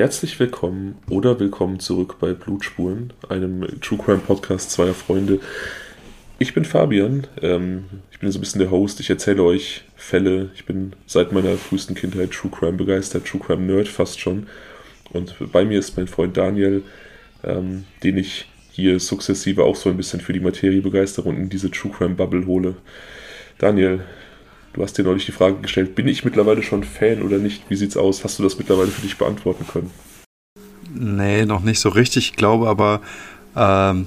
Herzlich willkommen oder willkommen zurück bei Blutspuren, einem True Crime Podcast zweier Freunde. Ich bin Fabian, ähm, ich bin so ein bisschen der Host, ich erzähle euch Fälle. Ich bin seit meiner frühesten Kindheit True Crime begeistert, True Crime Nerd fast schon. Und bei mir ist mein Freund Daniel, ähm, den ich hier sukzessive auch so ein bisschen für die Materie begeistere und in diese True Crime Bubble hole. Daniel, Du hast dir neulich die Frage gestellt, bin ich mittlerweile schon Fan oder nicht? Wie sieht's aus? Hast du das mittlerweile für dich beantworten können? Nee, noch nicht so richtig. Ich glaube aber, ähm,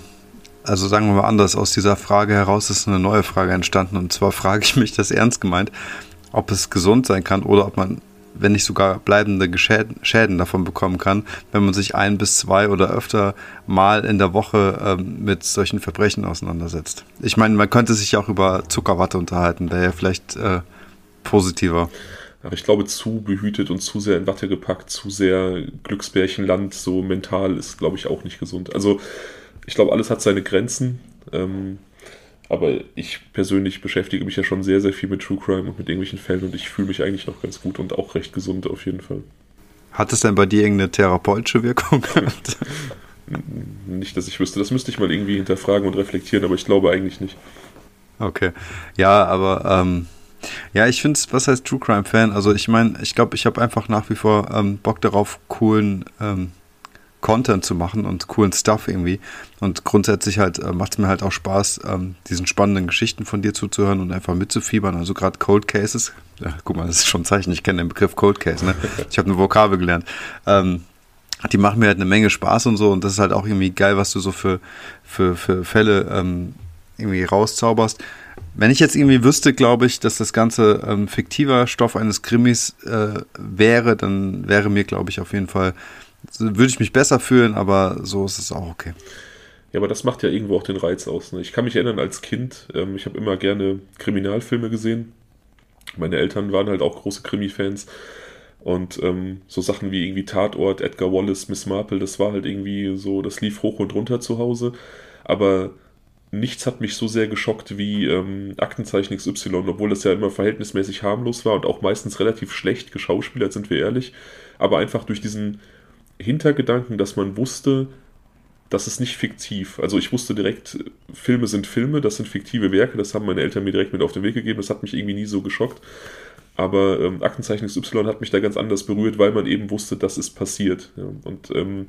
also sagen wir mal anders, aus dieser Frage heraus ist eine neue Frage entstanden. Und zwar frage ich mich das ernst gemeint, ob es gesund sein kann oder ob man wenn nicht sogar bleibende Schäden davon bekommen kann, wenn man sich ein bis zwei oder öfter mal in der Woche ähm, mit solchen Verbrechen auseinandersetzt. Ich meine, man könnte sich auch über Zuckerwatte unterhalten, wäre ja vielleicht äh, positiver. Aber ich glaube, zu behütet und zu sehr in Watte gepackt, zu sehr Glücksbärchenland, so mental ist, glaube ich, auch nicht gesund. Also, ich glaube, alles hat seine Grenzen. Ähm, aber ich persönlich beschäftige mich ja schon sehr, sehr viel mit True Crime und mit irgendwelchen Fällen und ich fühle mich eigentlich noch ganz gut und auch recht gesund auf jeden Fall. Hat es denn bei dir irgendeine therapeutische Wirkung nicht, dass ich wüsste. Das müsste ich mal irgendwie hinterfragen und reflektieren, aber ich glaube eigentlich nicht. Okay. Ja, aber ähm, ja, ich finde es, was heißt True Crime Fan? Also ich meine, ich glaube, ich habe einfach nach wie vor ähm, Bock darauf, coolen ähm, Content zu machen und coolen Stuff irgendwie. Und grundsätzlich halt äh, macht es mir halt auch Spaß, ähm, diesen spannenden Geschichten von dir zuzuhören und einfach mitzufiebern. Also gerade Cold Cases. Ja, guck mal, das ist schon ein Zeichen. Ich kenne den Begriff Cold Case. Ne? Ich habe eine Vokabel gelernt. Ähm, die machen mir halt eine Menge Spaß und so. Und das ist halt auch irgendwie geil, was du so für, für, für Fälle ähm, irgendwie rauszauberst. Wenn ich jetzt irgendwie wüsste, glaube ich, dass das Ganze ähm, fiktiver Stoff eines Krimis äh, wäre, dann wäre mir, glaube ich, auf jeden Fall würde ich mich besser fühlen, aber so ist es auch okay. Ja, aber das macht ja irgendwo auch den Reiz aus. Ne? Ich kann mich erinnern, als Kind, ähm, ich habe immer gerne Kriminalfilme gesehen. Meine Eltern waren halt auch große Krimi-Fans. Und ähm, so Sachen wie irgendwie Tatort, Edgar Wallace, Miss Marple, das war halt irgendwie so, das lief hoch und runter zu Hause. Aber nichts hat mich so sehr geschockt wie ähm, Aktenzeichen XY, obwohl das ja immer verhältnismäßig harmlos war und auch meistens relativ schlecht geschauspielert, sind wir ehrlich. Aber einfach durch diesen Hintergedanken, dass man wusste, das ist nicht fiktiv. Also ich wusste direkt, Filme sind Filme, das sind fiktive Werke, das haben meine Eltern mir direkt mit auf den Weg gegeben, das hat mich irgendwie nie so geschockt. Aber ähm, Aktenzeichen XY hat mich da ganz anders berührt, weil man eben wusste, das ist passiert. Ja. Und ähm,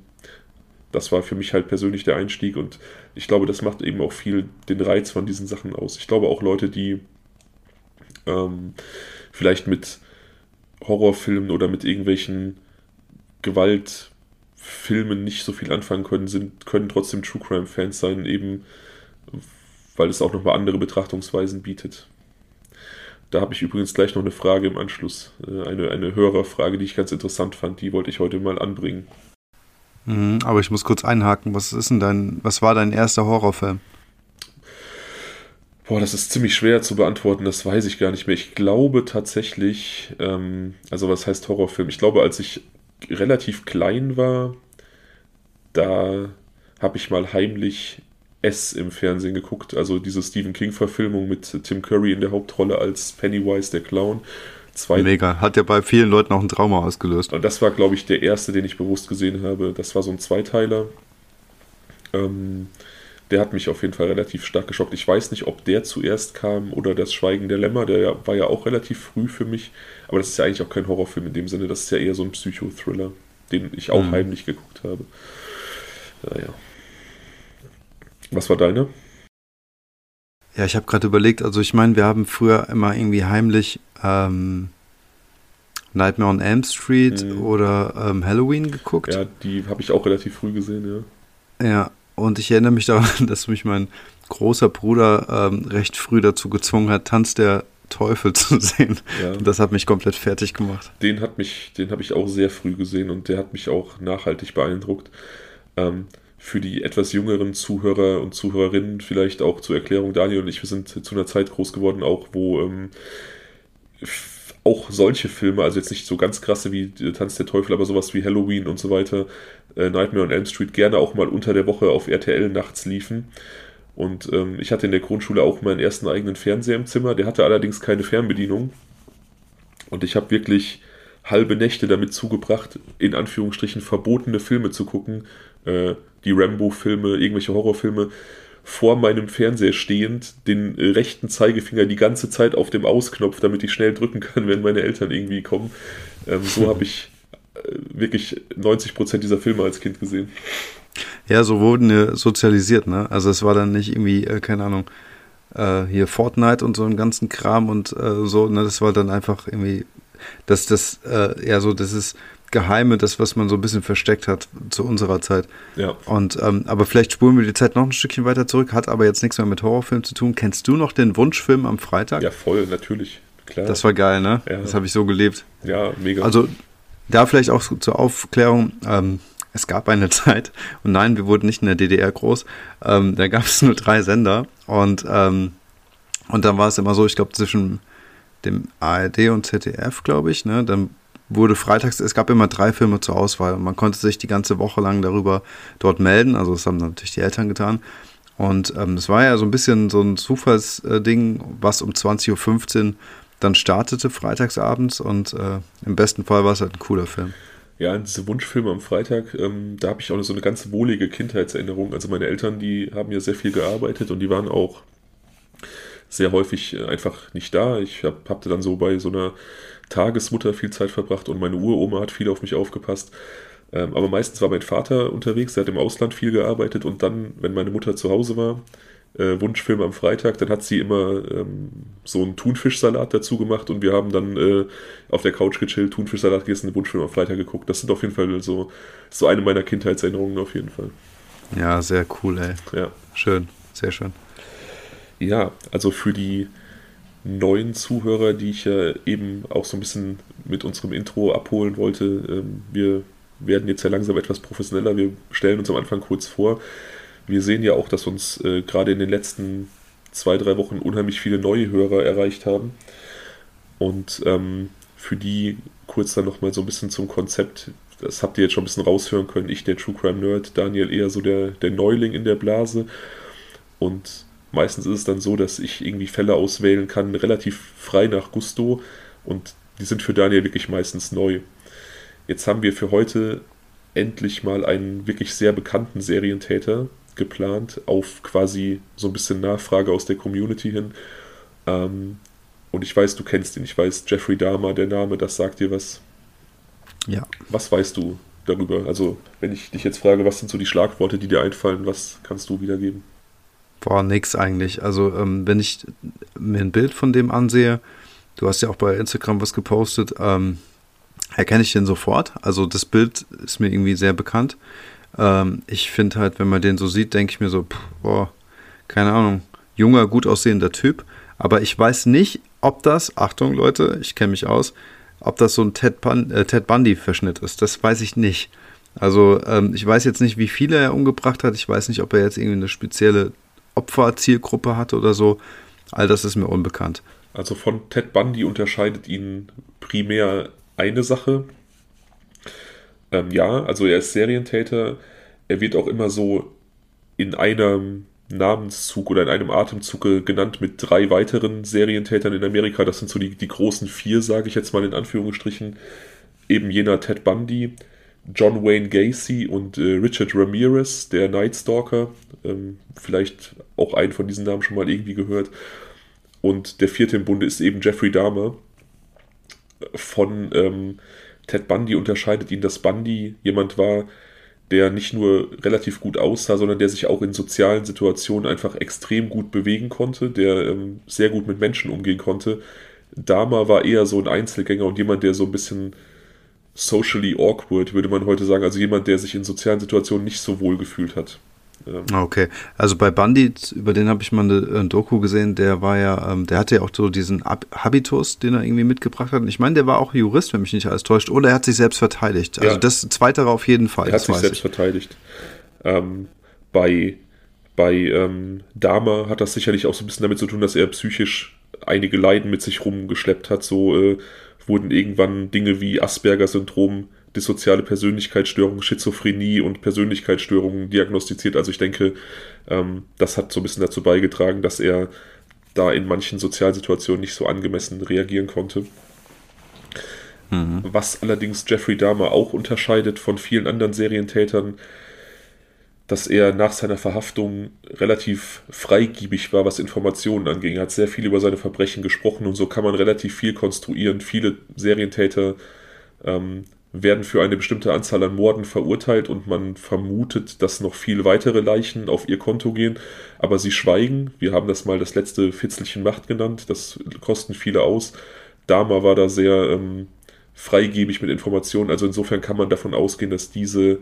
das war für mich halt persönlich der Einstieg und ich glaube, das macht eben auch viel den Reiz von diesen Sachen aus. Ich glaube auch Leute, die ähm, vielleicht mit Horrorfilmen oder mit irgendwelchen Gewalt Filmen nicht so viel anfangen können, sind, können trotzdem True Crime Fans sein, eben weil es auch nochmal andere Betrachtungsweisen bietet. Da habe ich übrigens gleich noch eine Frage im Anschluss, äh, eine, eine Hörerfrage, die ich ganz interessant fand, die wollte ich heute mal anbringen. Mhm, aber ich muss kurz einhaken, was ist denn dein, was war dein erster Horrorfilm? Boah, das ist ziemlich schwer zu beantworten, das weiß ich gar nicht mehr. Ich glaube tatsächlich, ähm, also was heißt Horrorfilm? Ich glaube, als ich relativ klein war, da habe ich mal heimlich S im Fernsehen geguckt, also diese Stephen King-Verfilmung mit Tim Curry in der Hauptrolle als Pennywise der Clown. Zwei Mega, hat ja bei vielen Leuten auch ein Trauma ausgelöst. Und das war, glaube ich, der erste, den ich bewusst gesehen habe. Das war so ein Zweiteiler. Ähm, der hat mich auf jeden Fall relativ stark geschockt. Ich weiß nicht, ob der zuerst kam oder das Schweigen der Lämmer, der war ja auch relativ früh für mich. Aber das ist ja eigentlich auch kein Horrorfilm in dem Sinne, das ist ja eher so ein Psychothriller, den ich auch mhm. heimlich geguckt habe. Naja. Was war deine? Ja, ich habe gerade überlegt, also ich meine, wir haben früher immer irgendwie heimlich ähm, Nightmare on Elm Street mhm. oder ähm, Halloween geguckt. Ja, die habe ich auch relativ früh gesehen, ja. Ja, und ich erinnere mich daran, dass mich mein großer Bruder ähm, recht früh dazu gezwungen hat, Tanz der Teufel zu sehen. Ja. Und das hat mich komplett fertig gemacht. Den hat mich, den habe ich auch sehr früh gesehen und der hat mich auch nachhaltig beeindruckt. Ähm, für die etwas jüngeren Zuhörer und Zuhörerinnen vielleicht auch zur Erklärung, Daniel und ich, wir sind zu einer Zeit groß geworden, auch wo ähm, auch solche Filme, also jetzt nicht so ganz krasse wie Tanz der Teufel, aber sowas wie Halloween und so weiter, äh, Nightmare on Elm Street gerne auch mal unter der Woche auf RTL nachts liefen. Und ähm, ich hatte in der Grundschule auch meinen ersten eigenen Fernseher im Zimmer. Der hatte allerdings keine Fernbedienung. Und ich habe wirklich halbe Nächte damit zugebracht, in Anführungsstrichen verbotene Filme zu gucken, äh, die Rambo-Filme, irgendwelche Horrorfilme, vor meinem Fernseher stehend, den rechten Zeigefinger die ganze Zeit auf dem Ausknopf, damit ich schnell drücken kann, wenn meine Eltern irgendwie kommen. Ähm, so habe ich äh, wirklich 90% dieser Filme als Kind gesehen. Ja, so wurden wir sozialisiert, ne? Also es war dann nicht irgendwie, äh, keine Ahnung, äh, hier Fortnite und so einen ganzen Kram und äh, so, ne? Das war dann einfach irgendwie, dass das, äh, ja, so, das ist Geheime, das, was man so ein bisschen versteckt hat zu unserer Zeit. Ja. Und, ähm, aber vielleicht spulen wir die Zeit noch ein Stückchen weiter zurück, hat aber jetzt nichts mehr mit Horrorfilm zu tun. Kennst du noch den Wunschfilm am Freitag? Ja, voll, natürlich. Klar. Das war geil, ne? Ja. Das habe ich so gelebt. Ja, mega. Also da vielleicht auch zur Aufklärung, ähm, es gab eine Zeit, und nein, wir wurden nicht in der DDR groß, ähm, da gab es nur drei Sender und, ähm, und dann war es immer so, ich glaube zwischen dem ARD und ZDF, glaube ich, ne, dann wurde freitags, es gab immer drei Filme zur Auswahl und man konnte sich die ganze Woche lang darüber dort melden, also das haben natürlich die Eltern getan. Und ähm, das war ja so ein bisschen so ein Zufallsding, was um 20.15 Uhr dann startete freitagsabends und äh, im besten Fall war es halt ein cooler Film. Ja, diese Wunschfilme am Freitag, ähm, da habe ich auch so eine ganz wohlige Kindheitserinnerung. Also meine Eltern, die haben ja sehr viel gearbeitet und die waren auch sehr häufig äh, einfach nicht da. Ich hab, hab dann so bei so einer Tagesmutter viel Zeit verbracht und meine Uroma hat viel auf mich aufgepasst. Ähm, aber meistens war mein Vater unterwegs, der hat im Ausland viel gearbeitet und dann, wenn meine Mutter zu Hause war, äh, Wunschfilm am Freitag, dann hat sie immer ähm, so einen Thunfischsalat dazu gemacht und wir haben dann äh, auf der Couch gechillt, Thunfischsalat gegessen, Wunschfilm am Freitag geguckt. Das sind auf jeden Fall so, so eine meiner Kindheitserinnerungen auf jeden Fall. Ja, sehr cool, ey. Ja. Schön, sehr schön. Ja, also für die neuen Zuhörer, die ich ja eben auch so ein bisschen mit unserem Intro abholen wollte, ähm, wir werden jetzt ja langsam etwas professioneller. Wir stellen uns am Anfang kurz vor. Wir sehen ja auch, dass uns äh, gerade in den letzten zwei, drei Wochen unheimlich viele neue Hörer erreicht haben. Und ähm, für die kurz dann nochmal so ein bisschen zum Konzept. Das habt ihr jetzt schon ein bisschen raushören können. Ich, der True Crime Nerd, Daniel eher so der, der Neuling in der Blase. Und meistens ist es dann so, dass ich irgendwie Fälle auswählen kann, relativ frei nach Gusto. Und die sind für Daniel wirklich meistens neu. Jetzt haben wir für heute endlich mal einen wirklich sehr bekannten Serientäter geplant, auf quasi so ein bisschen Nachfrage aus der Community hin. Ähm, und ich weiß, du kennst ihn. Ich weiß, Jeffrey Dahmer, der Name, das sagt dir was. Ja. Was weißt du darüber? Also, wenn ich dich jetzt frage, was sind so die Schlagworte, die dir einfallen, was kannst du wiedergeben? Boah, nix eigentlich. Also, ähm, wenn ich mir ein Bild von dem ansehe, du hast ja auch bei Instagram was gepostet, ähm, erkenne ich den sofort. Also, das Bild ist mir irgendwie sehr bekannt. Ähm, ich finde halt, wenn man den so sieht, denke ich mir so, pff, boah, keine Ahnung, junger, gut aussehender Typ. Aber ich weiß nicht, ob das, Achtung Leute, ich kenne mich aus, ob das so ein Ted, Bun äh, Ted Bundy-Verschnitt ist. Das weiß ich nicht. Also ähm, ich weiß jetzt nicht, wie viele er umgebracht hat. Ich weiß nicht, ob er jetzt irgendwie eine spezielle Opferzielgruppe hatte oder so. All das ist mir unbekannt. Also von Ted Bundy unterscheidet ihn primär eine Sache. Ähm, ja, also er ist Serientäter. Er wird auch immer so in einem Namenszug oder in einem Atemzug genannt mit drei weiteren Serientätern in Amerika. Das sind so die, die großen vier, sage ich jetzt mal in Anführungsstrichen. Eben jener Ted Bundy, John Wayne Gacy und äh, Richard Ramirez, der Night Stalker. Ähm, vielleicht auch einen von diesen Namen schon mal irgendwie gehört. Und der vierte im Bunde ist eben Jeffrey Dahmer. Von ähm, Ted Bundy unterscheidet ihn, dass Bundy jemand war, der nicht nur relativ gut aussah, sondern der sich auch in sozialen Situationen einfach extrem gut bewegen konnte, der ähm, sehr gut mit Menschen umgehen konnte. Dahmer war eher so ein Einzelgänger und jemand, der so ein bisschen socially awkward, würde man heute sagen, also jemand, der sich in sozialen Situationen nicht so wohl gefühlt hat. Ähm, okay, also bei Bandit, über den habe ich mal eine, eine, Doku gesehen, der war ja, ähm, der hatte ja auch so diesen Habitus, den er irgendwie mitgebracht hat. Und ich meine, der war auch Jurist, wenn mich nicht alles täuscht, oder er hat sich selbst verteidigt. Also ja. das Zweite auf jeden Fall. Er hat sich selbst ich. verteidigt. Ähm, bei bei ähm, Dahmer hat das sicherlich auch so ein bisschen damit zu tun, dass er psychisch einige Leiden mit sich rumgeschleppt hat. So äh, wurden irgendwann Dinge wie Asperger-Syndrom dissoziale Persönlichkeitsstörung, Schizophrenie und Persönlichkeitsstörungen diagnostiziert. Also ich denke, ähm, das hat so ein bisschen dazu beigetragen, dass er da in manchen Sozialsituationen nicht so angemessen reagieren konnte. Mhm. Was allerdings Jeffrey Dahmer auch unterscheidet von vielen anderen Serientätern, dass er nach seiner Verhaftung relativ freigiebig war, was Informationen anging. Er hat sehr viel über seine Verbrechen gesprochen und so kann man relativ viel konstruieren. Viele Serientäter ähm, werden für eine bestimmte Anzahl an Morden verurteilt und man vermutet, dass noch viel weitere Leichen auf ihr Konto gehen, aber sie schweigen. Wir haben das mal das letzte Fitzelchen Macht genannt, das kosten viele aus. Dama war da sehr ähm, freigebig mit Informationen, also insofern kann man davon ausgehen, dass diese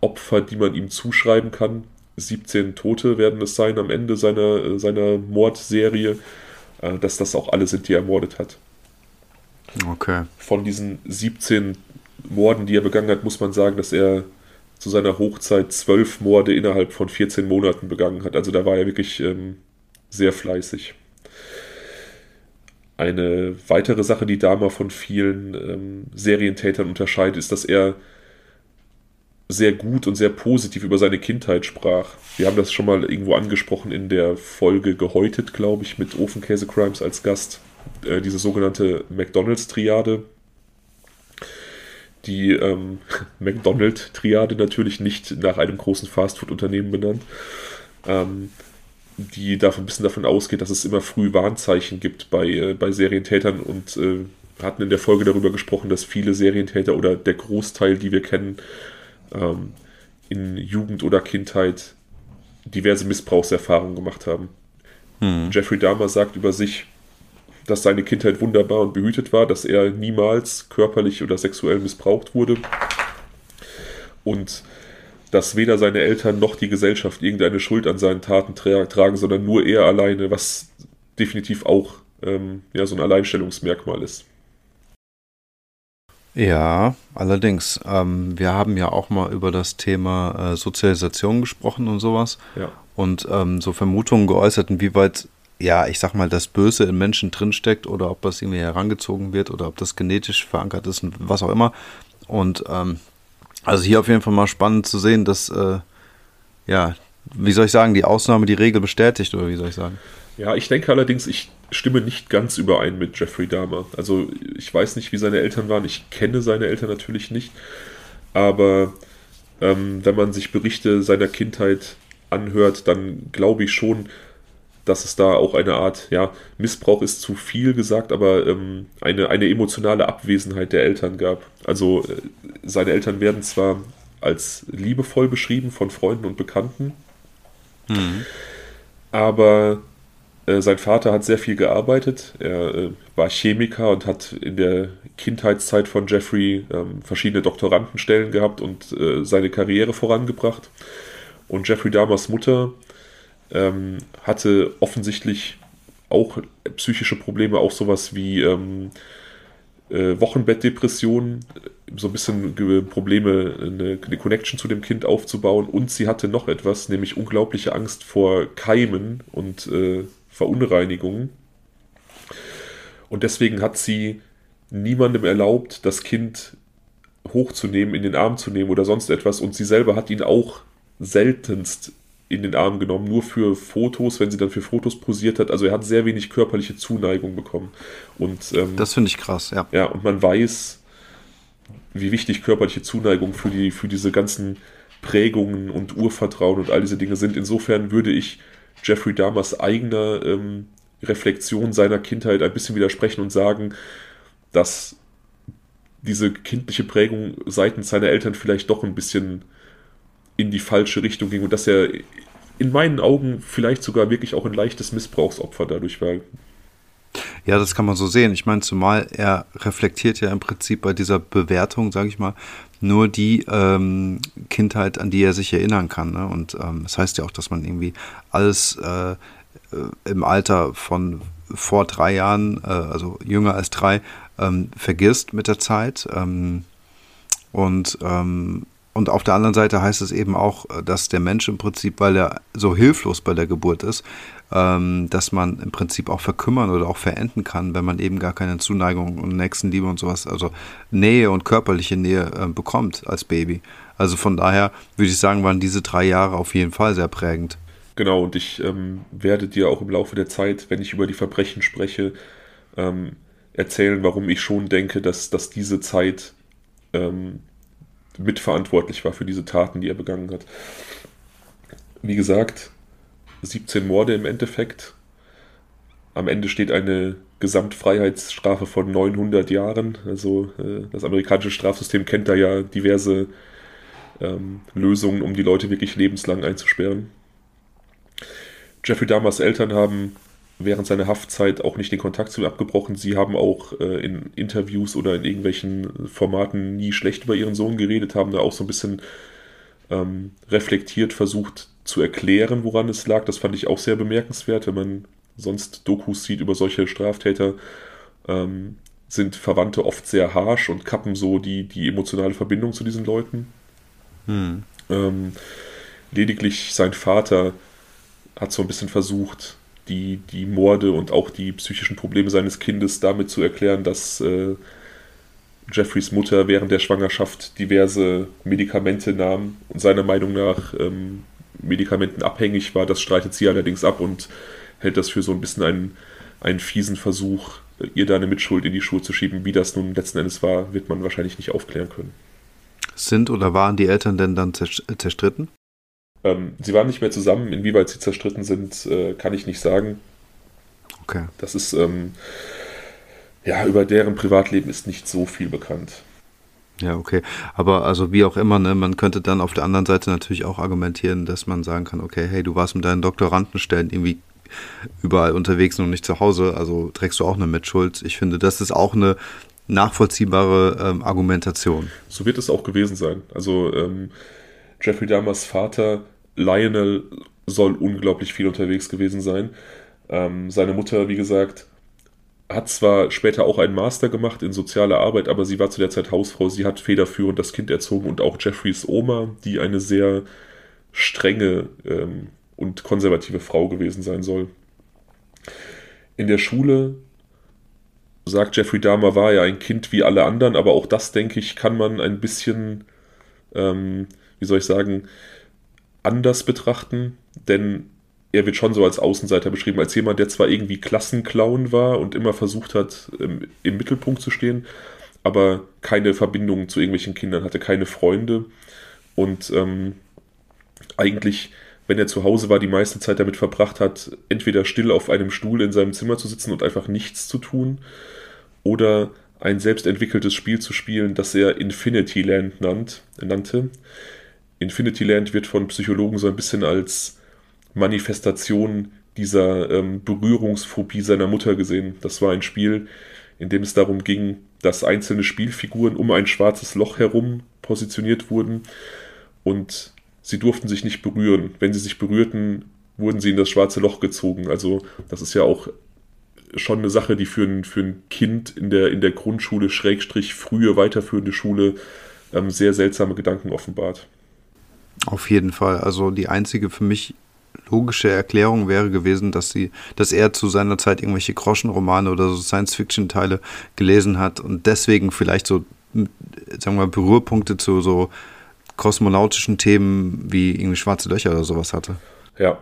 Opfer, die man ihm zuschreiben kann. 17 Tote werden es sein am Ende seiner, seiner Mordserie, äh, dass das auch alle sind, die er ermordet hat. Okay. Von diesen 17 Morden, die er begangen hat, muss man sagen, dass er zu seiner Hochzeit zwölf Morde innerhalb von 14 Monaten begangen hat. Also da war er wirklich ähm, sehr fleißig. Eine weitere Sache, die Dama von vielen ähm, Serientätern unterscheidet, ist, dass er sehr gut und sehr positiv über seine Kindheit sprach. Wir haben das schon mal irgendwo angesprochen in der Folge Gehäutet, glaube ich, mit Ofenkäse Crimes als Gast. Äh, diese sogenannte McDonalds-Triade. Die ähm, McDonald-Triade natürlich nicht nach einem großen Fastfood-Unternehmen benannt. Ähm, die davon, ein bisschen davon ausgeht, dass es immer früh Warnzeichen gibt bei, äh, bei Serientätern und äh, hatten in der Folge darüber gesprochen, dass viele Serientäter oder der Großteil, die wir kennen, ähm, in Jugend oder Kindheit diverse Missbrauchserfahrungen gemacht haben. Hm. Jeffrey Dahmer sagt über sich, dass seine Kindheit wunderbar und behütet war, dass er niemals körperlich oder sexuell missbraucht wurde und dass weder seine Eltern noch die Gesellschaft irgendeine Schuld an seinen Taten tra tragen, sondern nur er alleine, was definitiv auch ähm, ja, so ein Alleinstellungsmerkmal ist. Ja, allerdings. Ähm, wir haben ja auch mal über das Thema äh, Sozialisation gesprochen und sowas. Ja. Und ähm, so Vermutungen geäußert, inwieweit, ja, ich sag mal, das Böse in Menschen drinsteckt oder ob das irgendwie herangezogen wird oder ob das genetisch verankert ist und was auch immer. Und ähm, also hier auf jeden Fall mal spannend zu sehen, dass, äh, ja, wie soll ich sagen, die Ausnahme die Regel bestätigt oder wie soll ich sagen? Ja, ich denke allerdings, ich stimme nicht ganz überein mit Jeffrey Dahmer. Also ich weiß nicht, wie seine Eltern waren. Ich kenne seine Eltern natürlich nicht. Aber ähm, wenn man sich Berichte seiner Kindheit anhört, dann glaube ich schon, dass es da auch eine Art, ja, Missbrauch ist zu viel gesagt, aber ähm, eine, eine emotionale Abwesenheit der Eltern gab. Also äh, seine Eltern werden zwar als liebevoll beschrieben von Freunden und Bekannten, mhm. aber äh, sein Vater hat sehr viel gearbeitet. Er äh, war Chemiker und hat in der Kindheitszeit von Jeffrey ähm, verschiedene Doktorandenstellen gehabt und äh, seine Karriere vorangebracht. Und Jeffrey Dahmers Mutter ähm, hatte offensichtlich auch psychische Probleme, auch sowas wie ähm, äh, Wochenbettdepressionen, so ein bisschen Probleme, eine, eine, Connection zu dem Kind aufzubauen. Und sie hatte noch etwas, nämlich unglaubliche Angst vor Keimen und äh, Verunreinigungen. Und deswegen hat sie niemandem erlaubt, das Kind hochzunehmen, in den Arm zu nehmen oder sonst etwas. Und sie selber hat ihn auch seltenst in den Arm genommen, nur für Fotos, wenn sie dann für Fotos posiert hat. Also er hat sehr wenig körperliche Zuneigung bekommen. Und, ähm, das finde ich krass, ja. Ja, und man weiß, wie wichtig körperliche Zuneigung für, die, für diese ganzen Prägungen und Urvertrauen und all diese Dinge sind. Insofern würde ich Jeffrey Dahmers eigener ähm, Reflexion seiner Kindheit ein bisschen widersprechen und sagen, dass diese kindliche Prägung seitens seiner Eltern vielleicht doch ein bisschen in die falsche Richtung ging und dass er in meinen Augen vielleicht sogar wirklich auch ein leichtes Missbrauchsopfer dadurch war. Ja, das kann man so sehen. Ich meine, zumal er reflektiert ja im Prinzip bei dieser Bewertung, sage ich mal, nur die ähm, Kindheit, an die er sich erinnern kann. Ne? Und ähm, das heißt ja auch, dass man irgendwie alles äh, äh, im Alter von vor drei Jahren, äh, also jünger als drei, ähm, vergisst mit der Zeit. Ähm, und ähm, und auf der anderen Seite heißt es eben auch, dass der Mensch im Prinzip, weil er so hilflos bei der Geburt ist, ähm, dass man im Prinzip auch verkümmern oder auch verenden kann, wenn man eben gar keine Zuneigung und Nächstenliebe und sowas, also Nähe und körperliche Nähe äh, bekommt als Baby. Also von daher würde ich sagen, waren diese drei Jahre auf jeden Fall sehr prägend. Genau, und ich ähm, werde dir auch im Laufe der Zeit, wenn ich über die Verbrechen spreche, ähm, erzählen, warum ich schon denke, dass, dass diese Zeit ähm, mitverantwortlich war für diese Taten, die er begangen hat. Wie gesagt, 17 Morde im Endeffekt. Am Ende steht eine Gesamtfreiheitsstrafe von 900 Jahren. Also äh, das amerikanische Strafsystem kennt da ja diverse ähm, Lösungen, um die Leute wirklich lebenslang einzusperren. Jeffrey Dahmers Eltern haben während seiner Haftzeit auch nicht den Kontakt zu ihm abgebrochen. Sie haben auch äh, in Interviews oder in irgendwelchen Formaten nie schlecht über ihren Sohn geredet, haben da auch so ein bisschen ähm, reflektiert versucht zu erklären, woran es lag. Das fand ich auch sehr bemerkenswert, wenn man sonst Dokus sieht über solche Straftäter. Ähm, sind Verwandte oft sehr harsh und kappen so die, die emotionale Verbindung zu diesen Leuten. Hm. Ähm, lediglich sein Vater hat so ein bisschen versucht, die, die Morde und auch die psychischen Probleme seines Kindes damit zu erklären, dass äh, Jeffreys Mutter während der Schwangerschaft diverse Medikamente nahm und seiner Meinung nach ähm, medikamentenabhängig war. Das streitet sie allerdings ab und hält das für so ein bisschen einen, einen fiesen Versuch, ihr da eine Mitschuld in die Schuhe zu schieben. Wie das nun letzten Endes war, wird man wahrscheinlich nicht aufklären können. Sind oder waren die Eltern denn dann zerstritten? Ähm, sie waren nicht mehr zusammen. Inwieweit sie zerstritten sind, äh, kann ich nicht sagen. Okay. Das ist, ähm, ja, über deren Privatleben ist nicht so viel bekannt. Ja, okay. Aber also wie auch immer, ne, man könnte dann auf der anderen Seite natürlich auch argumentieren, dass man sagen kann, okay, hey, du warst mit deinen Doktorandenstellen irgendwie überall unterwegs und nicht zu Hause, also trägst du auch eine Mitschuld. Ich finde, das ist auch eine nachvollziehbare ähm, Argumentation. So wird es auch gewesen sein. Also ähm, Jeffrey Dahmers Vater Lionel soll unglaublich viel unterwegs gewesen sein. Ähm, seine Mutter, wie gesagt, hat zwar später auch einen Master gemacht in soziale Arbeit, aber sie war zu der Zeit Hausfrau. Sie hat federführend das Kind erzogen und auch Jeffreys Oma, die eine sehr strenge ähm, und konservative Frau gewesen sein soll. In der Schule sagt Jeffrey Dahmer, war ja ein Kind wie alle anderen, aber auch das, denke ich, kann man ein bisschen, ähm, wie soll ich sagen, anders betrachten, denn er wird schon so als Außenseiter beschrieben, als jemand, der zwar irgendwie Klassenclown war und immer versucht hat, im, im Mittelpunkt zu stehen, aber keine Verbindung zu irgendwelchen Kindern hatte, keine Freunde und ähm, eigentlich, wenn er zu Hause war, die meiste Zeit damit verbracht hat, entweder still auf einem Stuhl in seinem Zimmer zu sitzen und einfach nichts zu tun oder ein selbst entwickeltes Spiel zu spielen, das er Infinity Land nannt, nannte. Infinity Land wird von Psychologen so ein bisschen als Manifestation dieser ähm, Berührungsphobie seiner Mutter gesehen. Das war ein Spiel, in dem es darum ging, dass einzelne Spielfiguren um ein schwarzes Loch herum positioniert wurden und sie durften sich nicht berühren. Wenn sie sich berührten, wurden sie in das schwarze Loch gezogen. Also das ist ja auch schon eine Sache, die für ein, für ein Kind in der, in der Grundschule, Schrägstrich, frühe weiterführende Schule ähm, sehr seltsame Gedanken offenbart. Auf jeden Fall. Also die einzige für mich logische Erklärung wäre gewesen, dass sie, dass er zu seiner Zeit irgendwelche Groschenromane oder so Science-Fiction-Teile gelesen hat und deswegen vielleicht so, sagen wir mal, Berührpunkte zu so kosmonautischen Themen wie irgendwie schwarze Löcher oder sowas hatte. Ja.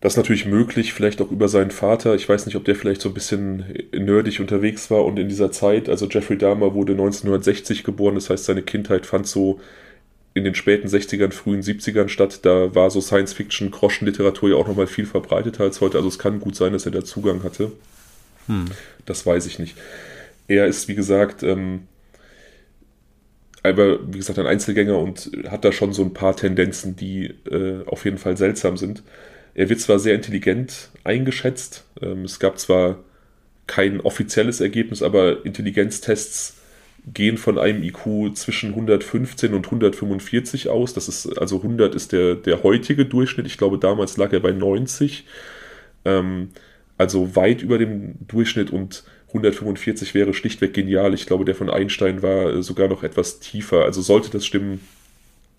Das ist natürlich möglich, vielleicht auch über seinen Vater. Ich weiß nicht, ob der vielleicht so ein bisschen nerdig unterwegs war und in dieser Zeit, also Jeffrey Dahmer wurde 1960 geboren, das heißt, seine Kindheit fand so in den späten 60ern, frühen 70ern statt. Da war so Science-Fiction, Groschenliteratur ja auch nochmal viel verbreiteter als heute. Also es kann gut sein, dass er da Zugang hatte. Hm. Das weiß ich nicht. Er ist, wie gesagt, ähm, aber wie gesagt, ein Einzelgänger und hat da schon so ein paar Tendenzen, die äh, auf jeden Fall seltsam sind. Er wird zwar sehr intelligent eingeschätzt. Ähm, es gab zwar kein offizielles Ergebnis, aber Intelligenztests gehen von einem IQ zwischen 115 und 145 aus. Das ist, also 100 ist der, der heutige Durchschnitt. Ich glaube, damals lag er bei 90. Ähm, also weit über dem Durchschnitt und 145 wäre schlichtweg genial. Ich glaube, der von Einstein war sogar noch etwas tiefer. Also sollte das stimmen,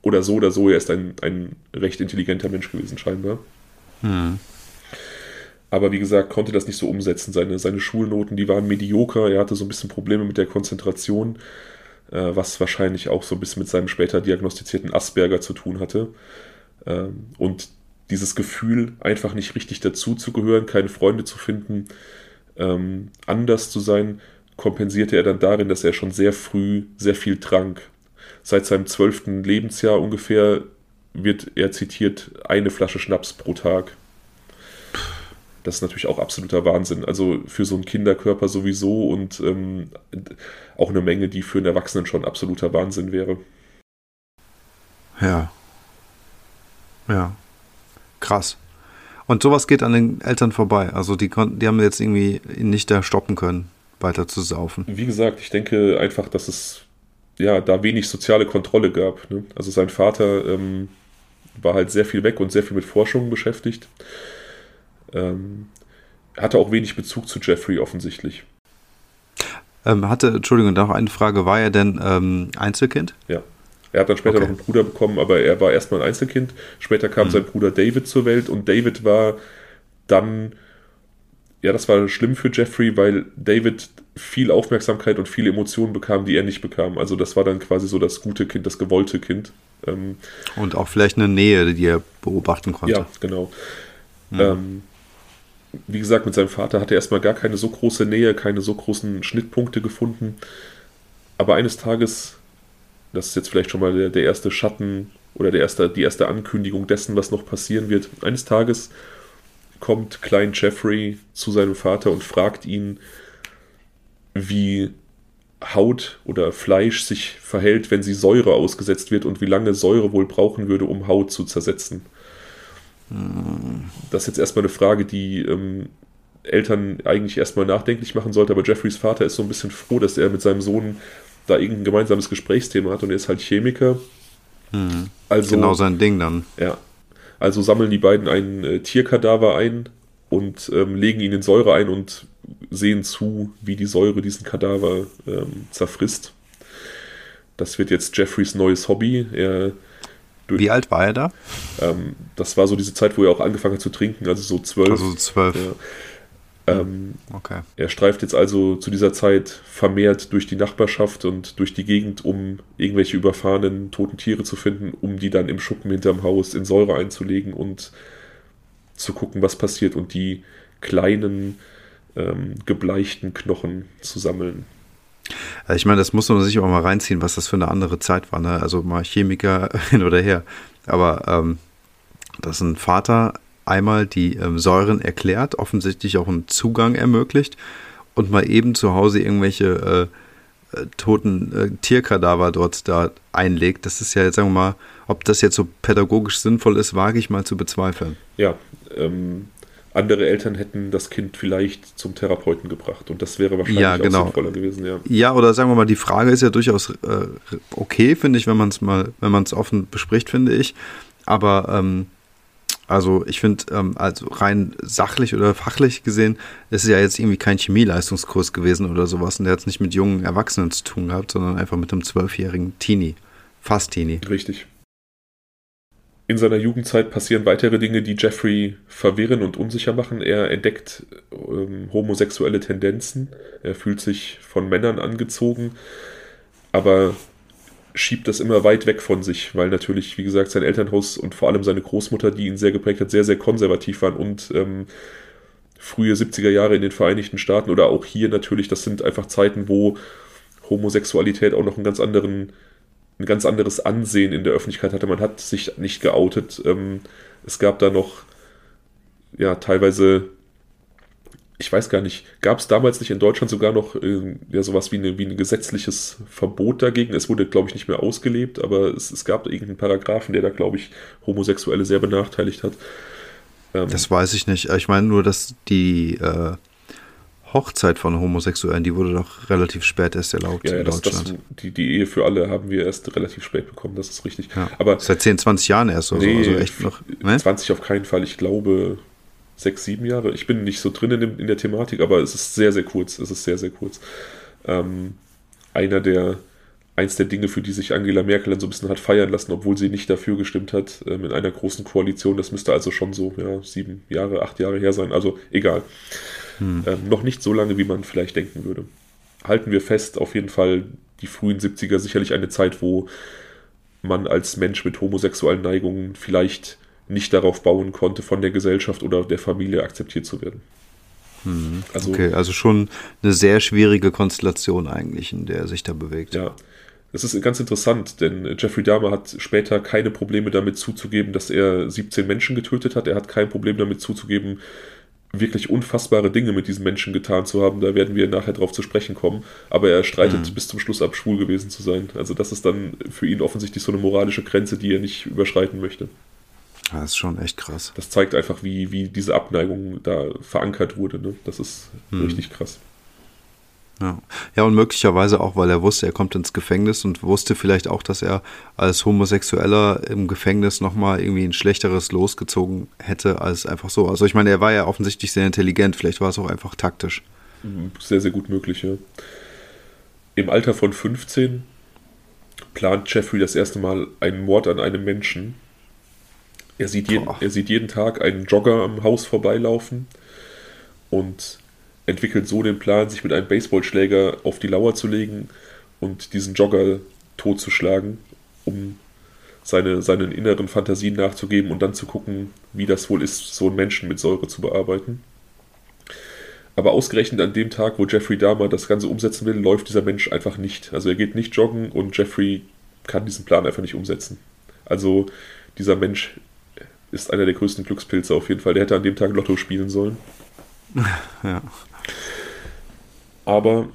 oder so oder so, er ist ein, ein recht intelligenter Mensch gewesen, scheinbar. Hm. Aber wie gesagt, konnte das nicht so umsetzen. Seine, seine Schulnoten, die waren medioker. Er hatte so ein bisschen Probleme mit der Konzentration, äh, was wahrscheinlich auch so ein bisschen mit seinem später diagnostizierten Asperger zu tun hatte. Ähm, und dieses Gefühl, einfach nicht richtig dazuzugehören, keine Freunde zu finden, ähm, anders zu sein, kompensierte er dann darin, dass er schon sehr früh sehr viel trank. Seit seinem zwölften Lebensjahr ungefähr wird er zitiert, eine Flasche Schnaps pro Tag. Das ist natürlich auch absoluter Wahnsinn. Also für so einen Kinderkörper sowieso und ähm, auch eine Menge, die für einen Erwachsenen schon absoluter Wahnsinn wäre. Ja. Ja. Krass. Und sowas geht an den Eltern vorbei. Also die konnten, die haben jetzt irgendwie nicht da stoppen können, weiter zu saufen. Wie gesagt, ich denke einfach, dass es ja da wenig soziale Kontrolle gab. Ne? Also sein Vater ähm, war halt sehr viel weg und sehr viel mit Forschungen beschäftigt. Ähm, hatte auch wenig Bezug zu Jeffrey offensichtlich. Ähm, hatte, Entschuldigung, noch eine Frage, war er denn ähm, Einzelkind? Ja. Er hat dann später okay. noch einen Bruder bekommen, aber er war erstmal ein Einzelkind. Später kam mhm. sein Bruder David zur Welt und David war dann, ja, das war schlimm für Jeffrey, weil David viel Aufmerksamkeit und viele Emotionen bekam, die er nicht bekam. Also das war dann quasi so das gute Kind, das gewollte Kind. Ähm, und auch vielleicht eine Nähe, die er beobachten konnte. Ja, genau. Mhm. Ähm, wie gesagt, mit seinem Vater hat er erstmal gar keine so große Nähe, keine so großen Schnittpunkte gefunden. Aber eines Tages, das ist jetzt vielleicht schon mal der, der erste Schatten oder der erste, die erste Ankündigung dessen, was noch passieren wird. Eines Tages kommt Klein Jeffrey zu seinem Vater und fragt ihn, wie Haut oder Fleisch sich verhält, wenn sie Säure ausgesetzt wird und wie lange Säure wohl brauchen würde, um Haut zu zersetzen. Das ist jetzt erstmal eine Frage, die ähm, Eltern eigentlich erstmal nachdenklich machen sollte, aber Jeffreys Vater ist so ein bisschen froh, dass er mit seinem Sohn da irgendein gemeinsames Gesprächsthema hat und er ist halt Chemiker. Hm. Also, genau sein Ding dann. Ja. Also sammeln die beiden einen äh, Tierkadaver ein und ähm, legen ihn in Säure ein und sehen zu, wie die Säure diesen Kadaver ähm, zerfrisst. Das wird jetzt Jeffreys neues Hobby. Er wie alt war er da? Ähm, das war so diese Zeit, wo er auch angefangen hat zu trinken, also so zwölf. Also zwölf. Ja. Hm, ähm, okay. Er streift jetzt also zu dieser Zeit vermehrt durch die Nachbarschaft und durch die Gegend, um irgendwelche überfahrenen toten Tiere zu finden, um die dann im Schuppen hinterm Haus in Säure einzulegen und zu gucken, was passiert und die kleinen ähm, gebleichten Knochen zu sammeln. Ich meine, das muss man sich auch mal reinziehen, was das für eine andere Zeit war. Ne? Also mal Chemiker hin oder her. Aber ähm, dass ein Vater einmal die ähm, Säuren erklärt, offensichtlich auch einen Zugang ermöglicht und mal eben zu Hause irgendwelche äh, äh, toten äh, Tierkadaver dort da einlegt. Das ist ja jetzt, sagen wir mal, ob das jetzt so pädagogisch sinnvoll ist, wage ich mal zu bezweifeln. Ja, ähm, andere Eltern hätten das Kind vielleicht zum Therapeuten gebracht und das wäre wahrscheinlich ja, genau. auch sinnvoller gewesen, ja. Ja, oder sagen wir mal, die Frage ist ja durchaus äh, okay, finde ich, wenn man es mal, wenn man es offen bespricht, finde ich. Aber ähm, also ich finde, ähm, also rein sachlich oder fachlich gesehen, ist es ja jetzt irgendwie kein Chemieleistungskurs gewesen oder sowas und der hat es nicht mit jungen Erwachsenen zu tun gehabt, sondern einfach mit einem zwölfjährigen Teenie. Fast Teenie. Richtig. In seiner Jugendzeit passieren weitere Dinge, die Jeffrey verwirren und unsicher machen. Er entdeckt ähm, homosexuelle Tendenzen. Er fühlt sich von Männern angezogen, aber schiebt das immer weit weg von sich, weil natürlich, wie gesagt, sein Elternhaus und vor allem seine Großmutter, die ihn sehr geprägt hat, sehr, sehr konservativ waren und ähm, frühe 70er Jahre in den Vereinigten Staaten oder auch hier natürlich, das sind einfach Zeiten, wo Homosexualität auch noch einen ganz anderen ein ganz anderes Ansehen in der Öffentlichkeit hatte. Man hat sich nicht geoutet. Ähm, es gab da noch, ja, teilweise, ich weiß gar nicht, gab es damals nicht in Deutschland sogar noch äh, ja, sowas wie, eine, wie ein gesetzliches Verbot dagegen? Es wurde, glaube ich, nicht mehr ausgelebt, aber es, es gab irgendeinen Paragraphen, der da, glaube ich, Homosexuelle sehr benachteiligt hat. Ähm, das weiß ich nicht. Ich meine nur, dass die äh, Hochzeit von Homosexuellen, die wurde doch relativ spät erst erlaubt ja, ja, in das, Deutschland. Das, die, die Ehe für alle haben wir erst relativ spät bekommen, das ist richtig. Ja. Aber Seit 10, 20 Jahren erst oder nee, so, also echt noch. Ne? 20 auf keinen Fall, ich glaube sechs, sieben Jahre. Ich bin nicht so drin in, dem, in der Thematik, aber es ist sehr, sehr kurz. Es ist sehr, sehr kurz. Ähm, einer der, eins der Dinge, für die sich Angela Merkel dann so ein bisschen hat feiern lassen, obwohl sie nicht dafür gestimmt hat, ähm, in einer großen Koalition. Das müsste also schon so ja, sieben Jahre, acht Jahre her sein. Also egal. Hm. Ähm, noch nicht so lange, wie man vielleicht denken würde. Halten wir fest, auf jeden Fall die frühen 70er sicherlich eine Zeit, wo man als Mensch mit homosexuellen Neigungen vielleicht nicht darauf bauen konnte, von der Gesellschaft oder der Familie akzeptiert zu werden. Hm, also, okay, also schon eine sehr schwierige Konstellation eigentlich, in der er sich da bewegt. Ja, das ist ganz interessant, denn Jeffrey Dahmer hat später keine Probleme damit zuzugeben, dass er 17 Menschen getötet hat. Er hat kein Problem damit zuzugeben, wirklich unfassbare Dinge mit diesen Menschen getan zu haben. Da werden wir nachher drauf zu sprechen kommen. Aber er streitet mhm. bis zum Schluss ab, schwul gewesen zu sein. Also das ist dann für ihn offensichtlich so eine moralische Grenze, die er nicht überschreiten möchte. Das ist schon echt krass. Das zeigt einfach, wie, wie diese Abneigung da verankert wurde. Ne? Das ist mhm. richtig krass. Ja. ja, und möglicherweise auch, weil er wusste, er kommt ins Gefängnis und wusste vielleicht auch, dass er als Homosexueller im Gefängnis nochmal irgendwie ein schlechteres losgezogen hätte als einfach so. Also ich meine, er war ja offensichtlich sehr intelligent, vielleicht war es auch einfach taktisch. Mhm, sehr, sehr gut möglich, ja. Im Alter von 15 plant Jeffrey das erste Mal einen Mord an einem Menschen. Er sieht, jeden, er sieht jeden Tag einen Jogger am Haus vorbeilaufen und entwickelt so den Plan, sich mit einem Baseballschläger auf die Lauer zu legen und diesen Jogger totzuschlagen, um seine, seinen inneren Fantasien nachzugeben und dann zu gucken, wie das wohl ist, so einen Menschen mit Säure zu bearbeiten. Aber ausgerechnet an dem Tag, wo Jeffrey Dahmer das Ganze umsetzen will, läuft dieser Mensch einfach nicht. Also er geht nicht joggen und Jeffrey kann diesen Plan einfach nicht umsetzen. Also dieser Mensch ist einer der größten Glückspilze auf jeden Fall. Der hätte an dem Tag Lotto spielen sollen. Ja. Aber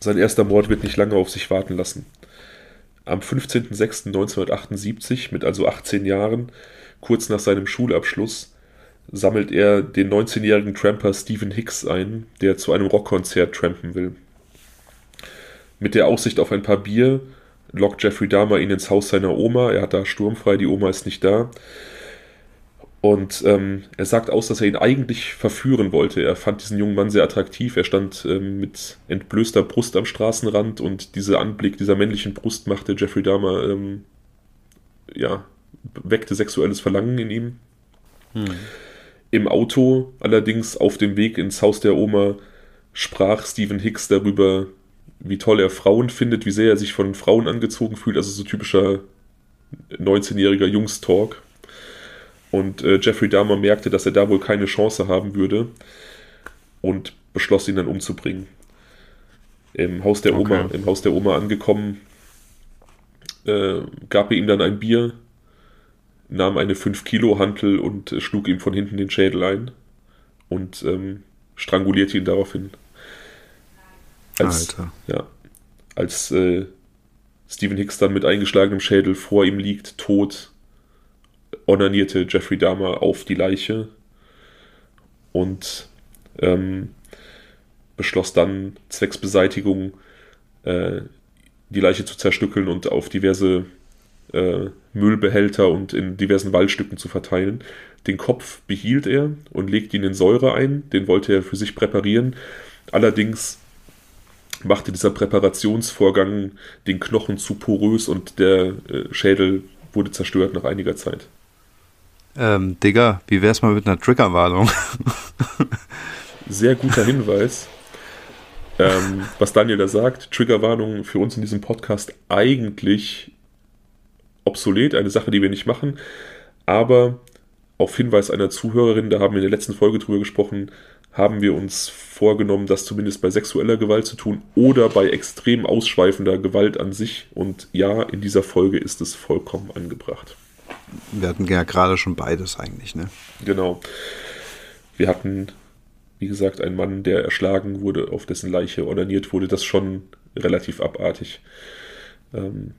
sein erster Mord wird nicht lange auf sich warten lassen. Am 15.06.1978, mit also 18 Jahren, kurz nach seinem Schulabschluss, sammelt er den 19-jährigen Tramper Stephen Hicks ein, der zu einem Rockkonzert trampen will. Mit der Aussicht auf ein paar Bier lockt Jeffrey Dahmer ihn ins Haus seiner Oma. Er hat da sturmfrei, die Oma ist nicht da. Und ähm, er sagt aus, dass er ihn eigentlich verführen wollte. Er fand diesen jungen Mann sehr attraktiv. Er stand ähm, mit entblößter Brust am Straßenrand und dieser Anblick dieser männlichen Brust machte Jeffrey Dahmer, ähm, ja, weckte sexuelles Verlangen in ihm. Hm. Im Auto, allerdings auf dem Weg ins Haus der Oma, sprach Stephen Hicks darüber, wie toll er Frauen findet, wie sehr er sich von Frauen angezogen fühlt. Also so typischer 19-jähriger Jungs-Talk. Und äh, Jeffrey Dahmer merkte, dass er da wohl keine Chance haben würde und beschloss ihn dann umzubringen. Im Haus der Oma, im Haus der Oma angekommen, äh, gab er ihm dann ein Bier, nahm eine 5 Kilo Hantel und äh, schlug ihm von hinten den Schädel ein und ähm, strangulierte ihn daraufhin. Als, Alter. Ja, als äh, Stephen Hicks dann mit eingeschlagenem Schädel vor ihm liegt, tot, onanierte Jeffrey Dahmer auf die Leiche und ähm, beschloss dann zwecks Beseitigung äh, die Leiche zu zerstückeln und auf diverse äh, Müllbehälter und in diversen Waldstücken zu verteilen. Den Kopf behielt er und legte ihn in Säure ein, den wollte er für sich präparieren. Allerdings machte dieser Präparationsvorgang den Knochen zu porös und der äh, Schädel wurde zerstört nach einiger Zeit. Ähm, Digga, wie wär's mal mit einer Triggerwarnung? Sehr guter Hinweis. ähm, was Daniel da sagt, Triggerwarnung für uns in diesem Podcast eigentlich obsolet, eine Sache, die wir nicht machen. Aber auf Hinweis einer Zuhörerin, da haben wir in der letzten Folge drüber gesprochen, haben wir uns vorgenommen, das zumindest bei sexueller Gewalt zu tun oder bei extrem ausschweifender Gewalt an sich. Und ja, in dieser Folge ist es vollkommen angebracht wir hatten ja gerade schon beides eigentlich, ne? Genau. Wir hatten, wie gesagt, einen Mann, der erschlagen wurde, auf dessen Leiche ordiniert wurde, das schon relativ abartig. Ähm,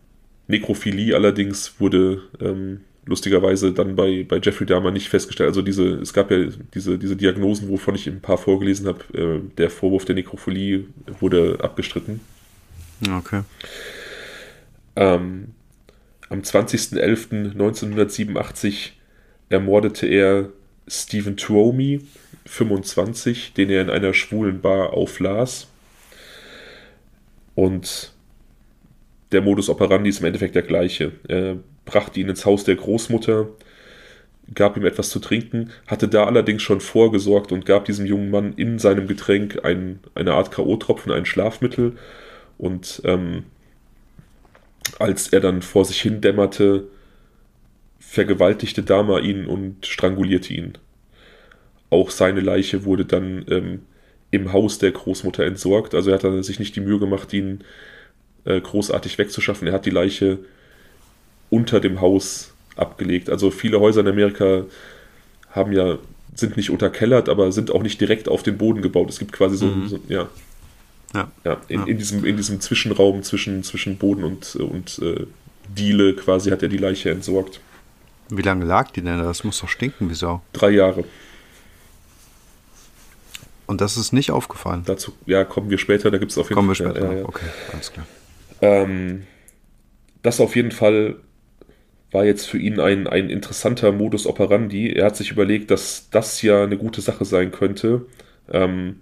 Nekrophilie allerdings wurde ähm, lustigerweise dann bei, bei Jeffrey Dahmer nicht festgestellt. Also diese, es gab ja diese, diese Diagnosen, wovon ich ein paar vorgelesen habe. Äh, der Vorwurf der Nekrophilie wurde abgestritten. Okay. Ähm, am 20.11.1987 ermordete er Stephen Tuomi, 25, den er in einer schwulen Bar auflas. Und der Modus operandi ist im Endeffekt der gleiche. Er brachte ihn ins Haus der Großmutter, gab ihm etwas zu trinken, hatte da allerdings schon vorgesorgt und gab diesem jungen Mann in seinem Getränk ein, eine Art K.O.-Tropfen, ein Schlafmittel. Und ähm, als er dann vor sich hin dämmerte, vergewaltigte Dama ihn und strangulierte ihn. Auch seine Leiche wurde dann ähm, im Haus der Großmutter entsorgt. Also er hat sich nicht die Mühe gemacht, ihn äh, großartig wegzuschaffen. Er hat die Leiche unter dem Haus abgelegt. Also viele Häuser in Amerika haben ja, sind nicht unterkellert, aber sind auch nicht direkt auf den Boden gebaut. Es gibt quasi so, mhm. so ja. Ja, ja, in, ja. in, diesem, in diesem Zwischenraum zwischen, zwischen Boden und, und äh, Diele quasi hat er die Leiche entsorgt. Wie lange lag die denn? Das muss doch stinken wie Sau. Drei Jahre. Und das ist nicht aufgefallen? Dazu, ja, kommen wir später, da gibt es auf jeden kommen Fall. Kommen wir später, ja, ja. okay, alles klar. Ähm, das auf jeden Fall war jetzt für ihn ein, ein interessanter Modus operandi. Er hat sich überlegt, dass das ja eine gute Sache sein könnte, ähm,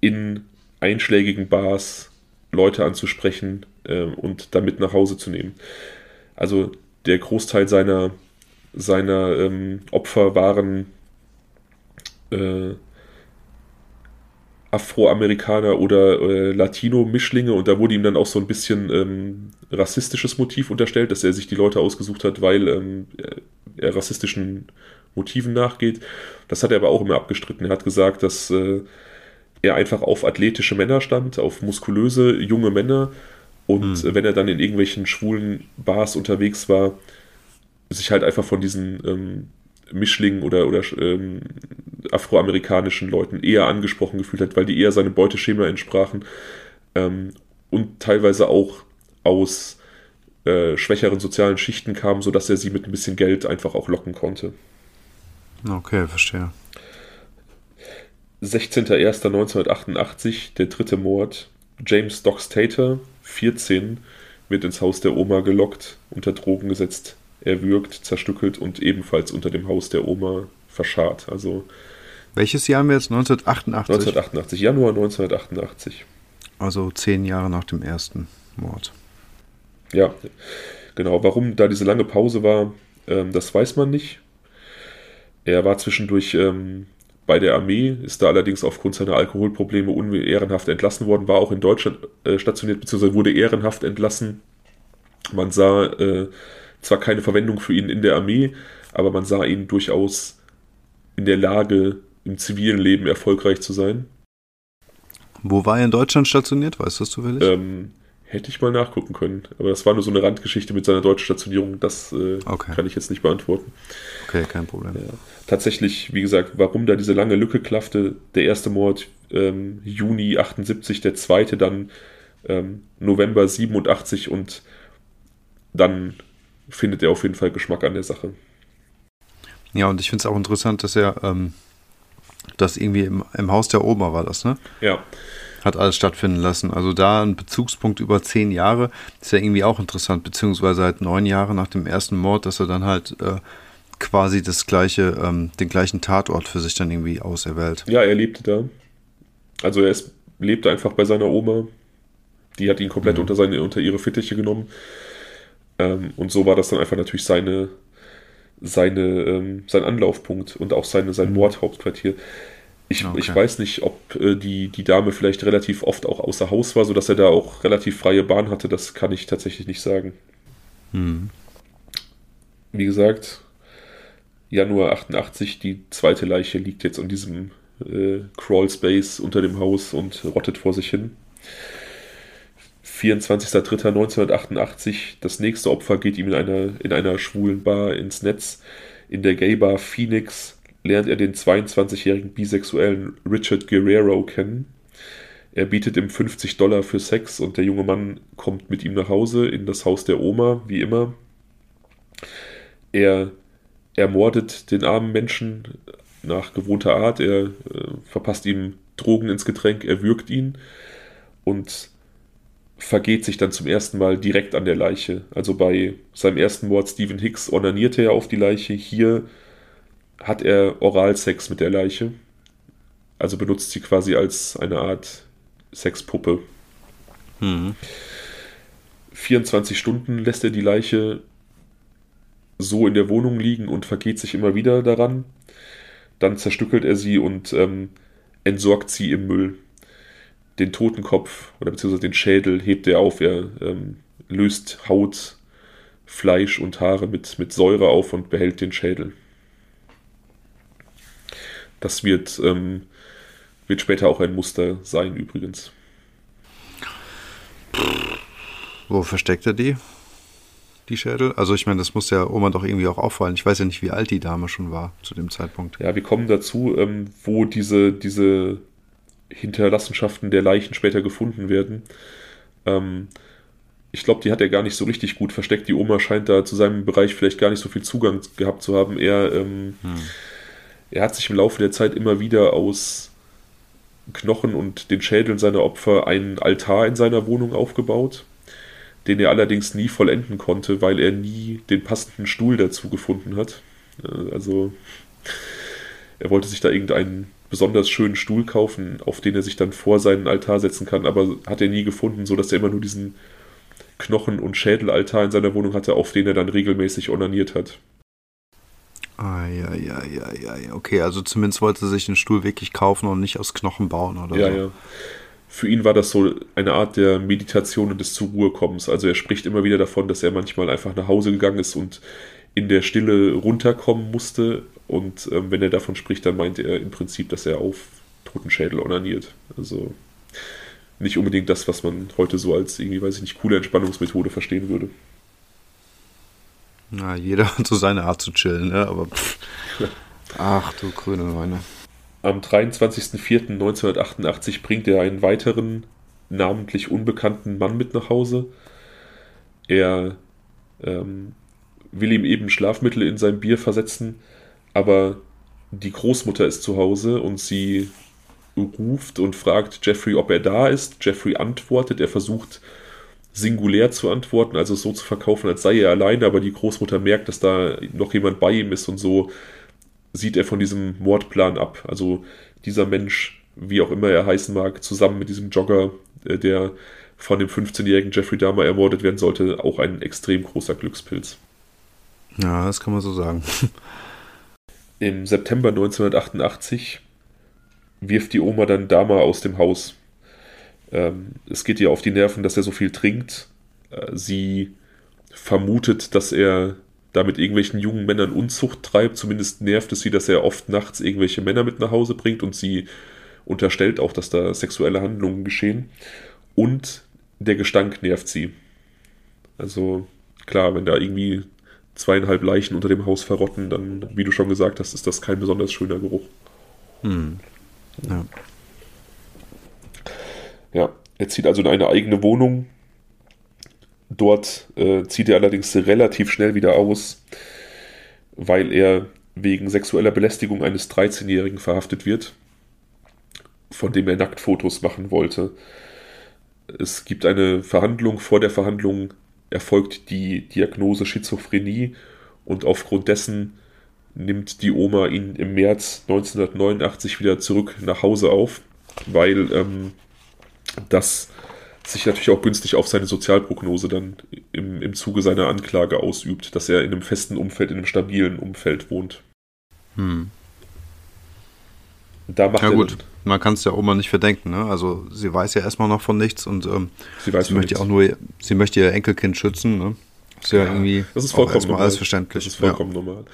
in einschlägigen Bars Leute anzusprechen äh, und damit nach Hause zu nehmen. Also der Großteil seiner, seiner ähm, Opfer waren äh, Afroamerikaner oder äh, Latino-Mischlinge und da wurde ihm dann auch so ein bisschen ähm, rassistisches Motiv unterstellt, dass er sich die Leute ausgesucht hat, weil ähm, er rassistischen Motiven nachgeht. Das hat er aber auch immer abgestritten. Er hat gesagt, dass äh, er einfach auf athletische Männer stand, auf muskulöse junge Männer und hm. wenn er dann in irgendwelchen schwulen Bars unterwegs war, sich halt einfach von diesen ähm, Mischlingen oder, oder ähm, afroamerikanischen Leuten eher angesprochen gefühlt hat, weil die eher seinem Beuteschema entsprachen ähm, und teilweise auch aus äh, schwächeren sozialen Schichten kamen, sodass er sie mit ein bisschen Geld einfach auch locken konnte. Okay, verstehe. 16.01.1988, der dritte Mord. James Dox Tater, 14, wird ins Haus der Oma gelockt, unter Drogen gesetzt, erwürgt, zerstückelt und ebenfalls unter dem Haus der Oma verscharrt. Also welches Jahr haben wir jetzt? 1988? 1988, Januar 1988. Also zehn Jahre nach dem ersten Mord. Ja, genau. Warum da diese lange Pause war, ähm, das weiß man nicht. Er war zwischendurch ähm, bei der Armee, ist da allerdings aufgrund seiner Alkoholprobleme unehrenhaft entlassen worden, war auch in Deutschland äh, stationiert, beziehungsweise wurde ehrenhaft entlassen. Man sah äh, zwar keine Verwendung für ihn in der Armee, aber man sah ihn durchaus in der Lage, im zivilen Leben erfolgreich zu sein. Wo war er in Deutschland stationiert? Weißt du das zufällig? Ähm, hätte ich mal nachgucken können. Aber das war nur so eine Randgeschichte mit seiner deutschen Stationierung. Das äh, okay. kann ich jetzt nicht beantworten. Okay, kein Problem. Ja. Tatsächlich, wie gesagt, warum da diese lange Lücke klaffte. Der erste Mord ähm, Juni 78, der zweite dann ähm, November 87 und dann findet er auf jeden Fall Geschmack an der Sache. Ja, und ich finde es auch interessant, dass er ähm, das irgendwie im, im Haus der Oma war das, ne? Ja. Hat alles stattfinden lassen. Also da ein Bezugspunkt über zehn Jahre ist ja irgendwie auch interessant, beziehungsweise halt neun Jahre nach dem ersten Mord, dass er dann halt äh, quasi das gleiche, ähm, den gleichen Tatort für sich dann irgendwie auserwählt. Ja, er lebte da. Also er ist, lebte einfach bei seiner Oma. Die hat ihn komplett mhm. unter, seine, unter ihre Fittiche genommen. Ähm, und so war das dann einfach natürlich seine, seine, ähm, sein Anlaufpunkt und auch seine, sein mhm. Mordhauptquartier. Ich, okay. ich weiß nicht, ob äh, die, die Dame vielleicht relativ oft auch außer Haus war, sodass er da auch relativ freie Bahn hatte. Das kann ich tatsächlich nicht sagen. Mhm. Wie gesagt, Januar 88, die zweite Leiche liegt jetzt in diesem äh, Crawl Space unter dem Haus und rottet vor sich hin. 24.03.1988. Das nächste Opfer geht ihm in einer, in einer schwulen Bar ins Netz. In der Gay Bar Phoenix lernt er den 22-jährigen bisexuellen Richard Guerrero kennen. Er bietet ihm 50 Dollar für Sex und der junge Mann kommt mit ihm nach Hause in das Haus der Oma, wie immer. Er ermordet den armen Menschen nach gewohnter Art. Er äh, verpasst ihm Drogen ins Getränk, er würgt ihn und vergeht sich dann zum ersten Mal direkt an der Leiche. Also bei seinem ersten Mord Stephen Hicks onanierte er auf die Leiche. Hier hat er Oralsex mit der Leiche. Also benutzt sie quasi als eine Art Sexpuppe. Mhm. 24 Stunden lässt er die Leiche so in der Wohnung liegen und vergeht sich immer wieder daran. Dann zerstückelt er sie und ähm, entsorgt sie im Müll den Totenkopf oder beziehungsweise den Schädel hebt er auf. Er ähm, löst Haut, Fleisch und Haare mit, mit Säure auf und behält den Schädel. Das wird, ähm, Wird später auch ein Muster sein, übrigens. Wo versteckt er die? Die Schädel? Also ich meine, das muss ja Oma doch irgendwie auch auffallen. Ich weiß ja nicht, wie alt die Dame schon war zu dem Zeitpunkt. Ja, wir kommen dazu, ähm, wo diese, diese Hinterlassenschaften der Leichen später gefunden werden. Ähm, ich glaube, die hat er gar nicht so richtig gut versteckt. Die Oma scheint da zu seinem Bereich vielleicht gar nicht so viel Zugang gehabt zu haben. Er, ähm, hm. Er hat sich im Laufe der Zeit immer wieder aus Knochen und den Schädeln seiner Opfer einen Altar in seiner Wohnung aufgebaut, den er allerdings nie vollenden konnte, weil er nie den passenden Stuhl dazu gefunden hat. Äh, also er wollte sich da irgendeinen besonders schönen Stuhl kaufen, auf den er sich dann vor seinen Altar setzen kann, aber hat er nie gefunden, sodass er immer nur diesen Knochen- und Schädelaltar in seiner Wohnung hatte, auf den er dann regelmäßig onaniert hat. Ah, ja, ja, ja, ja. Okay, also zumindest wollte er sich den Stuhl wirklich kaufen und nicht aus Knochen bauen oder ja, so. Ja, ja. Für ihn war das so eine Art der Meditation und des zur Ruhe kommens. Also er spricht immer wieder davon, dass er manchmal einfach nach Hause gegangen ist und in der Stille runterkommen musste. Und ähm, wenn er davon spricht, dann meint er im Prinzip, dass er auf Totenschädel onaniert. Also nicht unbedingt das, was man heute so als irgendwie, weiß ich nicht, coole Entspannungsmethode verstehen würde. Na, jeder hat so seine Art zu chillen, ne? Aber pff. ach du grüne Neune. Am 23.04.1988 bringt er einen weiteren namentlich unbekannten Mann mit nach Hause. Er ähm, will ihm eben Schlafmittel in sein Bier versetzen, aber die Großmutter ist zu Hause und sie ruft und fragt Jeffrey, ob er da ist. Jeffrey antwortet, er versucht singulär zu antworten, also so zu verkaufen, als sei er alleine, aber die Großmutter merkt, dass da noch jemand bei ihm ist und so sieht er von diesem Mordplan ab. Also dieser Mensch, wie auch immer er heißen mag, zusammen mit diesem Jogger, äh, der von dem 15-jährigen Jeffrey Dahmer ermordet werden sollte, auch ein extrem großer Glückspilz. Ja, das kann man so sagen. Im September 1988 wirft die Oma dann Dama aus dem Haus. Ähm, es geht ihr auf die Nerven, dass er so viel trinkt. Äh, sie vermutet, dass er da mit irgendwelchen jungen Männern Unzucht treibt. Zumindest nervt es sie, dass er oft nachts irgendwelche Männer mit nach Hause bringt und sie unterstellt auch, dass da sexuelle Handlungen geschehen. Und der Gestank nervt sie. Also klar, wenn da irgendwie zweieinhalb Leichen unter dem Haus verrotten, dann, wie du schon gesagt hast, ist das kein besonders schöner Geruch. Hm. Ja. Ja, er zieht also in eine eigene Wohnung. Dort äh, zieht er allerdings relativ schnell wieder aus, weil er wegen sexueller Belästigung eines 13-Jährigen verhaftet wird, von dem er Nacktfotos machen wollte. Es gibt eine Verhandlung. Vor der Verhandlung erfolgt die Diagnose Schizophrenie und aufgrund dessen nimmt die Oma ihn im März 1989 wieder zurück nach Hause auf, weil ähm, das sich natürlich auch günstig auf seine Sozialprognose dann im, im Zuge seiner Anklage ausübt, dass er in einem festen Umfeld, in einem stabilen Umfeld wohnt. Hm. Da macht ja gut, man kann es der Oma nicht verdenken. Ne? Also sie weiß ja erstmal noch von nichts und ähm, sie, weiß sie möchte nichts. auch nur, sie möchte ihr Enkelkind schützen. Ne? Ist ja, ja irgendwie das ist vollkommen normal. alles verständlich. Das ist vollkommen ja. normal.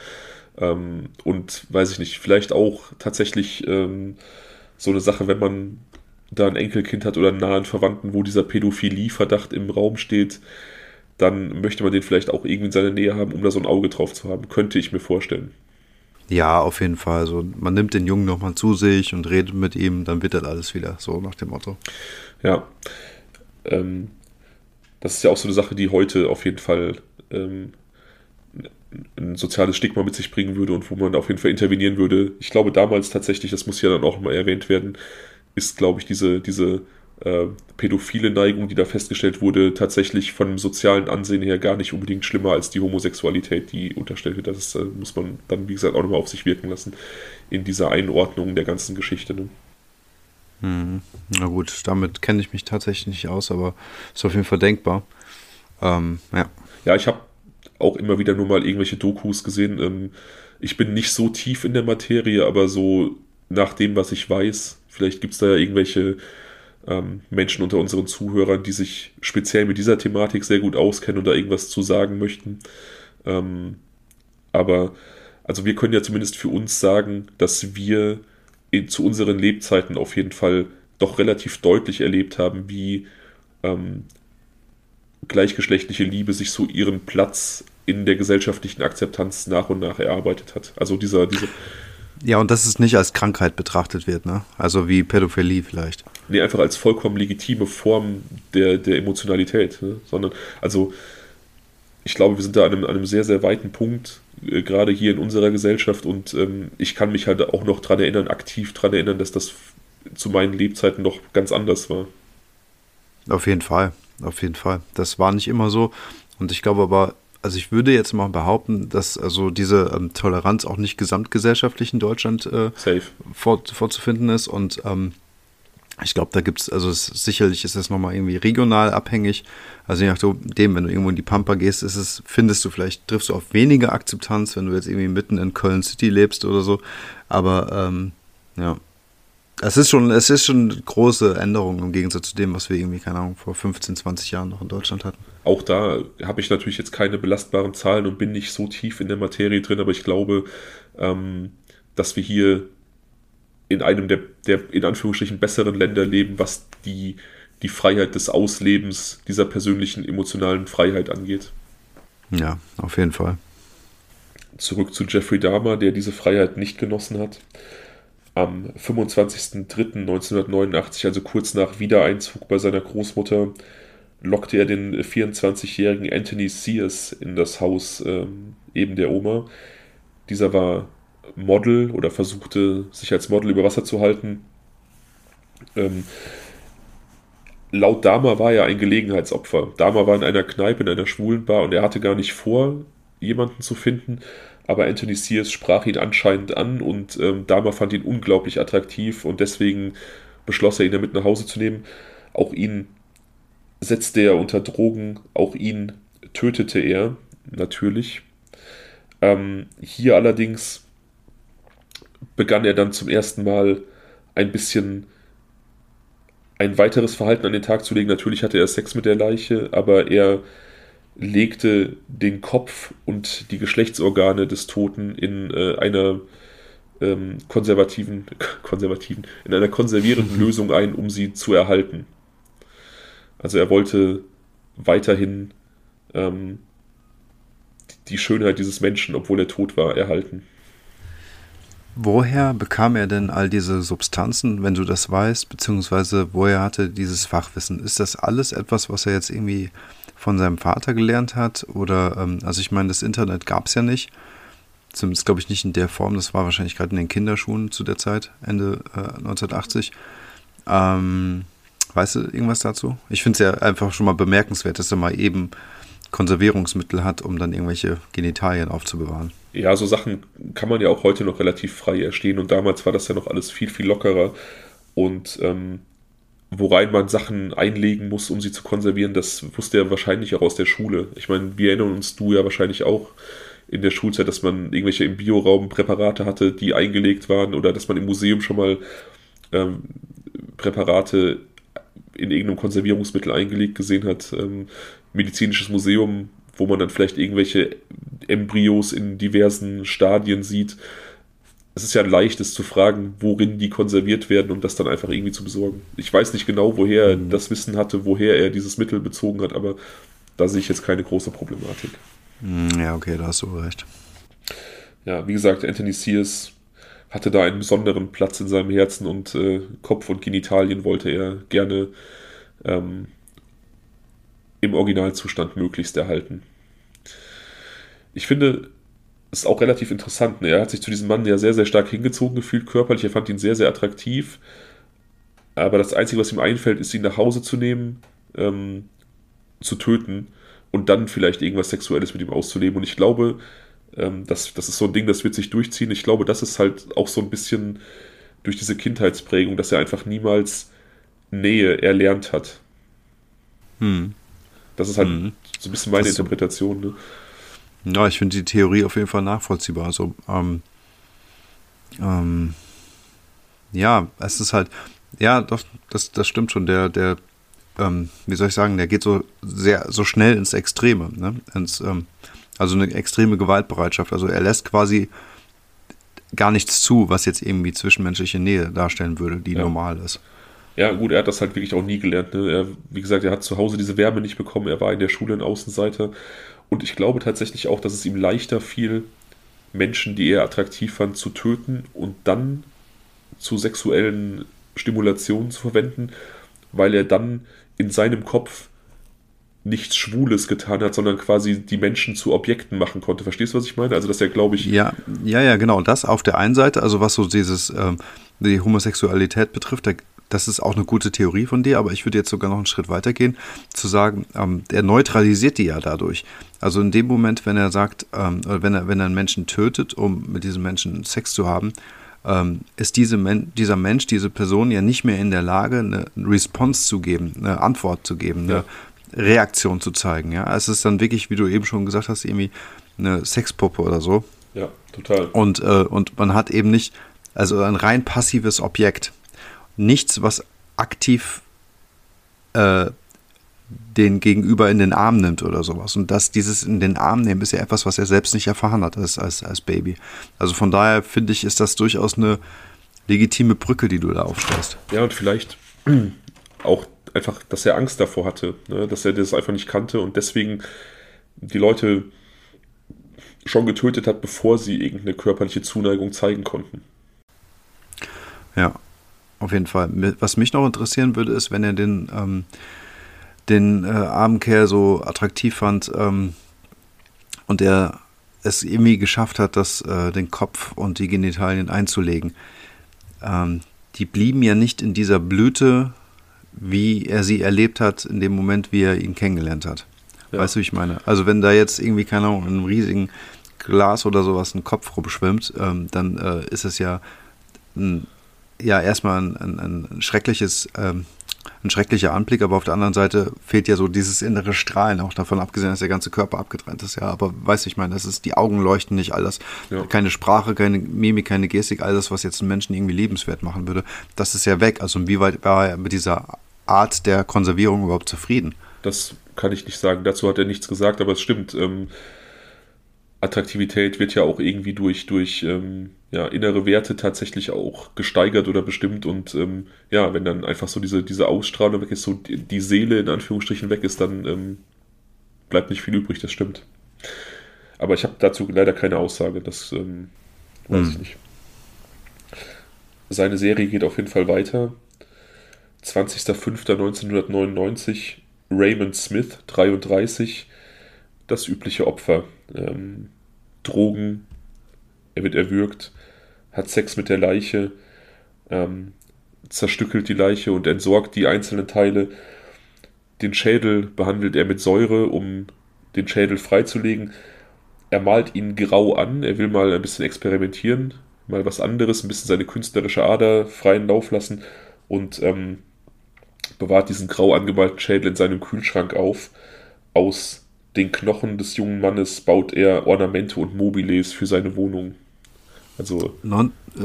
Ähm, und weiß ich nicht, vielleicht auch tatsächlich ähm, so eine Sache, wenn man da ein Enkelkind hat oder einen nahen Verwandten, wo dieser Pädophilie-Verdacht im Raum steht, dann möchte man den vielleicht auch irgendwie in seiner Nähe haben, um da so ein Auge drauf zu haben. Könnte ich mir vorstellen. Ja, auf jeden Fall. Also man nimmt den Jungen nochmal zu sich und redet mit ihm, dann wird das alles wieder, so nach dem Motto. Ja. Ähm, das ist ja auch so eine Sache, die heute auf jeden Fall ähm, ein soziales Stigma mit sich bringen würde und wo man auf jeden Fall intervenieren würde. Ich glaube damals tatsächlich, das muss ja dann auch mal erwähnt werden, ist, glaube ich, diese, diese äh, pädophile Neigung, die da festgestellt wurde, tatsächlich von dem sozialen Ansehen her gar nicht unbedingt schlimmer als die Homosexualität, die unterstellt wird. Das äh, muss man dann, wie gesagt, auch nochmal auf sich wirken lassen in dieser Einordnung der ganzen Geschichte. Ne? Hm. Na gut, damit kenne ich mich tatsächlich nicht aus, aber ist auf jeden Fall denkbar. Ähm, ja. Ja, ich habe auch immer wieder nur mal irgendwelche Dokus gesehen. Ähm, ich bin nicht so tief in der Materie, aber so nach dem, was ich weiß, vielleicht gibt es da ja irgendwelche ähm, Menschen unter unseren Zuhörern, die sich speziell mit dieser Thematik sehr gut auskennen und da irgendwas zu sagen möchten. Ähm, aber also wir können ja zumindest für uns sagen, dass wir in, zu unseren Lebzeiten auf jeden Fall doch relativ deutlich erlebt haben, wie ähm, gleichgeschlechtliche Liebe sich so ihren Platz in der gesellschaftlichen Akzeptanz nach und nach erarbeitet hat. Also dieser, diese. Ja, und dass es nicht als Krankheit betrachtet wird, ne? Also wie Pädophilie vielleicht. Nee, einfach als vollkommen legitime Form der, der Emotionalität, ne? sondern, also ich glaube, wir sind da an einem, an einem sehr, sehr weiten Punkt, äh, gerade hier in unserer Gesellschaft und ähm, ich kann mich halt auch noch daran erinnern, aktiv daran erinnern, dass das zu meinen Lebzeiten noch ganz anders war. Auf jeden Fall, auf jeden Fall. Das war nicht immer so und ich glaube aber, also ich würde jetzt mal behaupten, dass also diese ähm, Toleranz auch nicht gesamtgesellschaftlich in Deutschland äh, vor, vorzufinden ist und ähm, ich glaube, da gibt es, also es, sicherlich ist das nochmal irgendwie regional abhängig. Also je nachdem, wenn du irgendwo in die Pampa gehst, ist es, findest du vielleicht, triffst du auf weniger Akzeptanz, wenn du jetzt irgendwie mitten in Köln City lebst oder so. Aber ähm, ja. Es ist schon, es ist schon eine große Änderung im Gegensatz zu dem, was wir irgendwie, keine Ahnung, vor 15, 20 Jahren noch in Deutschland hatten. Auch da habe ich natürlich jetzt keine belastbaren Zahlen und bin nicht so tief in der Materie drin, aber ich glaube, ähm, dass wir hier in einem der, der in Anführungsstrichen besseren Länder leben, was die, die Freiheit des Auslebens dieser persönlichen emotionalen Freiheit angeht. Ja, auf jeden Fall. Zurück zu Jeffrey Dahmer, der diese Freiheit nicht genossen hat. Am 25.03.1989, also kurz nach Wiedereinzug bei seiner Großmutter, lockte er den 24-jährigen Anthony Sears in das Haus ähm, eben der Oma. Dieser war Model oder versuchte sich als Model über Wasser zu halten. Ähm, laut Dama war er ein Gelegenheitsopfer. Dama war in einer Kneipe, in einer schwulen Bar und er hatte gar nicht vor, jemanden zu finden. Aber Anthony Sears sprach ihn anscheinend an und ähm, Dama fand ihn unglaublich attraktiv und deswegen beschloss er, ihn damit nach Hause zu nehmen. Auch ihn setzte er unter Drogen, auch ihn tötete er natürlich. Ähm, hier allerdings begann er dann zum ersten Mal ein bisschen ein weiteres Verhalten an den Tag zu legen. Natürlich hatte er Sex mit der Leiche, aber er legte den Kopf und die Geschlechtsorgane des Toten in äh, einer ähm, konservativen, konservativen, in einer konservierenden Lösung ein, um sie zu erhalten. Also er wollte weiterhin ähm, die Schönheit dieses Menschen, obwohl er tot war, erhalten. Woher bekam er denn all diese Substanzen, wenn du das weißt, beziehungsweise woher hatte dieses Fachwissen? Ist das alles etwas, was er jetzt irgendwie von seinem Vater gelernt hat? Oder, ähm, also ich meine, das Internet gab es ja nicht. Zumindest glaube ich nicht in der Form. Das war wahrscheinlich gerade in den Kinderschuhen zu der Zeit, Ende äh, 1980. Ähm, weißt du irgendwas dazu? Ich finde es ja einfach schon mal bemerkenswert, dass er mal eben Konservierungsmittel hat, um dann irgendwelche Genitalien aufzubewahren ja, so Sachen kann man ja auch heute noch relativ frei erstehen und damals war das ja noch alles viel, viel lockerer. Und ähm, worein man Sachen einlegen muss, um sie zu konservieren, das wusste er wahrscheinlich auch aus der Schule. Ich meine, wir erinnern uns, du ja wahrscheinlich auch in der Schulzeit, dass man irgendwelche im Bioraum Präparate hatte, die eingelegt waren oder dass man im Museum schon mal ähm, Präparate in irgendeinem Konservierungsmittel eingelegt gesehen hat. Ähm, medizinisches Museum wo man dann vielleicht irgendwelche Embryos in diversen Stadien sieht. Es ist ja leicht, es zu fragen, worin die konserviert werden und das dann einfach irgendwie zu besorgen. Ich weiß nicht genau, woher er mhm. das Wissen hatte, woher er dieses Mittel bezogen hat, aber da sehe ich jetzt keine große Problematik. Mhm, ja, okay, da hast du recht. Ja, wie gesagt, Anthony Sears hatte da einen besonderen Platz in seinem Herzen und äh, Kopf und Genitalien wollte er gerne ähm, im Originalzustand möglichst erhalten. Ich finde es auch relativ interessant. Ne? Er hat sich zu diesem Mann ja sehr, sehr stark hingezogen gefühlt körperlich. Er fand ihn sehr, sehr attraktiv. Aber das Einzige, was ihm einfällt, ist, ihn nach Hause zu nehmen, ähm, zu töten und dann vielleicht irgendwas Sexuelles mit ihm auszuleben. Und ich glaube, ähm, das, das ist so ein Ding, das wird sich durchziehen. Ich glaube, das ist halt auch so ein bisschen durch diese Kindheitsprägung, dass er einfach niemals Nähe erlernt hat. Hm. Das ist halt mhm. so ein bisschen meine Interpretation. Ne? Ja, ich finde die Theorie auf jeden Fall nachvollziehbar. Also, ähm, ähm, ja, es ist halt, ja, doch, das, das stimmt schon. Der, der, ähm, wie soll ich sagen, der geht so sehr, so schnell ins Extreme, ne? Ins, ähm, also eine extreme Gewaltbereitschaft. Also er lässt quasi gar nichts zu, was jetzt irgendwie zwischenmenschliche Nähe darstellen würde, die ja. normal ist. Ja, gut, er hat das halt wirklich auch nie gelernt. Ne? Er, wie gesagt, er hat zu Hause diese Wärme nicht bekommen. Er war in der Schule ein Außenseiter. Und ich glaube tatsächlich auch, dass es ihm leichter fiel, Menschen, die er attraktiv fand, zu töten und dann zu sexuellen Stimulationen zu verwenden, weil er dann in seinem Kopf nichts Schwules getan hat, sondern quasi die Menschen zu Objekten machen konnte. Verstehst du, was ich meine? Also, dass er, glaube ich. Ja, ja, ja, genau. Das auf der einen Seite, also was so dieses, ähm, die Homosexualität betrifft, da, das ist auch eine gute Theorie von dir, aber ich würde jetzt sogar noch einen Schritt weiter gehen, zu sagen, ähm, er neutralisiert die ja dadurch. Also in dem Moment, wenn er sagt, ähm, wenn, er, wenn er einen Menschen tötet, um mit diesem Menschen Sex zu haben, ähm, ist diese Men dieser Mensch, diese Person ja nicht mehr in der Lage, eine Response zu geben, eine Antwort zu geben, eine ja. Reaktion zu zeigen. Ja? Es ist dann wirklich, wie du eben schon gesagt hast, irgendwie eine Sexpuppe oder so. Ja, total. Und, äh, und man hat eben nicht, also ein rein passives Objekt. Nichts, was aktiv äh, den Gegenüber in den Arm nimmt oder sowas. Und dass dieses in den Arm nehmen ist ja etwas, was er selbst nicht erfahren hat als, als, als Baby. Also von daher finde ich, ist das durchaus eine legitime Brücke, die du da aufstellst. Ja, und vielleicht auch einfach, dass er Angst davor hatte, ne? dass er das einfach nicht kannte und deswegen die Leute schon getötet hat, bevor sie irgendeine körperliche Zuneigung zeigen konnten. Ja, auf jeden Fall. Was mich noch interessieren würde, ist, wenn er den, ähm, den äh, armen Kerl so attraktiv fand ähm, und er es irgendwie geschafft hat, das, äh, den Kopf und die Genitalien einzulegen. Ähm, die blieben ja nicht in dieser Blüte wie er sie erlebt hat in dem Moment, wie er ihn kennengelernt hat. Ja. Weißt du, wie ich meine? Also wenn da jetzt irgendwie, keine Ahnung, in einem riesigen Glas oder sowas ein Kopf rumschwimmt, ähm, dann äh, ist es ja ein, ja erstmal ein, ein, ein schreckliches, ähm, ein schrecklicher Anblick, aber auf der anderen Seite fehlt ja so dieses innere Strahlen, auch davon abgesehen, dass der ganze Körper abgetrennt ist, ja. Aber weißt du, ich meine, das ist, die Augen leuchten nicht, all das, ja. keine Sprache, keine Mimik, keine Gestik, all das, was jetzt einen Menschen irgendwie lebenswert machen würde, das ist ja weg. Also inwieweit war er mit dieser Art der Konservierung überhaupt zufrieden? Das kann ich nicht sagen. Dazu hat er nichts gesagt, aber es stimmt. Ähm, Attraktivität wird ja auch irgendwie durch, durch ähm, ja, innere Werte tatsächlich auch gesteigert oder bestimmt. Und ähm, ja, wenn dann einfach so diese, diese Ausstrahlung weg ist, so die, Seele in Anführungsstrichen weg ist, dann ähm, bleibt nicht viel übrig, das stimmt. Aber ich habe dazu leider keine Aussage, das ähm, weiß hm. ich nicht. Seine Serie geht auf jeden Fall weiter. 20.05.1999 Raymond Smith, 33, das übliche Opfer. Ähm, Drogen, er wird erwürgt, hat Sex mit der Leiche, ähm, zerstückelt die Leiche und entsorgt die einzelnen Teile. Den Schädel behandelt er mit Säure, um den Schädel freizulegen. Er malt ihn grau an, er will mal ein bisschen experimentieren, mal was anderes, ein bisschen seine künstlerische Ader freien Lauf lassen und ähm, bewahrt diesen grau angemalten Schädel in seinem Kühlschrank auf. Aus den Knochen des jungen Mannes baut er Ornamente und Mobiles für seine Wohnung. Also. Non, äh,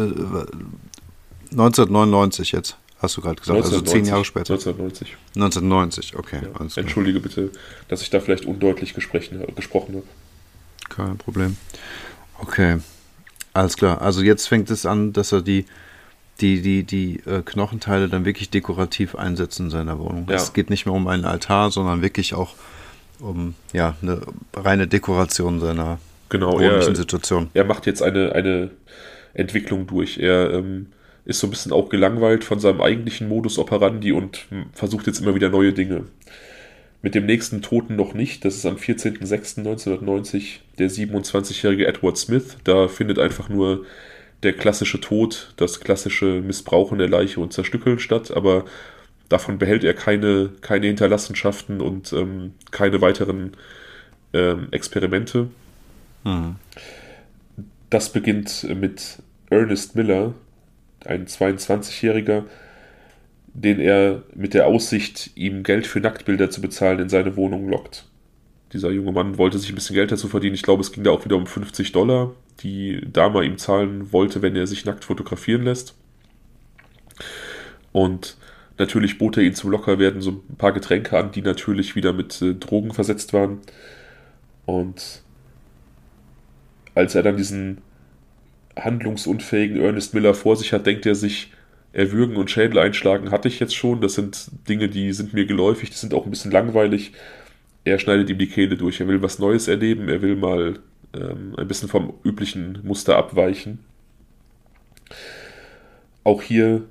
1999 jetzt, hast du gerade gesagt, 1990, also zehn Jahre später. 1990. 1990, okay. Ja, entschuldige bitte, dass ich da vielleicht undeutlich gesprochen habe. Kein Problem. Okay, alles klar. Also jetzt fängt es an, dass er die die, die, die äh, Knochenteile dann wirklich dekorativ einsetzen in seiner Wohnung. Ja. Es geht nicht mehr um einen Altar, sondern wirklich auch um ja, eine reine Dekoration seiner genau, wohnlichen Situation. Er macht jetzt eine, eine Entwicklung durch. Er ähm, ist so ein bisschen auch gelangweilt von seinem eigentlichen Modus operandi und versucht jetzt immer wieder neue Dinge. Mit dem nächsten Toten noch nicht. Das ist am 14.06.1990 der 27-jährige Edward Smith. Da findet einfach nur der klassische Tod, das klassische Missbrauchen der Leiche und Zerstückeln statt, aber davon behält er keine, keine Hinterlassenschaften und ähm, keine weiteren ähm, Experimente. Mhm. Das beginnt mit Ernest Miller, ein 22-Jähriger, den er mit der Aussicht, ihm Geld für Nacktbilder zu bezahlen, in seine Wohnung lockt. Dieser junge Mann wollte sich ein bisschen Geld dazu verdienen. Ich glaube, es ging da auch wieder um 50 Dollar die Dame ihm zahlen wollte, wenn er sich nackt fotografieren lässt. Und natürlich bot er ihn zum Lockerwerden so ein paar Getränke an, die natürlich wieder mit äh, Drogen versetzt waren. Und als er dann diesen handlungsunfähigen Ernest Miller vor sich hat, denkt er sich, erwürgen und Schädel einschlagen hatte ich jetzt schon. Das sind Dinge, die sind mir geläufig, die sind auch ein bisschen langweilig. Er schneidet ihm die Kehle durch. Er will was Neues erleben. Er will mal ähm, ein bisschen vom üblichen Muster abweichen. Auch hier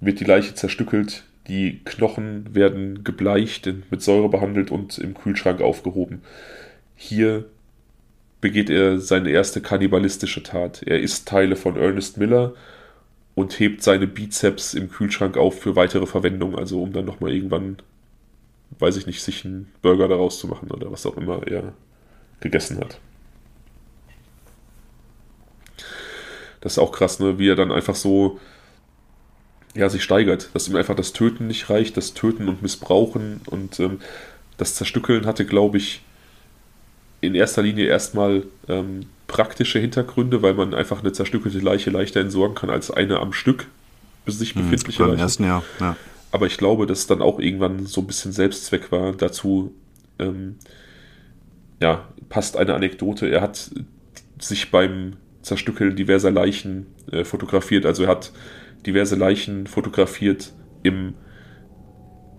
wird die Leiche zerstückelt. Die Knochen werden gebleicht, mit Säure behandelt und im Kühlschrank aufgehoben. Hier begeht er seine erste kannibalistische Tat. Er isst Teile von Ernest Miller und hebt seine Bizeps im Kühlschrank auf für weitere Verwendung, also um dann nochmal irgendwann, weiß ich nicht, sich einen Burger daraus zu machen oder was auch immer er gegessen hat. Das ist auch krass, ne? wie er dann einfach so ja, sich steigert, dass ihm einfach das Töten nicht reicht, das Töten und Missbrauchen und ähm, das Zerstückeln hatte, glaube ich, in erster Linie erstmal ähm, praktische Hintergründe, weil man einfach eine zerstückelte Leiche leichter entsorgen kann als eine am Stück sich hm, befindliche hm, Leiche. Ersten Jahr, ja. Aber ich glaube, dass es dann auch irgendwann so ein bisschen Selbstzweck war. Dazu ähm, ja, passt eine Anekdote. Er hat sich beim Zerstückeln diverser Leichen äh, fotografiert. Also er hat diverse Leichen fotografiert im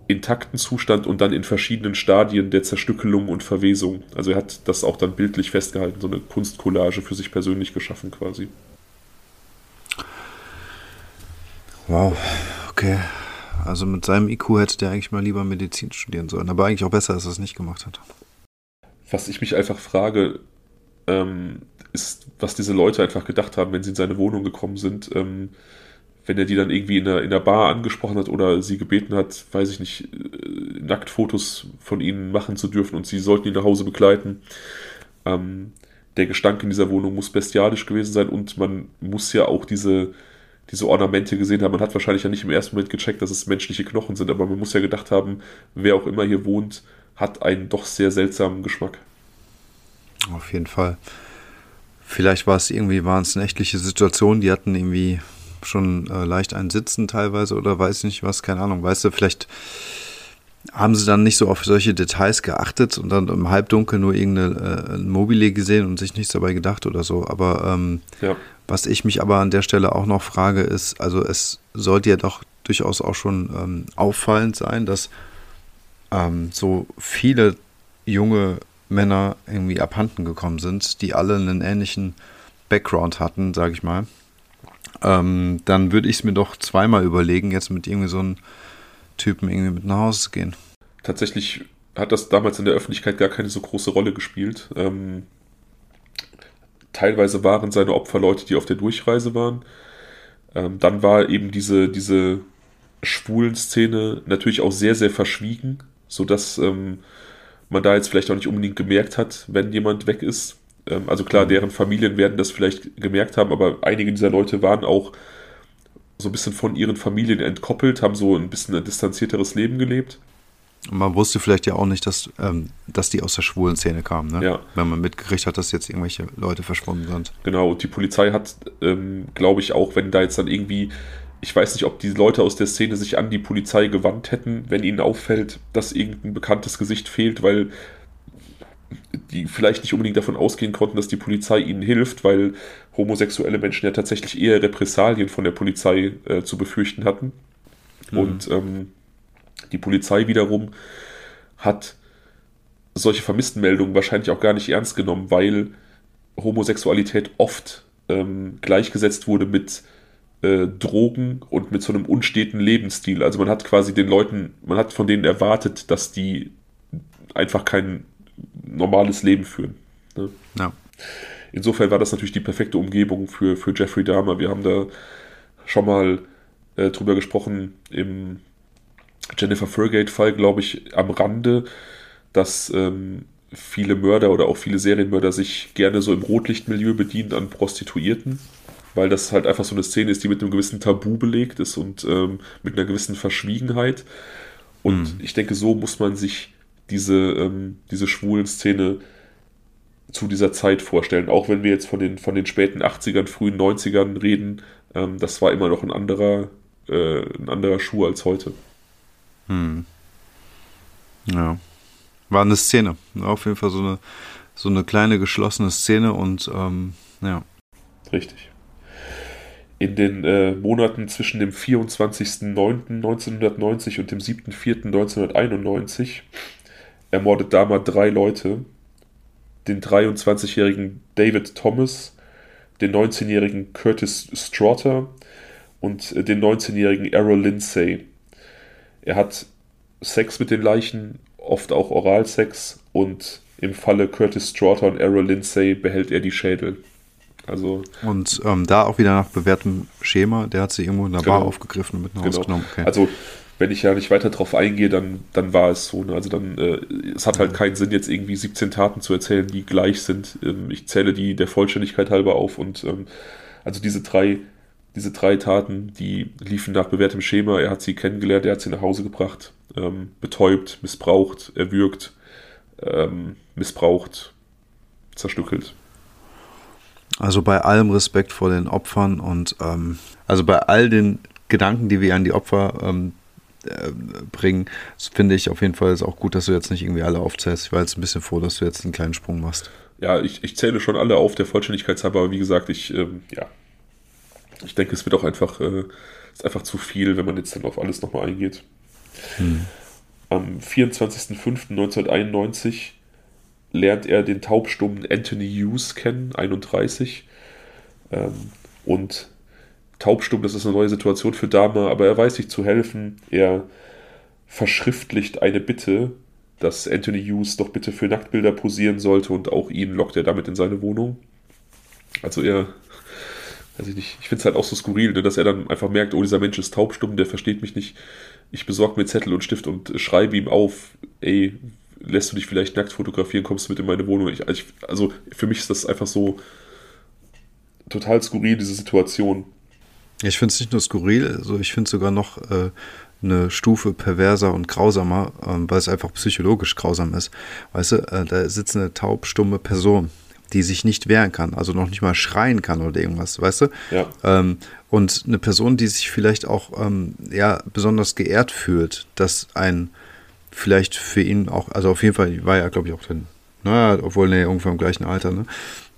intakten Zustand und dann in verschiedenen Stadien der Zerstückelung und Verwesung. Also er hat das auch dann bildlich festgehalten, so eine Kunstcollage für sich persönlich geschaffen quasi. Wow, okay. Also mit seinem IQ hätte der eigentlich mal lieber Medizin studieren sollen, aber eigentlich auch besser, dass er es nicht gemacht hat. Was ich mich einfach frage, ähm, ist, was diese Leute einfach gedacht haben, wenn sie in seine Wohnung gekommen sind. Ähm, wenn er die dann irgendwie in der, in der Bar angesprochen hat oder sie gebeten hat, weiß ich nicht, äh, Nacktfotos von ihnen machen zu dürfen und sie sollten ihn nach Hause begleiten. Ähm, der Gestank in dieser Wohnung muss bestialisch gewesen sein und man muss ja auch diese, diese Ornamente gesehen haben. Man hat wahrscheinlich ja nicht im ersten Moment gecheckt, dass es menschliche Knochen sind, aber man muss ja gedacht haben, wer auch immer hier wohnt, hat einen doch sehr seltsamen Geschmack. Auf jeden Fall. Vielleicht war es irgendwie, waren es nächtliche Situationen, die hatten irgendwie schon äh, leicht ein Sitzen teilweise oder weiß nicht was, keine Ahnung, weißt du, vielleicht haben sie dann nicht so auf solche Details geachtet und dann im Halbdunkel nur irgendeine äh, Mobile gesehen und sich nichts dabei gedacht oder so. Aber ähm, ja. was ich mich aber an der Stelle auch noch frage, ist, also es sollte ja doch durchaus auch schon ähm, auffallend sein, dass ähm, so viele junge Männer irgendwie abhanden gekommen sind, die alle einen ähnlichen Background hatten, sage ich mal ähm, dann würde ich es mir doch zweimal überlegen, jetzt mit irgendwie so einem Typen irgendwie mit nach Hause zu gehen. Tatsächlich hat das damals in der Öffentlichkeit gar keine so große Rolle gespielt. Ähm, teilweise waren seine Opfer Leute, die auf der Durchreise waren. Ähm, dann war eben diese, diese schwulen Szene natürlich auch sehr, sehr verschwiegen, sodass ähm, man da jetzt vielleicht auch nicht unbedingt gemerkt hat, wenn jemand weg ist. Ähm, also klar, mhm. deren Familien werden das vielleicht gemerkt haben, aber einige dieser Leute waren auch so ein bisschen von ihren Familien entkoppelt, haben so ein bisschen ein distanzierteres Leben gelebt. Man wusste vielleicht ja auch nicht, dass, ähm, dass die aus der schwulen Szene kamen, ne? Ja. Wenn man mitgekriegt hat, dass jetzt irgendwelche Leute verschwunden sind. Genau, und die Polizei hat, ähm, glaube ich, auch, wenn da jetzt dann irgendwie, ich weiß nicht, ob die Leute aus der Szene sich an die Polizei gewandt hätten, wenn ihnen auffällt, dass irgendein bekanntes Gesicht fehlt, weil die vielleicht nicht unbedingt davon ausgehen konnten, dass die Polizei ihnen hilft, weil homosexuelle Menschen ja tatsächlich eher Repressalien von der Polizei äh, zu befürchten hatten. Mhm. Und ähm, die Polizei wiederum hat solche Vermisstenmeldungen wahrscheinlich auch gar nicht ernst genommen, weil Homosexualität oft ähm, gleichgesetzt wurde mit äh, Drogen und mit so einem unsteten Lebensstil. Also man hat quasi den Leuten, man hat von denen erwartet, dass die einfach keinen normales Leben führen. Ne? Ja. Insofern war das natürlich die perfekte Umgebung für, für Jeffrey Dahmer. Wir haben da schon mal äh, drüber gesprochen im Jennifer Fergate-Fall, glaube ich, am Rande, dass ähm, viele Mörder oder auch viele Serienmörder sich gerne so im Rotlichtmilieu bedienen an Prostituierten, weil das halt einfach so eine Szene ist, die mit einem gewissen Tabu belegt ist und ähm, mit einer gewissen Verschwiegenheit. Und mhm. ich denke, so muss man sich diese, ähm, diese schwulen Szene zu dieser Zeit vorstellen. Auch wenn wir jetzt von den, von den späten 80ern, frühen 90ern reden, ähm, das war immer noch ein anderer, äh, ein anderer Schuh als heute. Hm. Ja. War eine Szene. Auf jeden Fall so eine, so eine kleine geschlossene Szene und ähm, ja. Richtig. In den äh, Monaten zwischen dem 24.09.1990 und dem 7.04.1991 ermordet Dahmer drei Leute. Den 23-jährigen David Thomas, den 19-jährigen Curtis Straughter und äh, den 19-jährigen Errol Lindsay. Er hat Sex mit den Leichen, oft auch Oralsex und im Falle Curtis Straughter und Errol Lindsay behält er die Schädel. Also und ähm, da auch wieder nach bewährtem Schema, der hat sie irgendwo in der genau. Bar aufgegriffen und mit nach Hause genau. genommen. Okay. Also wenn ich ja nicht weiter drauf eingehe, dann, dann war es so. Ne? Also dann, äh, es hat halt keinen Sinn, jetzt irgendwie 17 Taten zu erzählen, die gleich sind. Ähm, ich zähle die der Vollständigkeit halber auf und ähm, also diese drei, diese drei Taten, die liefen nach bewährtem Schema. Er hat sie kennengelernt, er hat sie nach Hause gebracht, ähm, betäubt, missbraucht, erwürgt, ähm, missbraucht, zerstückelt. Also bei allem Respekt vor den Opfern und ähm, also bei all den Gedanken, die wir an die Opfer ähm, äh, bringen, finde ich auf jeden Fall ist auch gut, dass du jetzt nicht irgendwie alle aufzählst. Ich war jetzt ein bisschen froh, dass du jetzt einen kleinen Sprung machst. Ja, ich, ich zähle schon alle auf, der Vollständigkeit halber, aber wie gesagt, ich, ähm, ja, ich denke, es wird auch einfach, äh, ist einfach zu viel, wenn man jetzt dann auf alles nochmal eingeht. Hm. Am 24.05.1991 lernt er den taubstummen Anthony Hughes kennen, 31. Ähm, und taubstumm, das ist eine neue Situation für Dama, aber er weiß sich zu helfen. Er verschriftlicht eine Bitte, dass Anthony Hughes doch bitte für Nacktbilder posieren sollte und auch ihn lockt er damit in seine Wohnung. Also er, weiß ich nicht, ich finde es halt auch so skurril, ne, dass er dann einfach merkt, oh, dieser Mensch ist taubstumm, der versteht mich nicht. Ich besorge mir Zettel und Stift und schreibe ihm auf, ey, lässt du dich vielleicht nackt fotografieren, kommst du mit in meine Wohnung. Ich, also für mich ist das einfach so total skurril, diese Situation. Ich finde es nicht nur skurril, also ich finde es sogar noch äh, eine Stufe perverser und grausamer, ähm, weil es einfach psychologisch grausam ist. Weißt du, äh, da sitzt eine taubstumme Person, die sich nicht wehren kann, also noch nicht mal schreien kann oder irgendwas, weißt du? Ja. Ähm, und eine Person, die sich vielleicht auch ähm, ja, besonders geehrt fühlt, dass ein vielleicht für ihn auch, also auf jeden Fall war er, glaube ich, auch dann, naja, obwohl ne, irgendwann im gleichen Alter, ne?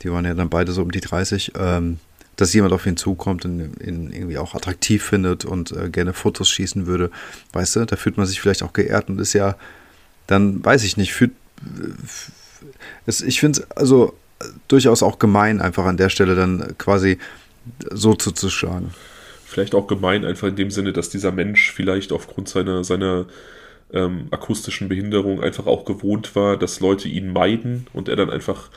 Die waren ja dann beide so um die 30, ähm, dass jemand auf ihn zukommt und ihn irgendwie auch attraktiv findet und äh, gerne Fotos schießen würde, weißt du, da fühlt man sich vielleicht auch geehrt und ist ja, dann weiß ich nicht, fühlt, es, ich finde es also durchaus auch gemein, einfach an der Stelle dann quasi so zuzuschlagen. Vielleicht auch gemein, einfach in dem Sinne, dass dieser Mensch vielleicht aufgrund seiner, seiner ähm, akustischen Behinderung einfach auch gewohnt war, dass Leute ihn meiden und er dann einfach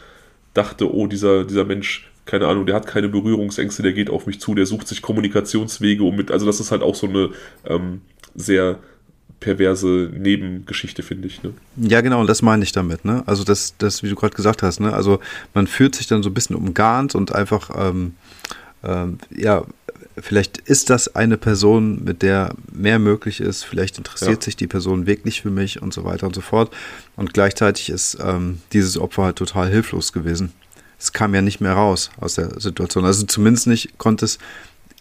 dachte, oh, dieser, dieser Mensch, keine Ahnung, der hat keine Berührungsängste, der geht auf mich zu, der sucht sich Kommunikationswege, um mit, also das ist halt auch so eine ähm, sehr perverse Nebengeschichte, finde ich. Ne? Ja, genau, und das meine ich damit, ne? Also das, das, wie du gerade gesagt hast, ne? Also man fühlt sich dann so ein bisschen umgarnt und einfach, ähm, ähm, ja, vielleicht ist das eine Person, mit der mehr möglich ist, vielleicht interessiert ja. sich die Person wirklich für mich und so weiter und so fort. Und gleichzeitig ist ähm, dieses Opfer halt total hilflos gewesen. Es kam ja nicht mehr raus aus der Situation. Also zumindest nicht konnte es,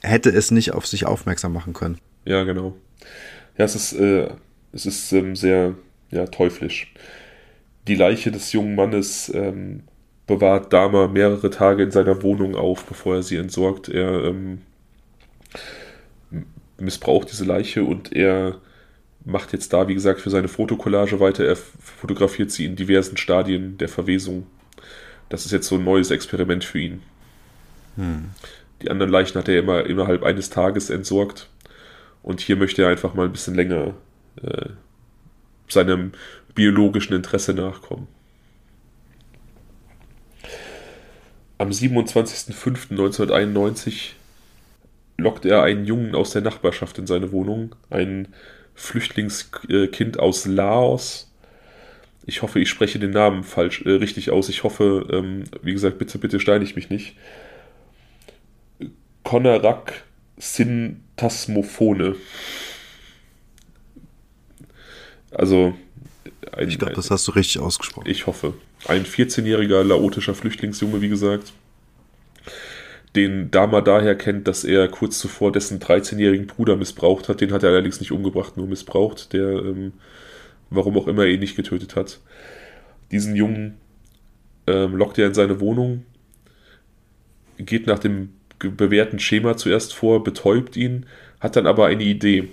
hätte es nicht auf sich aufmerksam machen können. Ja, genau. Ja, es ist, äh, es ist ähm, sehr ja, teuflisch. Die Leiche des jungen Mannes ähm, bewahrt Dama mehrere Tage in seiner Wohnung auf, bevor er sie entsorgt. Er ähm, missbraucht diese Leiche und er macht jetzt da, wie gesagt, für seine Fotokollage weiter. Er fotografiert sie in diversen Stadien der Verwesung. Das ist jetzt so ein neues Experiment für ihn. Hm. Die anderen Leichen hat er immer innerhalb eines Tages entsorgt. Und hier möchte er einfach mal ein bisschen länger äh, seinem biologischen Interesse nachkommen. Am 27.05.1991 lockt er einen Jungen aus der Nachbarschaft in seine Wohnung, ein Flüchtlingskind aus Laos. Ich hoffe, ich spreche den Namen falsch, äh, richtig aus. Ich hoffe, ähm, wie gesagt, bitte, bitte steinigt mich nicht. Konarak Syntasmophone. Also. Ein, ich glaube, das hast du richtig ausgesprochen. Ich hoffe. Ein 14-jähriger laotischer Flüchtlingsjunge, wie gesagt den Dama daher kennt, dass er kurz zuvor dessen 13-jährigen Bruder missbraucht hat. Den hat er allerdings nicht umgebracht, nur missbraucht, der, ähm, warum auch immer, ihn nicht getötet hat. Diesen Jungen ähm, lockt er in seine Wohnung, geht nach dem bewährten Schema zuerst vor, betäubt ihn, hat dann aber eine Idee.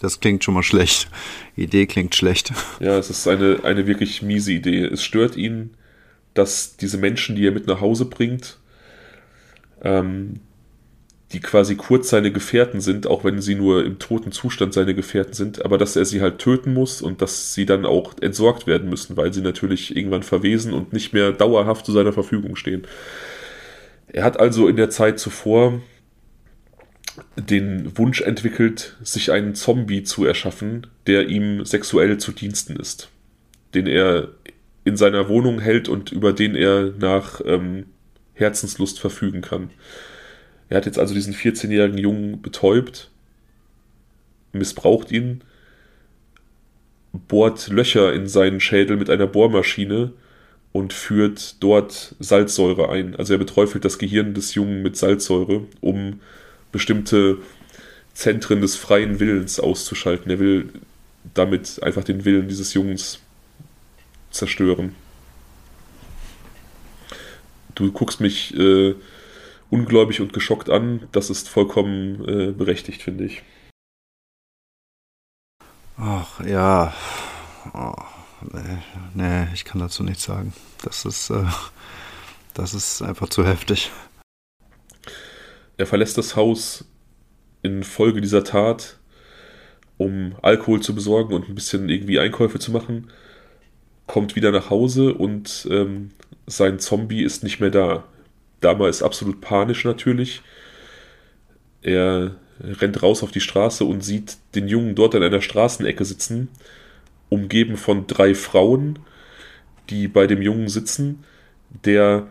Das klingt schon mal schlecht. Idee klingt schlecht. Ja, es ist eine, eine wirklich miese Idee. Es stört ihn, dass diese Menschen, die er mit nach Hause bringt, ähm, die quasi kurz seine Gefährten sind, auch wenn sie nur im toten Zustand seine Gefährten sind, aber dass er sie halt töten muss und dass sie dann auch entsorgt werden müssen, weil sie natürlich irgendwann verwesen und nicht mehr dauerhaft zu seiner Verfügung stehen. Er hat also in der Zeit zuvor den Wunsch entwickelt, sich einen Zombie zu erschaffen, der ihm sexuell zu Diensten ist, den er in seiner Wohnung hält und über den er nach ähm, Herzenslust verfügen kann. Er hat jetzt also diesen 14-jährigen Jungen betäubt, missbraucht ihn, bohrt Löcher in seinen Schädel mit einer Bohrmaschine und führt dort Salzsäure ein. Also er beträufelt das Gehirn des Jungen mit Salzsäure, um bestimmte Zentren des freien Willens auszuschalten. Er will damit einfach den Willen dieses Jungens zerstören. Du guckst mich äh, ungläubig und geschockt an. Das ist vollkommen äh, berechtigt, finde ich. Ach ja. Oh, nee, nee, ich kann dazu nichts sagen. Das ist, äh, das ist einfach zu heftig. Er verlässt das Haus infolge dieser Tat, um Alkohol zu besorgen und ein bisschen irgendwie Einkäufe zu machen. Kommt wieder nach Hause und ähm, sein Zombie ist nicht mehr da. Dama ist absolut panisch natürlich. Er rennt raus auf die Straße und sieht den Jungen dort an einer Straßenecke sitzen, umgeben von drei Frauen, die bei dem Jungen sitzen, der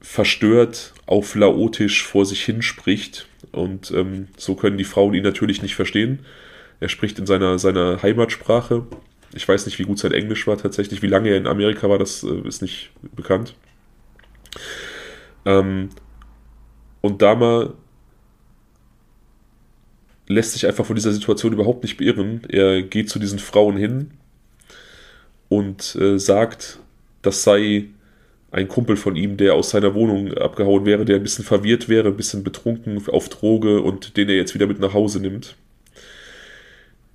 verstört auf Laotisch vor sich hin spricht. Und ähm, so können die Frauen ihn natürlich nicht verstehen. Er spricht in seiner, seiner Heimatsprache. Ich weiß nicht, wie gut sein Englisch war tatsächlich. Wie lange er in Amerika war, das äh, ist nicht bekannt. Ähm, und Dama lässt sich einfach von dieser Situation überhaupt nicht beirren. Er geht zu diesen Frauen hin und äh, sagt, das sei ein Kumpel von ihm, der aus seiner Wohnung abgehauen wäre, der ein bisschen verwirrt wäre, ein bisschen betrunken auf Droge und den er jetzt wieder mit nach Hause nimmt.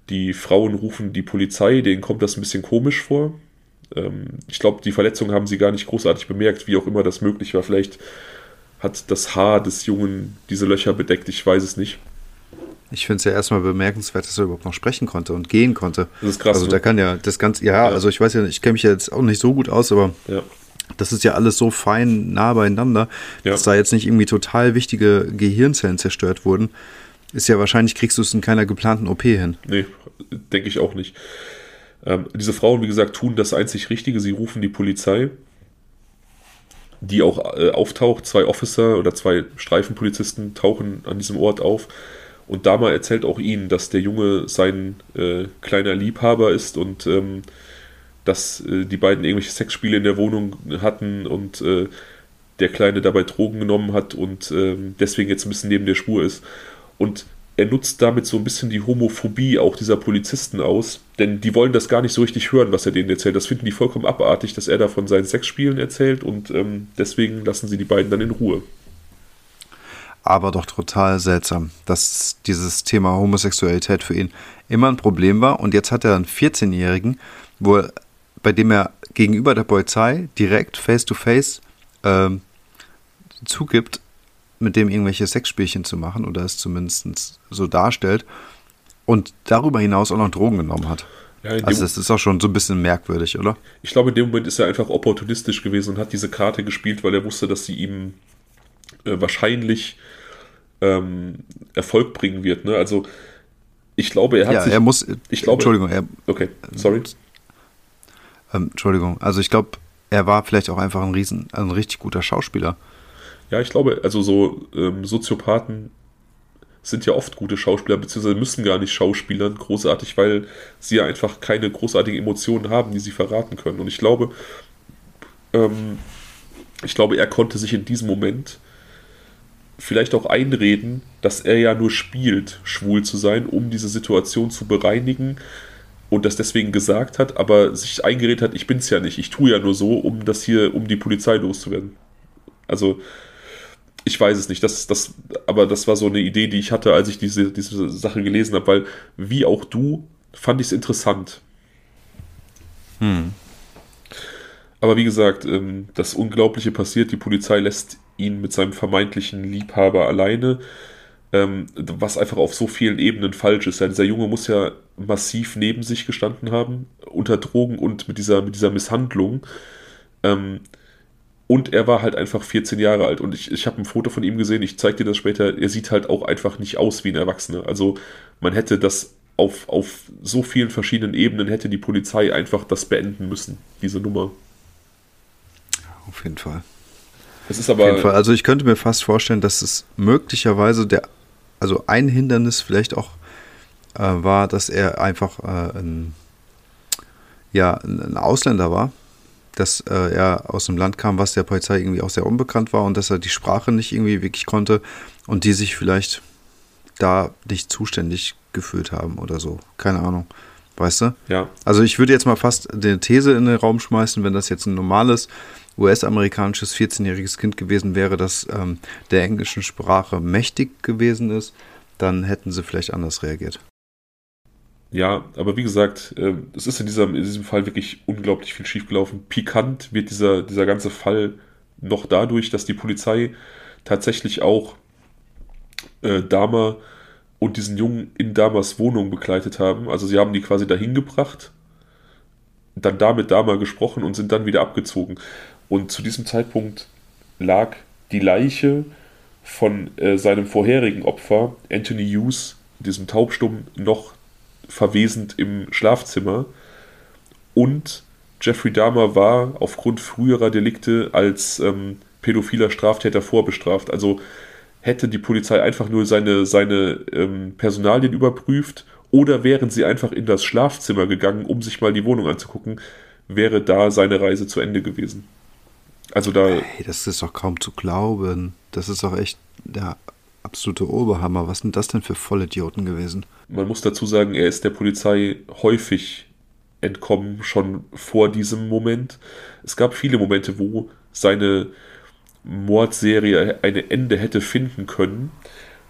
Die Frauen rufen die Polizei, denen kommt das ein bisschen komisch vor. Ähm, ich glaube, die Verletzung haben sie gar nicht großartig bemerkt, wie auch immer das möglich war. Vielleicht hat das Haar des Jungen diese Löcher bedeckt, ich weiß es nicht. Ich finde es ja erstmal bemerkenswert, dass er überhaupt noch sprechen konnte und gehen konnte. Das ist krass. Also ne? kann ja das Ganze, ja, Ja. also ich weiß ja, ich kenne mich ja jetzt auch nicht so gut aus, aber ja. das ist ja alles so fein nah beieinander, Ja. dass da jetzt nicht irgendwie total wichtige Gehirnzellen zerstört wurden. Ist ja wahrscheinlich, kriegst du es in keiner geplanten OP hin. Nee, denke ich auch nicht. Ähm, diese Frauen, wie gesagt, tun das einzig Richtige. Sie rufen die Polizei, die auch äh, auftaucht. Zwei Officer oder zwei Streifenpolizisten tauchen an diesem Ort auf. Und Dama erzählt auch ihnen, dass der Junge sein äh, kleiner Liebhaber ist und ähm, dass äh, die beiden irgendwelche Sexspiele in der Wohnung hatten und äh, der Kleine dabei Drogen genommen hat und ähm, deswegen jetzt ein bisschen neben der Spur ist. Und er nutzt damit so ein bisschen die Homophobie auch dieser Polizisten aus, denn die wollen das gar nicht so richtig hören, was er denen erzählt. Das finden die vollkommen abartig, dass er da von seinen Sexspielen erzählt und ähm, deswegen lassen sie die beiden dann in Ruhe. aber doch total seltsam, dass dieses Thema Homosexualität für ihn immer ein Problem war. Und jetzt hat er einen 14-Jährigen, wo er, bei dem er gegenüber der Polizei direkt face-to-face ähm, zugibt, mit dem irgendwelche Sexspielchen zu machen oder es zumindest so darstellt und darüber hinaus auch noch Drogen genommen hat. Ja, Also das ist auch schon so ein bisschen merkwürdig, oder? Ich glaube, in dem Moment ist er einfach opportunistisch gewesen und hat diese Karte gespielt, weil er wusste, dass sie ihm äh, wahrscheinlich ähm, Erfolg bringen wird. Ne? Also ich glaube, er hat ja, sich. er muss, ich glaube- Entschuldigung, er, okay, sorry. ähm, Entschuldigung, also ich glaube, er war vielleicht auch einfach ein riesen, ein richtig guter Schauspieler. Ja, ich glaube, also so ähm, Soziopathen sind ja oft gute Schauspieler, beziehungsweise müssen gar nicht Schauspielern großartig, weil sie ja einfach keine großartigen Emotionen haben, die sie verraten können. Und ich glaube, ähm, ich glaube, er konnte sich in diesem Moment vielleicht auch einreden, dass er ja nur spielt, schwul zu sein, um diese Situation zu bereinigen und das deswegen gesagt hat, aber sich eingeredet hat, ich bin's ja nicht, ich tue ja nur so, um das hier, um die Polizei loszuwerden. Also ich weiß es nicht. Das, das, aber das war so eine Idee, die ich hatte, als ich diese, diese Sache gelesen habe, weil wie auch du fand ich es interessant. Hm. Aber wie gesagt, ähm, das Unglaubliche passiert, die Polizei lässt ihn mit seinem vermeintlichen Liebhaber alleine, ähm, was einfach auf so vielen Ebenen falsch ist. Ja, dieser Junge muss ja massiv neben sich gestanden haben, unter Drogen und mit dieser, mit dieser Misshandlung. Und er war halt einfach 14 Jahre alt. Und ich, ich habe ein Foto von ihm gesehen, ich zeige dir das später. Er sieht halt auch einfach nicht aus wie ein Erwachsener. Also man hätte das auf, auf so vielen verschiedenen Ebenen, hätte die Polizei einfach das beenden müssen, diese Nummer. Auf jeden Fall. Es ist aber. Auf jeden Fall. Also ich könnte mir fast vorstellen, dass es möglicherweise der, also ein Hindernis vielleicht auch äh, war, dass er einfach äh, ein, ja, ein Ausländer war dass äh, er aus einem Land kam, was der Polizei irgendwie auch sehr unbekannt war und dass er die Sprache nicht irgendwie wirklich konnte und die sich vielleicht da nicht zuständig gefühlt haben oder so. Keine Ahnung. Weißt du? Ja. Also ich würde jetzt mal fast eine These in den Raum schmeißen, wenn das jetzt ein normales US-amerikanisches 14-jähriges Kind gewesen wäre, das ähm, der englischen Sprache mächtig gewesen ist, dann hätten sie vielleicht anders reagiert. Ja, aber wie gesagt, äh, es ist in diesem, in diesem Fall wirklich unglaublich viel schiefgelaufen. Pikant wird dieser, dieser ganze Fall noch dadurch, dass die Polizei tatsächlich auch äh, Dama und diesen Jungen in Damas Wohnung begleitet haben. Also sie haben die quasi dahin gebracht, dann da mit Dama gesprochen und sind dann wieder abgezogen. Und zu diesem Zeitpunkt lag die Leiche von äh, seinem vorherigen Opfer, Anthony Hughes, diesem Taubstumm, noch verwesend im Schlafzimmer. Und Jeffrey Dahmer war aufgrund früherer Delikte als ähm, pädophiler Straftäter vorbestraft. Also hätte die Polizei einfach nur seine, seine ähm, Personalien überprüft oder wären sie einfach in das Schlafzimmer gegangen, um sich mal die Wohnung anzugucken, wäre da seine Reise zu Ende gewesen. Also da. Hey, das ist doch kaum zu glauben. Das ist doch echt der absolute Oberhammer. Was sind das denn für Vollidioten gewesen? Man muss dazu sagen, er ist der Polizei häufig entkommen, schon vor diesem Moment. Es gab viele Momente, wo seine Mordserie ein Ende hätte finden können.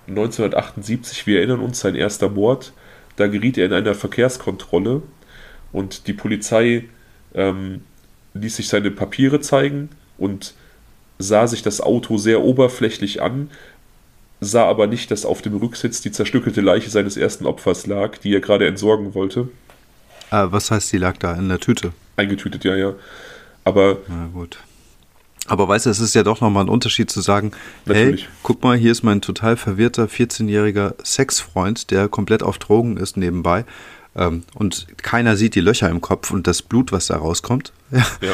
1978, wir erinnern uns, sein erster Mord, da geriet er in einer Verkehrskontrolle und die Polizei ähm, ließ sich seine Papiere zeigen und sah sich das Auto sehr oberflächlich an, sah aber nicht, dass auf dem Rücksitz die zerstückelte Leiche seines ersten Opfers lag, die er gerade entsorgen wollte. Ah, was heißt, die lag da in der Tüte? Eingetütet, ja, ja. Aber. Na gut. Aber weißt du, es ist ja doch nochmal ein Unterschied zu sagen, Natürlich. hey, guck mal, hier ist mein total verwirrter 14-jähriger Sexfreund, der komplett auf Drogen ist nebenbei. Ähm, und keiner sieht die Löcher im Kopf und das Blut, was da rauskommt. Ja. ja.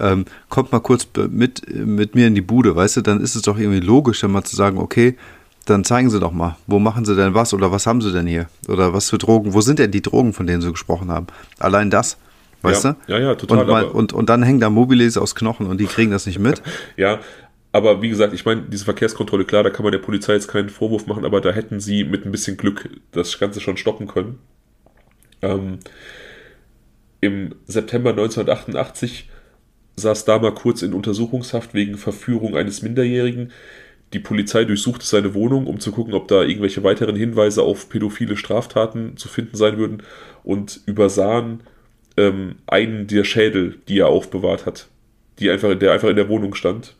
Ähm, kommt mal kurz mit, mit mir in die Bude, weißt du, dann ist es doch irgendwie logischer, mal zu sagen, okay, dann zeigen Sie doch mal, wo machen Sie denn was oder was haben Sie denn hier? Oder was für Drogen? Wo sind denn die Drogen, von denen Sie gesprochen haben? Allein das, weißt ja, du? Ja, ja, total. Und, mal, und, und dann hängen da Mobiles aus Knochen und die kriegen das nicht mit. ja, aber wie gesagt, ich meine, diese Verkehrskontrolle, klar, da kann man der Polizei jetzt keinen Vorwurf machen, aber da hätten sie mit ein bisschen Glück das Ganze schon stoppen können. Ähm, Im September 1988 saß Dahmer kurz in Untersuchungshaft wegen Verführung eines Minderjährigen. Die Polizei durchsuchte seine Wohnung, um zu gucken, ob da irgendwelche weiteren Hinweise auf pädophile Straftaten zu finden sein würden und übersahen ähm, einen der Schädel, die er aufbewahrt hat, die einfach, der einfach in der Wohnung stand.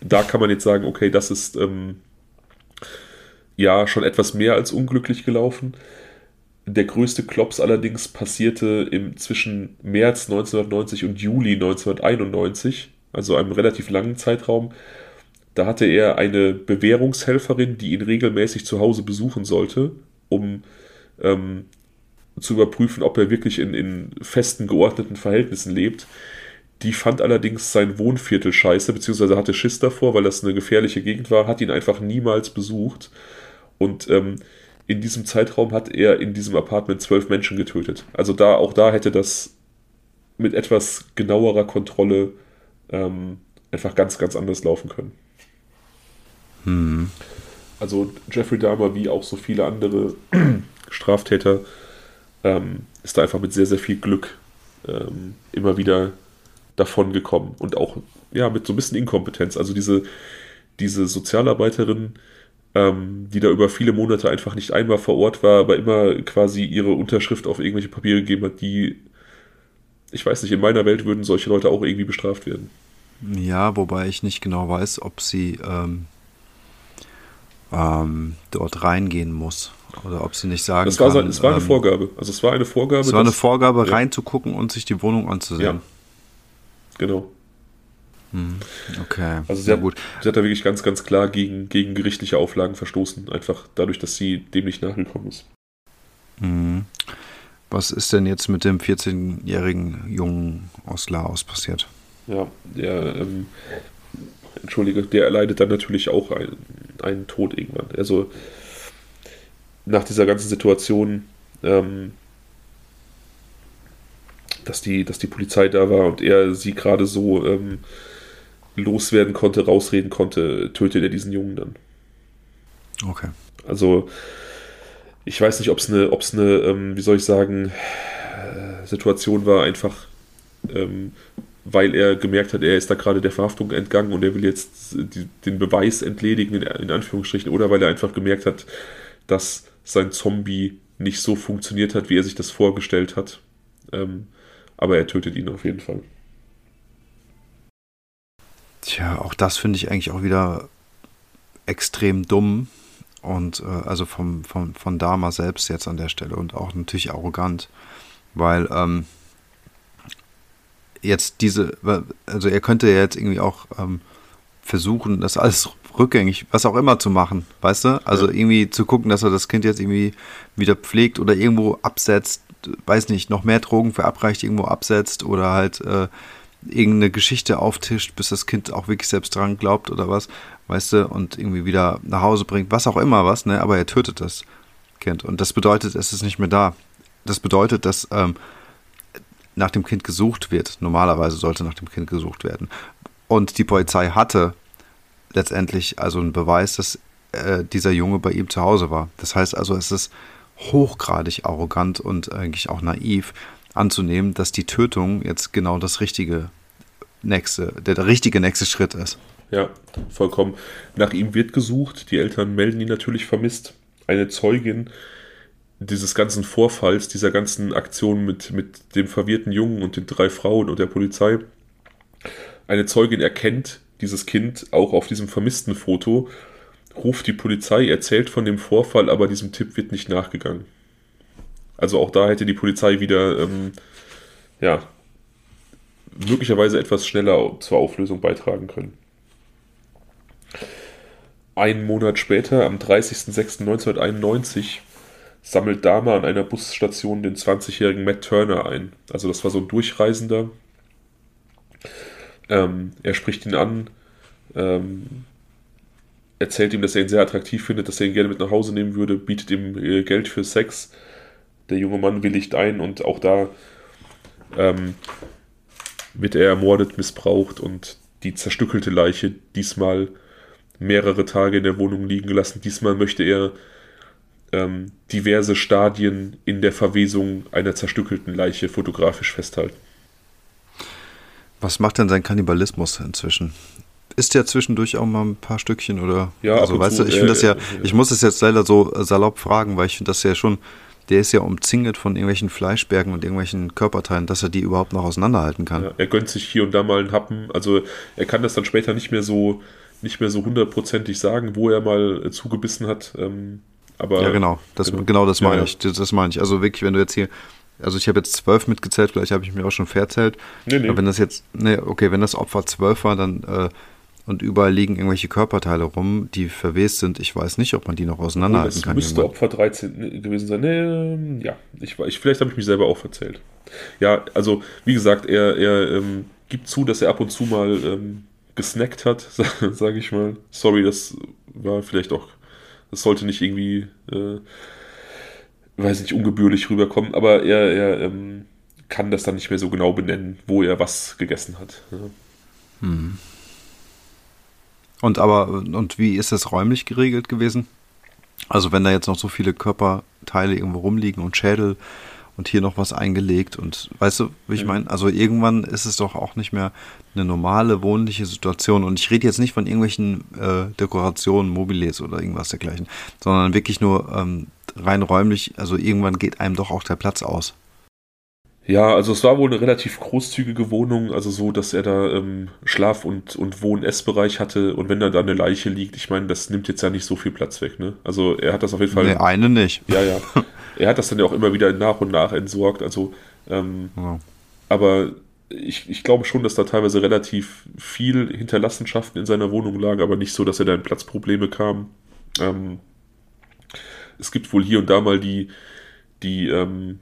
Da kann man jetzt sagen, okay, das ist ähm, ja schon etwas mehr als unglücklich gelaufen. Der größte Klops allerdings passierte im, zwischen März 1990 und Juli 1991, also einem relativ langen Zeitraum. Da hatte er eine Bewährungshelferin, die ihn regelmäßig zu Hause besuchen sollte, um ähm, zu überprüfen, ob er wirklich in, in festen, geordneten Verhältnissen lebt. Die fand allerdings sein Wohnviertel scheiße, beziehungsweise hatte Schiss davor, weil das eine gefährliche Gegend war, hat ihn einfach niemals besucht. Und ähm, in diesem Zeitraum hat er in diesem Apartment zwölf Menschen getötet. Also da, auch da hätte das mit etwas genauerer Kontrolle ähm, einfach ganz, ganz anders laufen können. Hm. Also Jeffrey Dahmer, wie auch so viele andere Straftäter, ähm, ist da einfach mit sehr, sehr viel Glück ähm, immer wieder davon gekommen und auch ja mit so ein bisschen Inkompetenz. Also diese, diese Sozialarbeiterin, ähm, die da über viele Monate einfach nicht einmal vor Ort war, aber immer quasi ihre Unterschrift auf irgendwelche Papiere gegeben hat, die, ich weiß nicht, in meiner Welt würden solche Leute auch irgendwie bestraft werden. Ja, wobei ich nicht genau weiß, ob sie ähm, ähm, dort reingehen muss. Oder ob sie nicht sagen das war, kann. Es war eine ähm, Vorgabe. Also es war eine Vorgabe. Es war eine Vorgabe, ja. reinzugucken und sich die Wohnung anzusehen. Ja. Genau. Hm, okay. Also sie hat, gut. sie hat da wirklich ganz, ganz klar gegen, gegen gerichtliche Auflagen verstoßen, einfach dadurch, dass sie dem nicht nachgekommen ist. Hm. Was ist denn jetzt mit dem 14-jährigen Jungen aus Laos passiert? Ja, der, ähm, entschuldige, der erleidet dann natürlich auch einen, einen Tod irgendwann. Also nach dieser ganzen Situation, ähm, dass, die, dass die Polizei da war und er sie gerade so ähm, loswerden konnte, rausreden konnte, tötet er diesen Jungen dann. Okay. Also, ich weiß nicht, ob es eine, ob es eine, ähm, wie soll ich sagen, äh, Situation war, einfach, ähm, weil er gemerkt hat, er ist da gerade der Verhaftung entgangen und er will jetzt die, den Beweis entledigen, in, Anführungsstrichen, oder weil er einfach gemerkt hat, dass sein Zombie nicht so funktioniert hat, wie er sich das vorgestellt hat. Ähm, aber er tötet ihn auf jeden Fall. Tja, auch das finde ich eigentlich auch wieder extrem dumm und äh, also vom, vom, von Dama selbst jetzt an der Stelle und auch natürlich arrogant, weil ähm, jetzt diese, also er könnte ja jetzt irgendwie auch ähm, versuchen, das alles rückgängig, was auch immer zu machen, weißt du? Also ja. irgendwie zu gucken, dass er das Kind jetzt irgendwie wieder pflegt oder irgendwo absetzt, weiß nicht, noch mehr Drogen verabreicht, irgendwo absetzt oder halt äh, irgendeine Geschichte auftischt, bis das Kind auch wirklich selbst dran glaubt oder was, weißt du, und irgendwie wieder nach Hause bringt, was auch immer was, ne, aber er tötet das Kind. Und das bedeutet, es ist nicht mehr da. Das bedeutet, dass ähm, nach dem Kind gesucht wird. Normalerweise sollte nach dem Kind gesucht werden. Und die Polizei hatte letztendlich also einen Beweis, dass äh, dieser Junge bei ihm zu Hause war. Das heißt also, es ist hochgradig arrogant und eigentlich auch naiv, anzunehmen, dass die Tötung jetzt genau das richtige nächste, der, der richtige nächste Schritt ist. Ja, vollkommen. Nach ihm wird gesucht, die Eltern melden ihn natürlich vermisst. Eine Zeugin dieses ganzen Vorfalls, dieser ganzen Aktion mit, mit dem verwirrten Jungen und den drei Frauen und der Polizei. Eine Zeugin erkennt dieses Kind auch auf diesem vermissten Foto, ruft die Polizei, erzählt von dem Vorfall, aber diesem Tipp wird nicht nachgegangen. Also auch da hätte die Polizei wieder, ähm, ja, möglicherweise etwas schneller zur Auflösung beitragen können. Einen Monat später, am 30.06.1991, sammelt Dama an einer Busstation den 20-jährigen Matt Turner ein. Also das war so ein Durchreisender. Ähm, er spricht ihn an, ähm, erzählt ihm, dass er ihn sehr attraktiv findet, dass er ihn gerne mit nach Hause nehmen würde, bietet ihm äh, Geld für Sex der junge Mann willigt ein und auch da ähm, wird er ermordet, missbraucht und die zerstückelte Leiche diesmal mehrere Tage in der Wohnung liegen gelassen. Diesmal möchte er ähm, diverse Stadien in der Verwesung einer zerstückelten Leiche fotografisch festhalten. Was macht denn sein Kannibalismus inzwischen? Ist der zwischendurch auch mal ein paar Stückchen oder? Ja, also weißt zu, du, ich finde das ja, ich muss es jetzt leider so salopp fragen, weil ich finde das ja schon der ist ja umzingelt von irgendwelchen Fleischbergen und irgendwelchen Körperteilen, dass er die überhaupt noch auseinanderhalten kann. Ja, er gönnt sich hier und da mal einen Happen. Also er kann das dann später nicht mehr so nicht mehr so hundertprozentig sagen, wo er mal äh, zugebissen hat. Ähm, aber ja, genau. Das, genau. genau das meine ja, ich. Das, das meine ich. Also wirklich, wenn du jetzt hier also ich habe jetzt zwölf mitgezählt, vielleicht habe ich mir auch schon verzählt. Nee, nee. Aber wenn das jetzt, nee, okay, wenn das Opfer zwölf war, dann äh, und überall liegen irgendwelche Körperteile rum, die verwest sind. Ich weiß nicht, ob man die noch auseinanderhalten oh, kann. müsste irgendwann. Opfer 13 gewesen sein. Nee, ja, ich, ich, vielleicht habe ich mich selber auch verzählt. Ja, also wie gesagt, er, er ähm, gibt zu, dass er ab und zu mal ähm, gesnackt hat, sage ich mal. Sorry, das war vielleicht auch, das sollte nicht irgendwie, äh, weiß nicht, ungebührlich rüberkommen, aber er, er ähm, kann das dann nicht mehr so genau benennen, wo er was gegessen hat. Ja. Hm. Und aber, und wie ist das räumlich geregelt gewesen? Also wenn da jetzt noch so viele Körperteile irgendwo rumliegen und Schädel und hier noch was eingelegt und weißt du, wie ich meine? Also irgendwann ist es doch auch nicht mehr eine normale wohnliche Situation und ich rede jetzt nicht von irgendwelchen äh, Dekorationen, Mobiles oder irgendwas dergleichen, sondern wirklich nur ähm, rein räumlich, also irgendwann geht einem doch auch der Platz aus. Ja, also es war wohl eine relativ großzügige Wohnung, also so, dass er da ähm, Schlaf- und, und Wohn-Essbereich hatte und wenn da da eine Leiche liegt, ich meine, das nimmt jetzt ja nicht so viel Platz weg, ne? Also er hat das auf jeden Fall. Nee, eine nicht. Ja, ja. er hat das dann ja auch immer wieder nach und nach entsorgt, also ähm, ja. aber ich, ich glaube schon, dass da teilweise relativ viel Hinterlassenschaften in seiner Wohnung lagen, aber nicht so, dass er da in Platzprobleme kam. Ähm, es gibt wohl hier und da mal die, die ähm,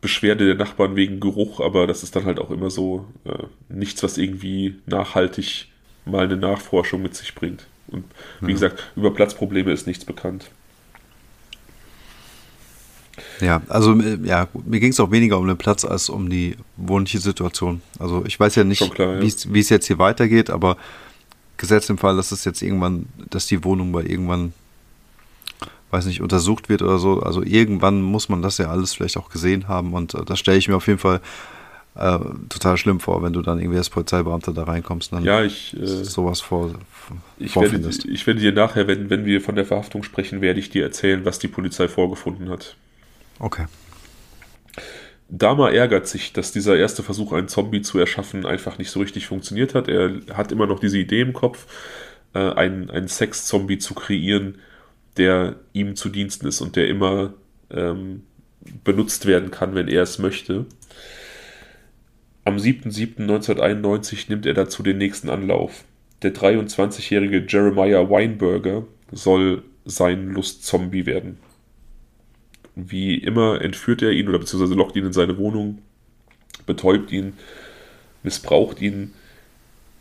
Beschwerde der Nachbarn wegen Geruch, aber das ist dann halt auch immer so äh, nichts, was irgendwie nachhaltig mal eine Nachforschung mit sich bringt. Und wie ja. gesagt, über Platzprobleme ist nichts bekannt. Ja, also äh, ja, mir ging es auch weniger um den Platz als um die wohnliche Situation. Also ich weiß ja nicht, ja. wie es jetzt hier weitergeht, aber gesetzt im Fall, dass es jetzt irgendwann, dass die Wohnung bei irgendwann weiß nicht, untersucht wird oder so. Also irgendwann muss man das ja alles vielleicht auch gesehen haben und äh, das stelle ich mir auf jeden Fall äh, total schlimm vor, wenn du dann irgendwie als Polizeibeamter da reinkommst und dann ja, ich, äh, sowas vor, ich vorfindest. Werde, ich werde dir nachher, wenn, wenn wir von der Verhaftung sprechen, werde ich dir erzählen, was die Polizei vorgefunden hat. Okay. Dama ärgert sich, dass dieser erste Versuch, einen Zombie zu erschaffen, einfach nicht so richtig funktioniert hat. Er hat immer noch diese Idee im Kopf, äh, einen, einen Sex-Zombie zu kreieren, der ihm zu Diensten ist und der immer ähm, benutzt werden kann, wenn er es möchte. Am 7.7.1991 nimmt er dazu den nächsten Anlauf. Der 23-jährige Jeremiah Weinberger soll sein Lustzombie werden. Wie immer entführt er ihn oder beziehungsweise lockt ihn in seine Wohnung, betäubt ihn, missbraucht ihn.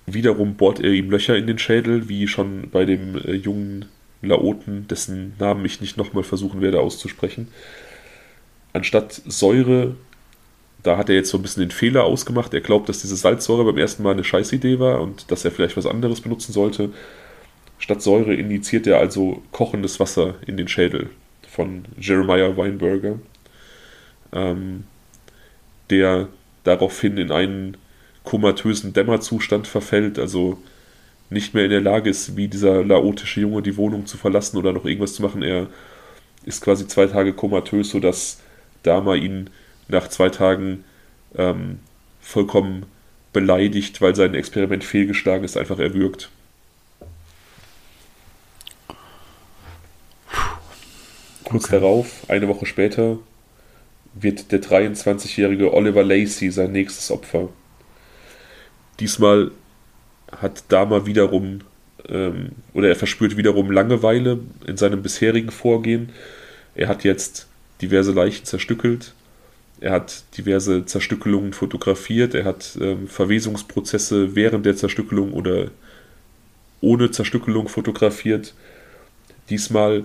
Wiederum bohrt er ihm Löcher in den Schädel, wie schon bei dem äh, jungen Laoten, dessen Namen ich nicht nochmal versuchen werde auszusprechen. Anstatt Säure, da hat er jetzt so ein bisschen den Fehler ausgemacht. Er glaubt, dass diese Salzsäure beim ersten Mal eine Scheißidee war und dass er vielleicht was anderes benutzen sollte. Statt Säure injiziert er also kochendes Wasser in den Schädel von Jeremiah Weinberger, ähm, der daraufhin in einen komatösen Dämmerzustand verfällt, also nicht mehr in der Lage ist, wie dieser laotische Junge die Wohnung zu verlassen oder noch irgendwas zu machen. Er ist quasi zwei Tage komatös, sodass Dama ihn nach zwei Tagen ähm, vollkommen beleidigt, weil sein Experiment fehlgeschlagen ist, einfach erwürgt. Kurz okay. darauf, eine Woche später, wird der 23-jährige Oliver Lacey sein nächstes Opfer. Diesmal hat Dama wiederum, ähm, oder er verspürt wiederum Langeweile in seinem bisherigen Vorgehen. Er hat jetzt diverse Leichen zerstückelt. Er hat diverse Zerstückelungen fotografiert. Er hat ähm, Verwesungsprozesse während der Zerstückelung oder ohne Zerstückelung fotografiert. Diesmal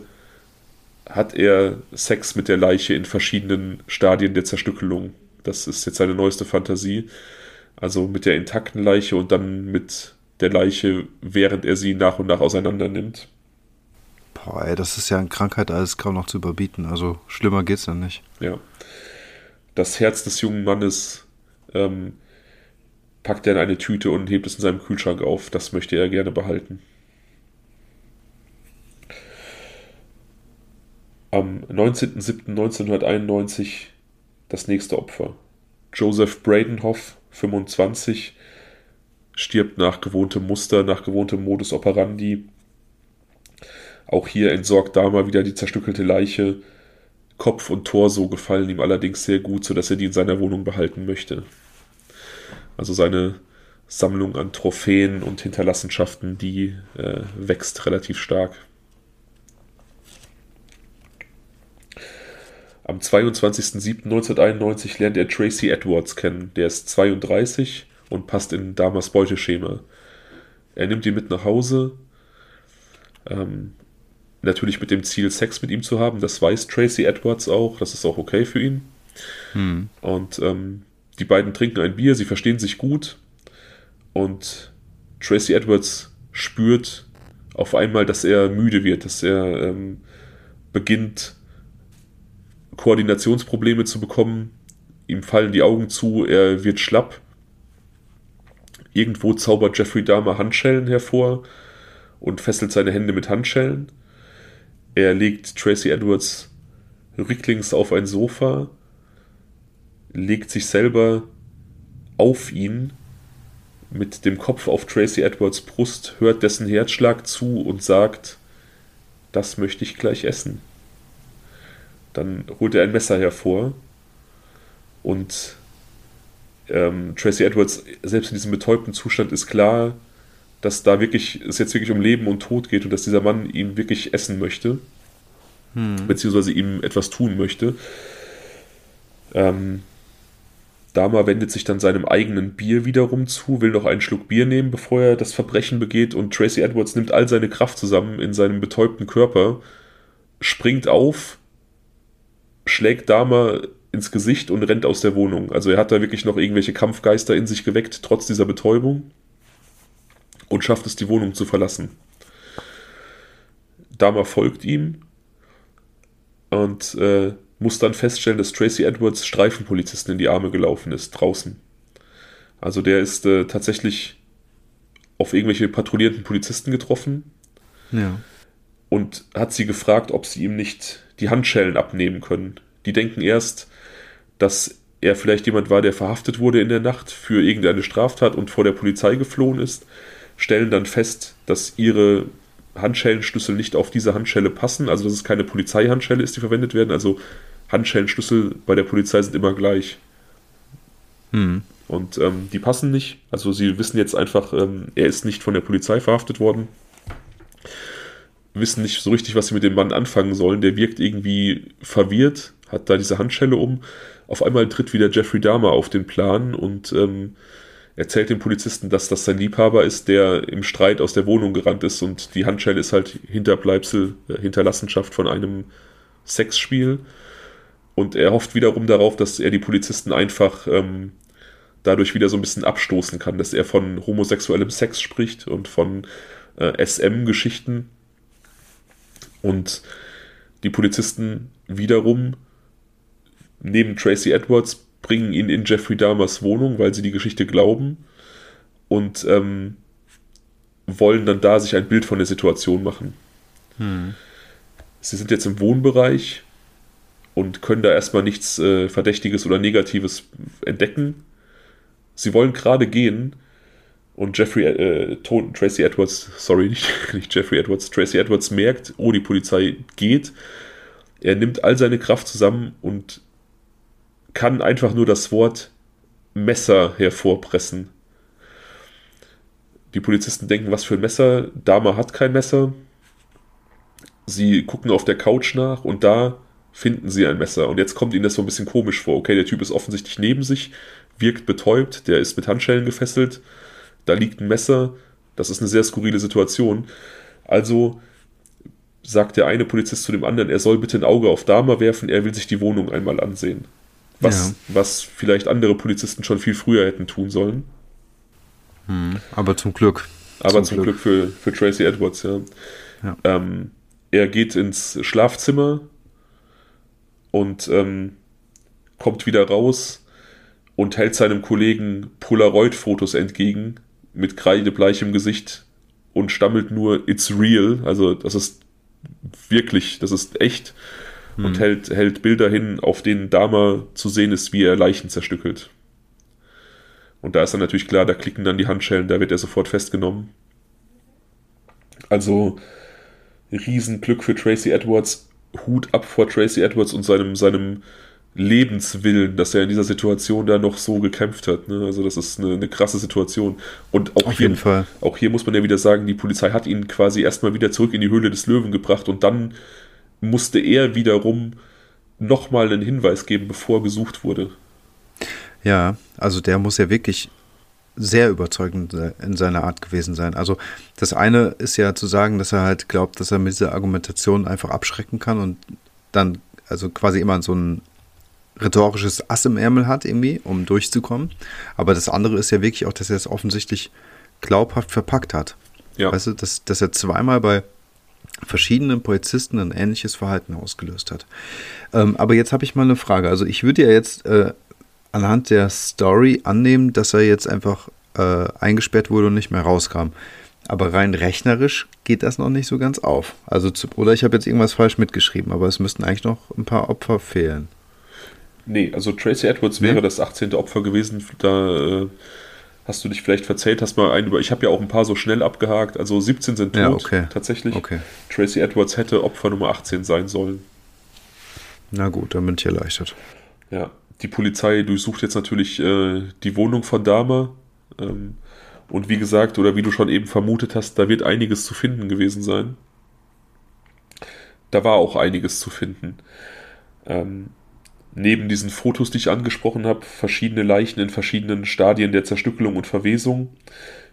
hat er Sex mit der Leiche in verschiedenen Stadien der Zerstückelung. Das ist jetzt seine neueste Fantasie. Also mit der intakten Leiche und dann mit der Leiche, während er sie nach und nach auseinander nimmt. Boah, ey, das ist ja eine Krankheit alles kaum noch zu überbieten. Also schlimmer geht's dann nicht. Ja. Das Herz des jungen Mannes ähm, packt er in eine Tüte und hebt es in seinem Kühlschrank auf. Das möchte er gerne behalten. Am 19.07.1991 das nächste Opfer. Joseph Bradenhoff, 25, stirbt nach gewohntem Muster, nach gewohntem Modus operandi. Auch hier entsorgt Dama wieder die zerstückelte Leiche. Kopf und Torso gefallen ihm allerdings sehr gut, sodass er die in seiner Wohnung behalten möchte. Also seine Sammlung an Trophäen und Hinterlassenschaften, die äh, wächst relativ stark. Am 22.07.1991 lernt er Tracy Edwards kennen. Der ist 32 und passt in Damas Beuteschema. Er nimmt ihn mit nach Hause. Ähm, natürlich mit dem Ziel, Sex mit ihm zu haben. Das weiß Tracy Edwards auch. Das ist auch okay für ihn. Hm. Und ähm, die beiden trinken ein Bier, sie verstehen sich gut. Und Tracy Edwards spürt auf einmal, dass er müde wird, dass er ähm, beginnt Koordinationsprobleme zu bekommen. Ihm fallen die Augen zu, er wird schlapp. Irgendwo zaubert Jeffrey Dahmer Handschellen hervor und fesselt seine Hände mit Handschellen. Er legt Tracy Edwards rücklings auf ein Sofa, legt sich selber auf ihn mit dem Kopf auf Tracy Edwards Brust, hört dessen Herzschlag zu und sagt, das möchte ich gleich essen. Dann holt er ein Messer hervor und ähm, Tracy Edwards, selbst in diesem betäubten Zustand, ist klar, dass da wirklich, es jetzt wirklich um Leben und Tod geht und dass dieser Mann ihn wirklich essen möchte. Hm. Beziehungsweise ihm etwas tun möchte. Ähm, Dama wendet sich dann seinem eigenen Bier wiederum zu, will noch einen Schluck Bier nehmen, bevor er das Verbrechen begeht und Tracy Edwards nimmt all seine Kraft zusammen in seinem betäubten Körper, springt auf, schlägt Dama ins Gesicht und rennt aus der Wohnung. Also er hat da wirklich noch irgendwelche Kampfgeister in sich geweckt, trotz dieser Betäubung und schafft es, die Wohnung zu verlassen. Dama folgt ihm und äh, muss dann feststellen, dass Tracy Edwards Streifenpolizisten in die Arme gelaufen ist, draußen. Also der ist äh, tatsächlich auf irgendwelche patrouillierenden Polizisten getroffen. Ja. Und hat sie gefragt, ob sie ihm nicht die Handschellen abnehmen können. Die denken erst, dass er vielleicht jemand war, der verhaftet wurde in der Nacht für irgendeine Straftat und vor der Polizei geflohen ist, stellen dann fest, dass ihre Handschellenschlüssel nicht auf diese Handschelle passen, also dass es keine Polizeihandschelle ist, die verwendet werden. Also Handschellenschlüssel bei der Polizei sind immer gleich. Hm. Und ähm, die passen nicht. Also sie wissen jetzt einfach, ähm, er ist nicht von der Polizei verhaftet worden. Wissen nicht so richtig, was sie mit dem Mann anfangen sollen. Der wirkt irgendwie verwirrt, hat da diese Handschelle um. Auf einmal tritt wieder Jeffrey Dahmer auf den Plan und ähm, erzählt dem Polizisten, dass das sein Liebhaber ist, der im Streit aus der Wohnung gerannt ist und die Handschelle ist halt Hinterbleibsel, äh, Hinterlassenschaft von einem Sexspiel. Und er hofft wiederum darauf, dass er die Polizisten einfach ähm, dadurch wieder so ein bisschen abstoßen kann, dass er von homosexuellem Sex spricht und von äh, SM-Geschichten. Und die Polizisten wiederum neben Tracy Edwards bringen ihn in Jeffrey Dahmers Wohnung, weil sie die Geschichte glauben und ähm, wollen dann da sich ein Bild von der Situation machen. Hm. Sie sind jetzt im Wohnbereich und können da erstmal nichts äh, Verdächtiges oder Negatives entdecken. Sie wollen gerade gehen und Jeffrey, äh, Tracy Edwards, sorry, nicht, nicht Jeffrey Edwards, Tracy Edwards merkt, oh, die Polizei geht. Er nimmt all seine Kraft zusammen und kann einfach nur das Wort Messer hervorpressen. Die Polizisten denken, was für ein Messer. Dama hat kein Messer. Sie gucken auf der Couch nach und da finden sie ein Messer. Und jetzt kommt ihnen das so ein bisschen komisch vor. Okay, der Typ ist offensichtlich neben sich, wirkt betäubt, der ist mit Handschellen gefesselt, da liegt ein Messer. Das ist eine sehr skurrile Situation. Also sagt der eine Polizist zu dem anderen, er soll bitte ein Auge auf Dama werfen, er will sich die Wohnung einmal ansehen. Was, ja. was vielleicht andere Polizisten schon viel früher hätten tun sollen. Hm, aber zum Glück. Aber zum, zum Glück. Glück, für, für Tracy Edwards, ja. ja. Ähm, er geht ins Schlafzimmer, und ähm, kommt wieder raus und hält seinem Kollegen Polaroid-Fotos entgegen mit kreidebleichem Gesicht und stammelt nur It's real, also das ist wirklich, das ist echt hm. und hält, hält Bilder hin, auf denen Dama zu sehen ist, wie er Leichen zerstückelt. Und da ist dann natürlich klar, da klicken dann die Handschellen, da wird er sofort festgenommen. Also Riesenglück für Tracy Edwards Hut ab vor Tracy Edwards und seinem, seinem Lebenswillen, dass er in dieser Situation da noch so gekämpft hat. Ne? Also das ist eine, eine, krasse Situation. Und auch Auf hier, jeden Fall. auch hier muss man ja wieder sagen, die Polizei hat ihn quasi erstmal wieder zurück in die Höhle des Löwen gebracht und dann musste er wiederum nochmal einen Hinweis geben, bevor gesucht wurde. Ja, also der muss ja wirklich sehr überzeugend in seiner Art gewesen sein. Also das eine ist ja zu sagen, dass er halt glaubt, dass er mit dieser Argumentation einfach abschrecken kann und dann also quasi immer so ein rhetorisches Ass im Ärmel hat irgendwie, um durchzukommen. Aber das andere ist ja wirklich auch, dass er es offensichtlich glaubhaft verpackt hat. Ja. Weißt du, dass, dass er zweimal bei verschiedenen Polizisten ein ähnliches Verhalten ausgelöst hat. Ähm, aber jetzt habe ich mal eine Frage. Also ich würde ja jetzt äh, anhand der Story annehmen, dass er jetzt einfach äh, eingesperrt wurde und nicht mehr rauskam. Aber rein rechnerisch geht das noch nicht so ganz auf. Also zu, oder ich habe jetzt irgendwas falsch mitgeschrieben, aber es müssten eigentlich noch ein paar Opfer fehlen. Nee, also Tracy Edwards nee? wäre das 18. Opfer gewesen. Da äh, hast du dich vielleicht verzählt, hast mal einen über. Ich habe ja auch ein paar so schnell abgehakt. Also 17 sind tot, ja, okay. tatsächlich. Okay. Tracy Edwards hätte Opfer Nummer 18 sein sollen. Na gut, dann bin ich erleichtert. Ja, die Polizei durchsucht jetzt natürlich äh, die Wohnung von Dahmer. Ähm, und wie gesagt, oder wie du schon eben vermutet hast, da wird einiges zu finden gewesen sein. Da war auch einiges zu finden. Ähm, neben diesen Fotos, die ich angesprochen habe, verschiedene Leichen in verschiedenen Stadien der Zerstückelung und Verwesung,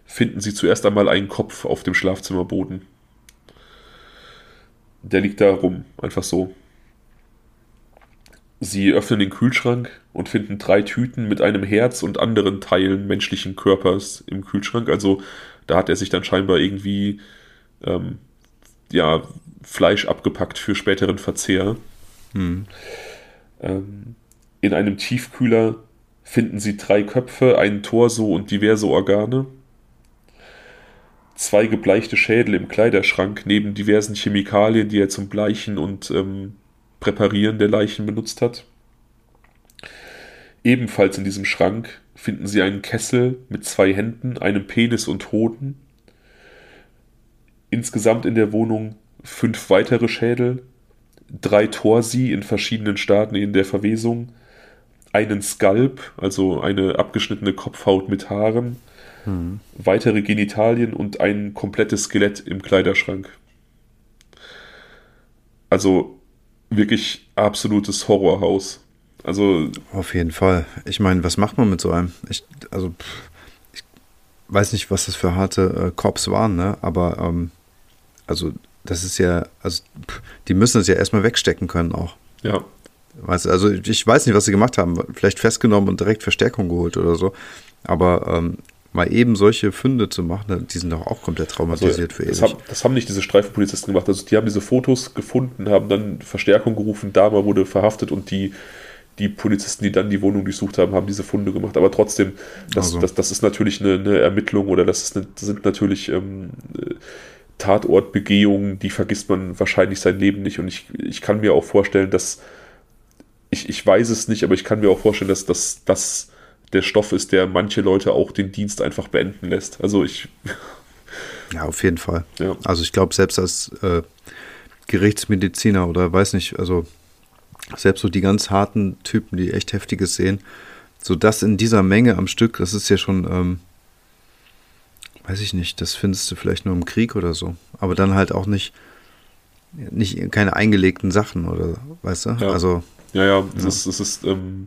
finden sie zuerst einmal einen Kopf auf dem Schlafzimmerboden. Der liegt da rum, einfach so. Sie öffnen den Kühlschrank und finden drei Tüten mit einem Herz und anderen Teilen menschlichen Körpers im Kühlschrank. Also da hat er sich dann scheinbar irgendwie ähm, ja, Fleisch abgepackt für späteren Verzehr. Hm. Ähm, in einem Tiefkühler finden sie drei Köpfe, einen Torso und diverse Organe. Zwei gebleichte Schädel im Kleiderschrank neben diversen Chemikalien, die er zum Bleichen und ähm, Präparieren der Leichen benutzt hat. Ebenfalls in diesem Schrank finden sie einen Kessel mit zwei Händen, einem Penis und Hoden. Insgesamt in der Wohnung fünf weitere Schädel, drei Torsi in verschiedenen Stadien der Verwesung, einen Skalp, also eine abgeschnittene Kopfhaut mit Haaren, hm. weitere Genitalien und ein komplettes Skelett im Kleiderschrank. Also wirklich absolutes Horrorhaus. Also. Auf jeden Fall. Ich meine, was macht man mit so einem? Ich, also, ich weiß nicht, was das für harte äh, Cops waren, ne? Aber, ähm, also, das ist ja, also, die müssen es ja erstmal wegstecken können auch. Ja. Weißt, also, ich weiß nicht, was sie gemacht haben. Vielleicht festgenommen und direkt Verstärkung geholt oder so. Aber ähm, mal eben solche Funde zu machen, die sind doch auch komplett traumatisiert also, für ewig. Das haben, das haben nicht diese Streifenpolizisten gemacht. Also die haben diese Fotos gefunden, haben dann Verstärkung gerufen, Dama wurde verhaftet und die, die Polizisten, die dann die Wohnung durchsucht haben, haben diese Funde gemacht. Aber trotzdem, das, also. das, das ist natürlich eine, eine Ermittlung oder das, ist eine, das sind natürlich ähm, Tatortbegehungen, die vergisst man wahrscheinlich sein Leben nicht. Und ich, ich kann mir auch vorstellen, dass ich, ich weiß es nicht, aber ich kann mir auch vorstellen, dass das der Stoff ist, der manche Leute auch den Dienst einfach beenden lässt. Also ich. Ja, auf jeden Fall. Ja. Also ich glaube, selbst als äh, Gerichtsmediziner oder weiß nicht, also selbst so die ganz harten Typen, die echt heftiges sehen, so das in dieser Menge am Stück, das ist ja schon, ähm, weiß ich nicht, das findest du vielleicht nur im Krieg oder so. Aber dann halt auch nicht, nicht keine eingelegten Sachen oder, weißt du? Ja. Also. Ja, ja, das ja. ist, das ist ähm,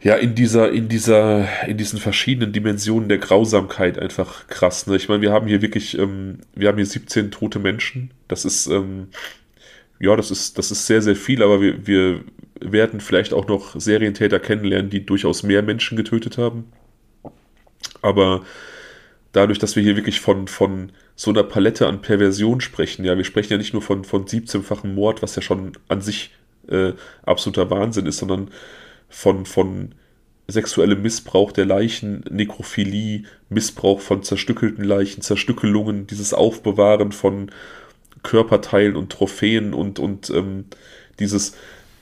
ja, in dieser, in dieser, in diesen verschiedenen Dimensionen der Grausamkeit einfach krass. Ne? Ich meine, wir haben hier wirklich, ähm, wir haben hier 17 tote Menschen. Das ist, ähm, ja, das ist, das ist sehr, sehr viel, aber wir, wir werden vielleicht auch noch Serientäter kennenlernen, die durchaus mehr Menschen getötet haben. Aber dadurch, dass wir hier wirklich von, von so einer Palette an Perversion sprechen, ja, wir sprechen ja nicht nur von, von 17-fachen Mord, was ja schon an sich äh, absoluter Wahnsinn ist, sondern von, von sexuellem Missbrauch der Leichen, Nekrophilie, Missbrauch von zerstückelten Leichen, Zerstückelungen, dieses Aufbewahren von Körperteilen und Trophäen und, und ähm, dieses,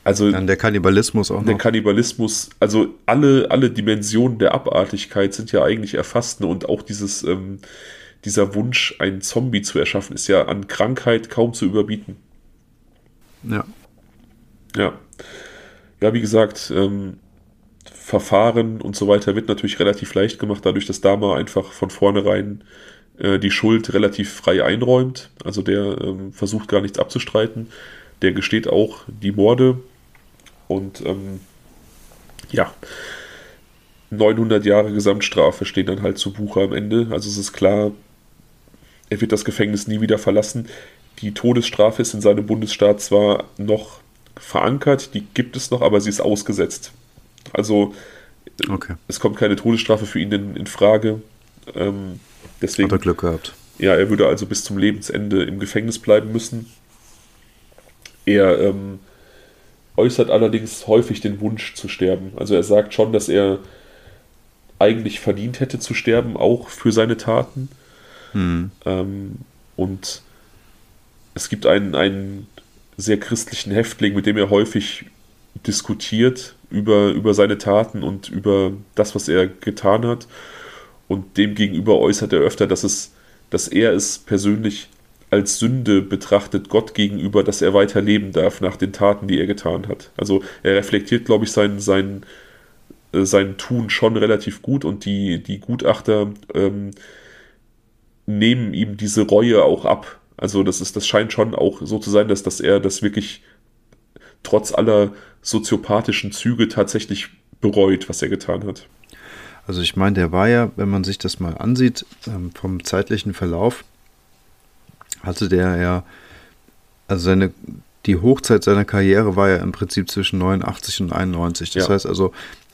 also. Dann der Kannibalismus auch noch. Der Kannibalismus, also alle, alle Dimensionen der Abartigkeit sind ja eigentlich erfasst ne? und auch dieses, ähm, dieser Wunsch, einen Zombie zu erschaffen, ist ja an Krankheit kaum zu überbieten. Ja. Ja ja, wie gesagt, ähm, Verfahren und so weiter wird natürlich relativ leicht gemacht, dadurch, dass Dama einfach von vornherein äh, die Schuld relativ frei einräumt. Also der ähm, versucht gar nichts abzustreiten. Der gesteht auch die Morde und ähm, ja, 900 Jahre Gesamtstrafe stehen dann halt zu Buche am Ende. Also es ist klar, er wird das Gefängnis nie wieder verlassen. Die Todesstrafe ist in seinem Bundesstaat zwar noch verankert, die gibt es noch, aber sie ist ausgesetzt. Also okay. es kommt keine Todesstrafe für ihn in, in Frage. Ähm, deswegen, Hat er Glück gehabt. ja, er würde also bis zum Lebensende im Gefängnis bleiben müssen. Er ähm, äußert allerdings häufig den Wunsch zu sterben. Also er sagt schon, dass er eigentlich verdient hätte zu sterben, auch für seine Taten. Hm. Ähm, und es gibt einen, einen sehr christlichen Häftling, mit dem er häufig diskutiert über, über seine Taten und über das, was er getan hat. Und dem gegenüber äußert er öfter, dass, es, dass er es persönlich als Sünde betrachtet Gott gegenüber, dass er weiter leben darf nach den Taten, die er getan hat. Also er reflektiert, glaube ich, sein, sein, äh, sein Tun schon relativ gut und die, die Gutachter ähm, nehmen ihm diese Reue auch ab. Also das ist, das scheint schon auch so zu sein, dass, dass er das wirklich trotz aller soziopathischen Züge tatsächlich bereut, was er getan hat. Also ich meine, der war ja, wenn man sich das mal ansieht, ähm, vom zeitlichen Verlauf, hatte der ja, also seine, die Hochzeit seiner Karriere war ja im Prinzip zwischen 89 und 91. Das ja. heißt also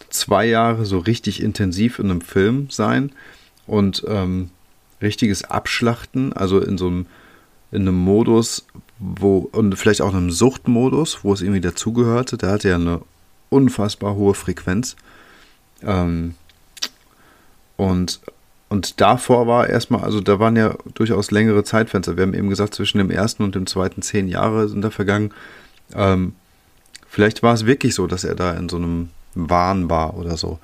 zwei Jahre so richtig intensiv in einem Film sein und ähm, richtiges Abschlachten, also in so einem, in einem Modus, wo, und vielleicht auch in einem Suchtmodus, wo es irgendwie dazugehörte. Der hatte ja eine unfassbar hohe Frequenz. Ähm, und und davor war erstmal, also da waren ja durchaus längere Zeitfenster. Wir haben eben gesagt, zwischen dem ersten und dem zweiten zehn Jahre sind da vergangen. Ähm, vielleicht war es wirklich so, dass er da in so einem Wahn war oder so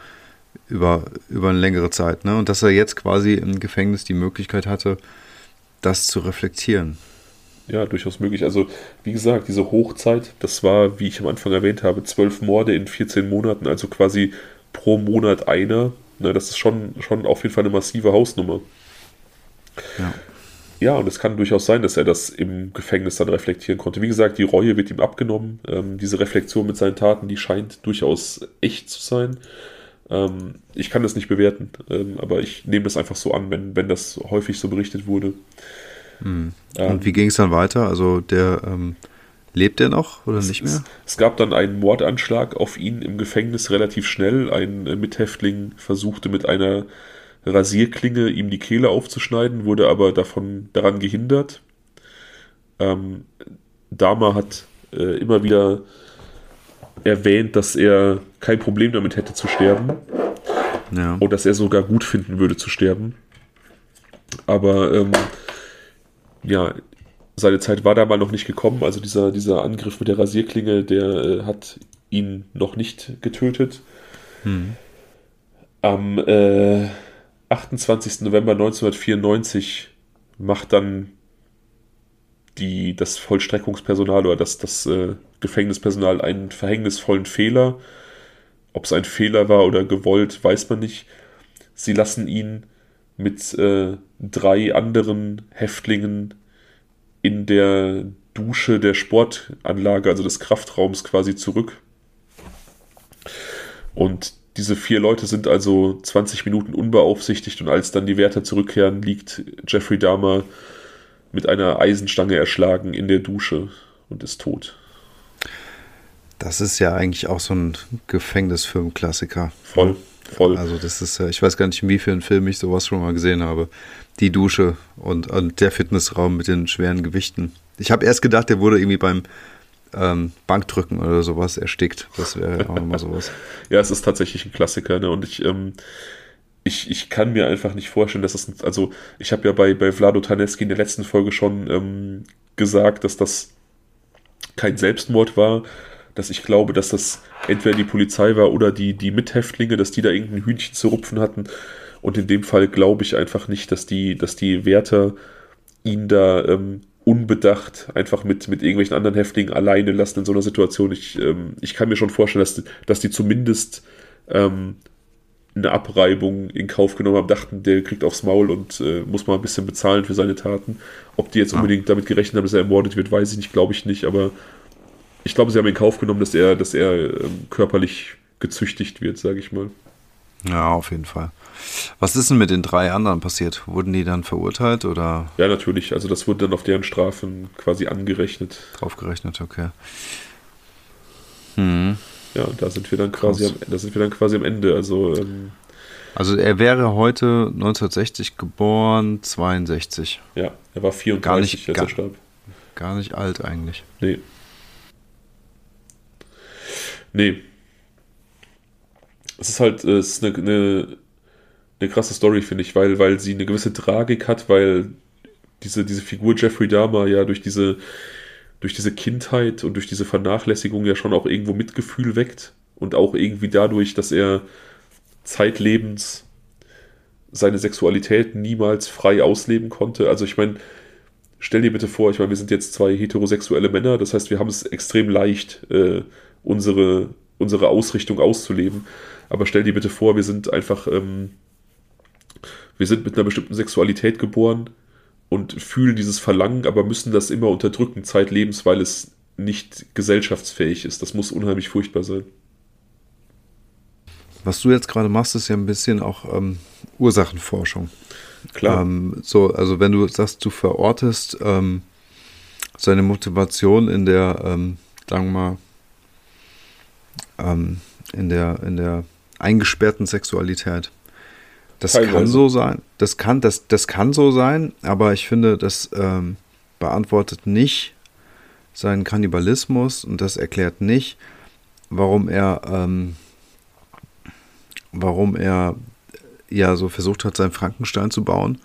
über, über eine längere Zeit. Ne? Und dass er jetzt quasi im Gefängnis die Möglichkeit hatte, das zu reflektieren. Ja, durchaus möglich. Also, wie gesagt, diese Hochzeit, das war, wie ich am Anfang erwähnt habe, zwölf Morde in 14 Monaten, also quasi pro Monat einer. Ne, das ist schon, schon auf jeden Fall eine massive Hausnummer. Ja. Ja, und es kann durchaus sein, dass er das im Gefängnis dann reflektieren konnte. Wie gesagt, die Reue wird ihm abgenommen. Ähm, diese Reflexion mit seinen Taten, die scheint durchaus echt zu sein. Ähm, ich kann das nicht bewerten, ähm, aber ich nehme das einfach so an, wenn, wenn das häufig so berichtet wurde. Mhm. Und wie ging es dann weiter? Also der ähm, Lebt er noch oder nicht mehr? Es, es, gab dann einen Mordanschlag auf ihn im Gefängnis relativ schnell. Ein äh, Mithäftling versuchte mit einer Rasierklinge ihm die Kehle aufzuschneiden, wurde aber davon daran gehindert. Ähm, Dama hat äh, immer wieder erwähnt, dass er kein Problem damit hätte zu sterben. Ja. Und dass er sogar gut finden würde zu sterben. Aber ähm, ja, seine Zeit war da mal noch nicht gekommen. Also dieser, dieser Angriff mit der Rasierklinge, der äh, hat ihn noch nicht getötet. Hm. Am äh, 28. November 1994 macht dann die, das Vollstreckungspersonal oder das, das äh, Gefängnispersonal einen verhängnisvollen Fehler. Ob es ein Fehler war oder gewollt, weiß man nicht. Sie lassen ihn mit äh, drei anderen Häftlingen in der Dusche der Sportanlage, also des Kraftraums quasi zurück. Und diese vier Leute sind also 20 Minuten unbeaufsichtigt und als dann die Wärter zurückkehren, liegt Jeffrey Dahmer mit einer Eisenstange erschlagen in der Dusche und ist tot. Das ist ja eigentlich auch so ein Gefängnisfilm-Klassiker. Voll, voll. Also das ist ja, ich weiß gar nicht, in wie vielen Filmen ich sowas schon mal gesehen habe die Dusche und, und der Fitnessraum mit den schweren Gewichten. Ich habe erst gedacht, der wurde irgendwie beim ähm, Bankdrücken oder sowas erstickt. Das wäre auch nochmal sowas. ja, es ist tatsächlich ein Klassiker. Ne? Und ich, ähm, ich, ich kann mir einfach nicht vorstellen, dass das, also ich habe ja bei, bei Vlado Taneski in der letzten Folge schon ähm, gesagt, dass das kein Selbstmord war, dass ich glaube, dass das entweder die Polizei war oder die, die Mithäftlinge, dass die da irgendein Hühnchen zu rupfen hatten. Und in dem Fall glaube ich einfach nicht, dass die, dass die Wärter ihn da ähm, unbedacht einfach mit, mit irgendwelchen anderen Häftlingen alleine lassen in so einer Situation. Ich, ähm, ich kann mir schon vorstellen, dass, dass die zumindest ähm, eine Abreibung in Kauf genommen haben, dachten, der kriegt aufs Maul und äh, muss mal ein bisschen bezahlen für seine Taten. Ob die jetzt unbedingt damit gerechnet haben, dass er ermordet wird, weiß ich nicht, glaube ich nicht, aber ich glaube, sie haben in Kauf genommen, dass er, dass er ähm, körperlich gezüchtigt wird, sage ich mal. Ja, auf jeden Fall. Was ist denn mit den drei anderen passiert? Wurden die dann verurteilt oder? Ja, natürlich. Also das wurde dann auf deren Strafen quasi angerechnet. Draufgerechnet, okay. Hm. Ja, da sind wir dann quasi am, da sind wir dann quasi am Ende. Also ähm, Also er wäre heute 1960 geboren, 62. Ja, er war 34, gar nicht, als gar, er starb. Gar nicht alt eigentlich. Nee. Nee. Es ist halt, es ist eine, eine, eine krasse Story, finde ich, weil, weil sie eine gewisse Tragik hat, weil diese, diese Figur Jeffrey Dahmer ja durch diese, durch diese Kindheit und durch diese Vernachlässigung ja schon auch irgendwo Mitgefühl weckt und auch irgendwie dadurch, dass er zeitlebens seine Sexualität niemals frei ausleben konnte. Also ich meine, stell dir bitte vor, ich meine, wir sind jetzt zwei heterosexuelle Männer, das heißt, wir haben es extrem leicht, äh, unsere, unsere Ausrichtung auszuleben. Aber stell dir bitte vor, wir sind einfach, ähm, wir sind mit einer bestimmten Sexualität geboren und fühlen dieses Verlangen, aber müssen das immer unterdrücken, zeitlebens, weil es nicht gesellschaftsfähig ist. Das muss unheimlich furchtbar sein. Was du jetzt gerade machst, ist ja ein bisschen auch ähm, Ursachenforschung. Klar. Ähm, so, also wenn du sagst, du verortest ähm, seine Motivation in der, ähm, sagen wir mal, ähm, in der, in der eingesperrten Sexualität. Das Teilweise. kann so sein. Das kann, das, das kann so sein, aber ich finde, das ähm, beantwortet nicht seinen Kannibalismus und das erklärt nicht, warum er ähm, warum er ja so versucht hat, seinen Frankenstein zu bauen.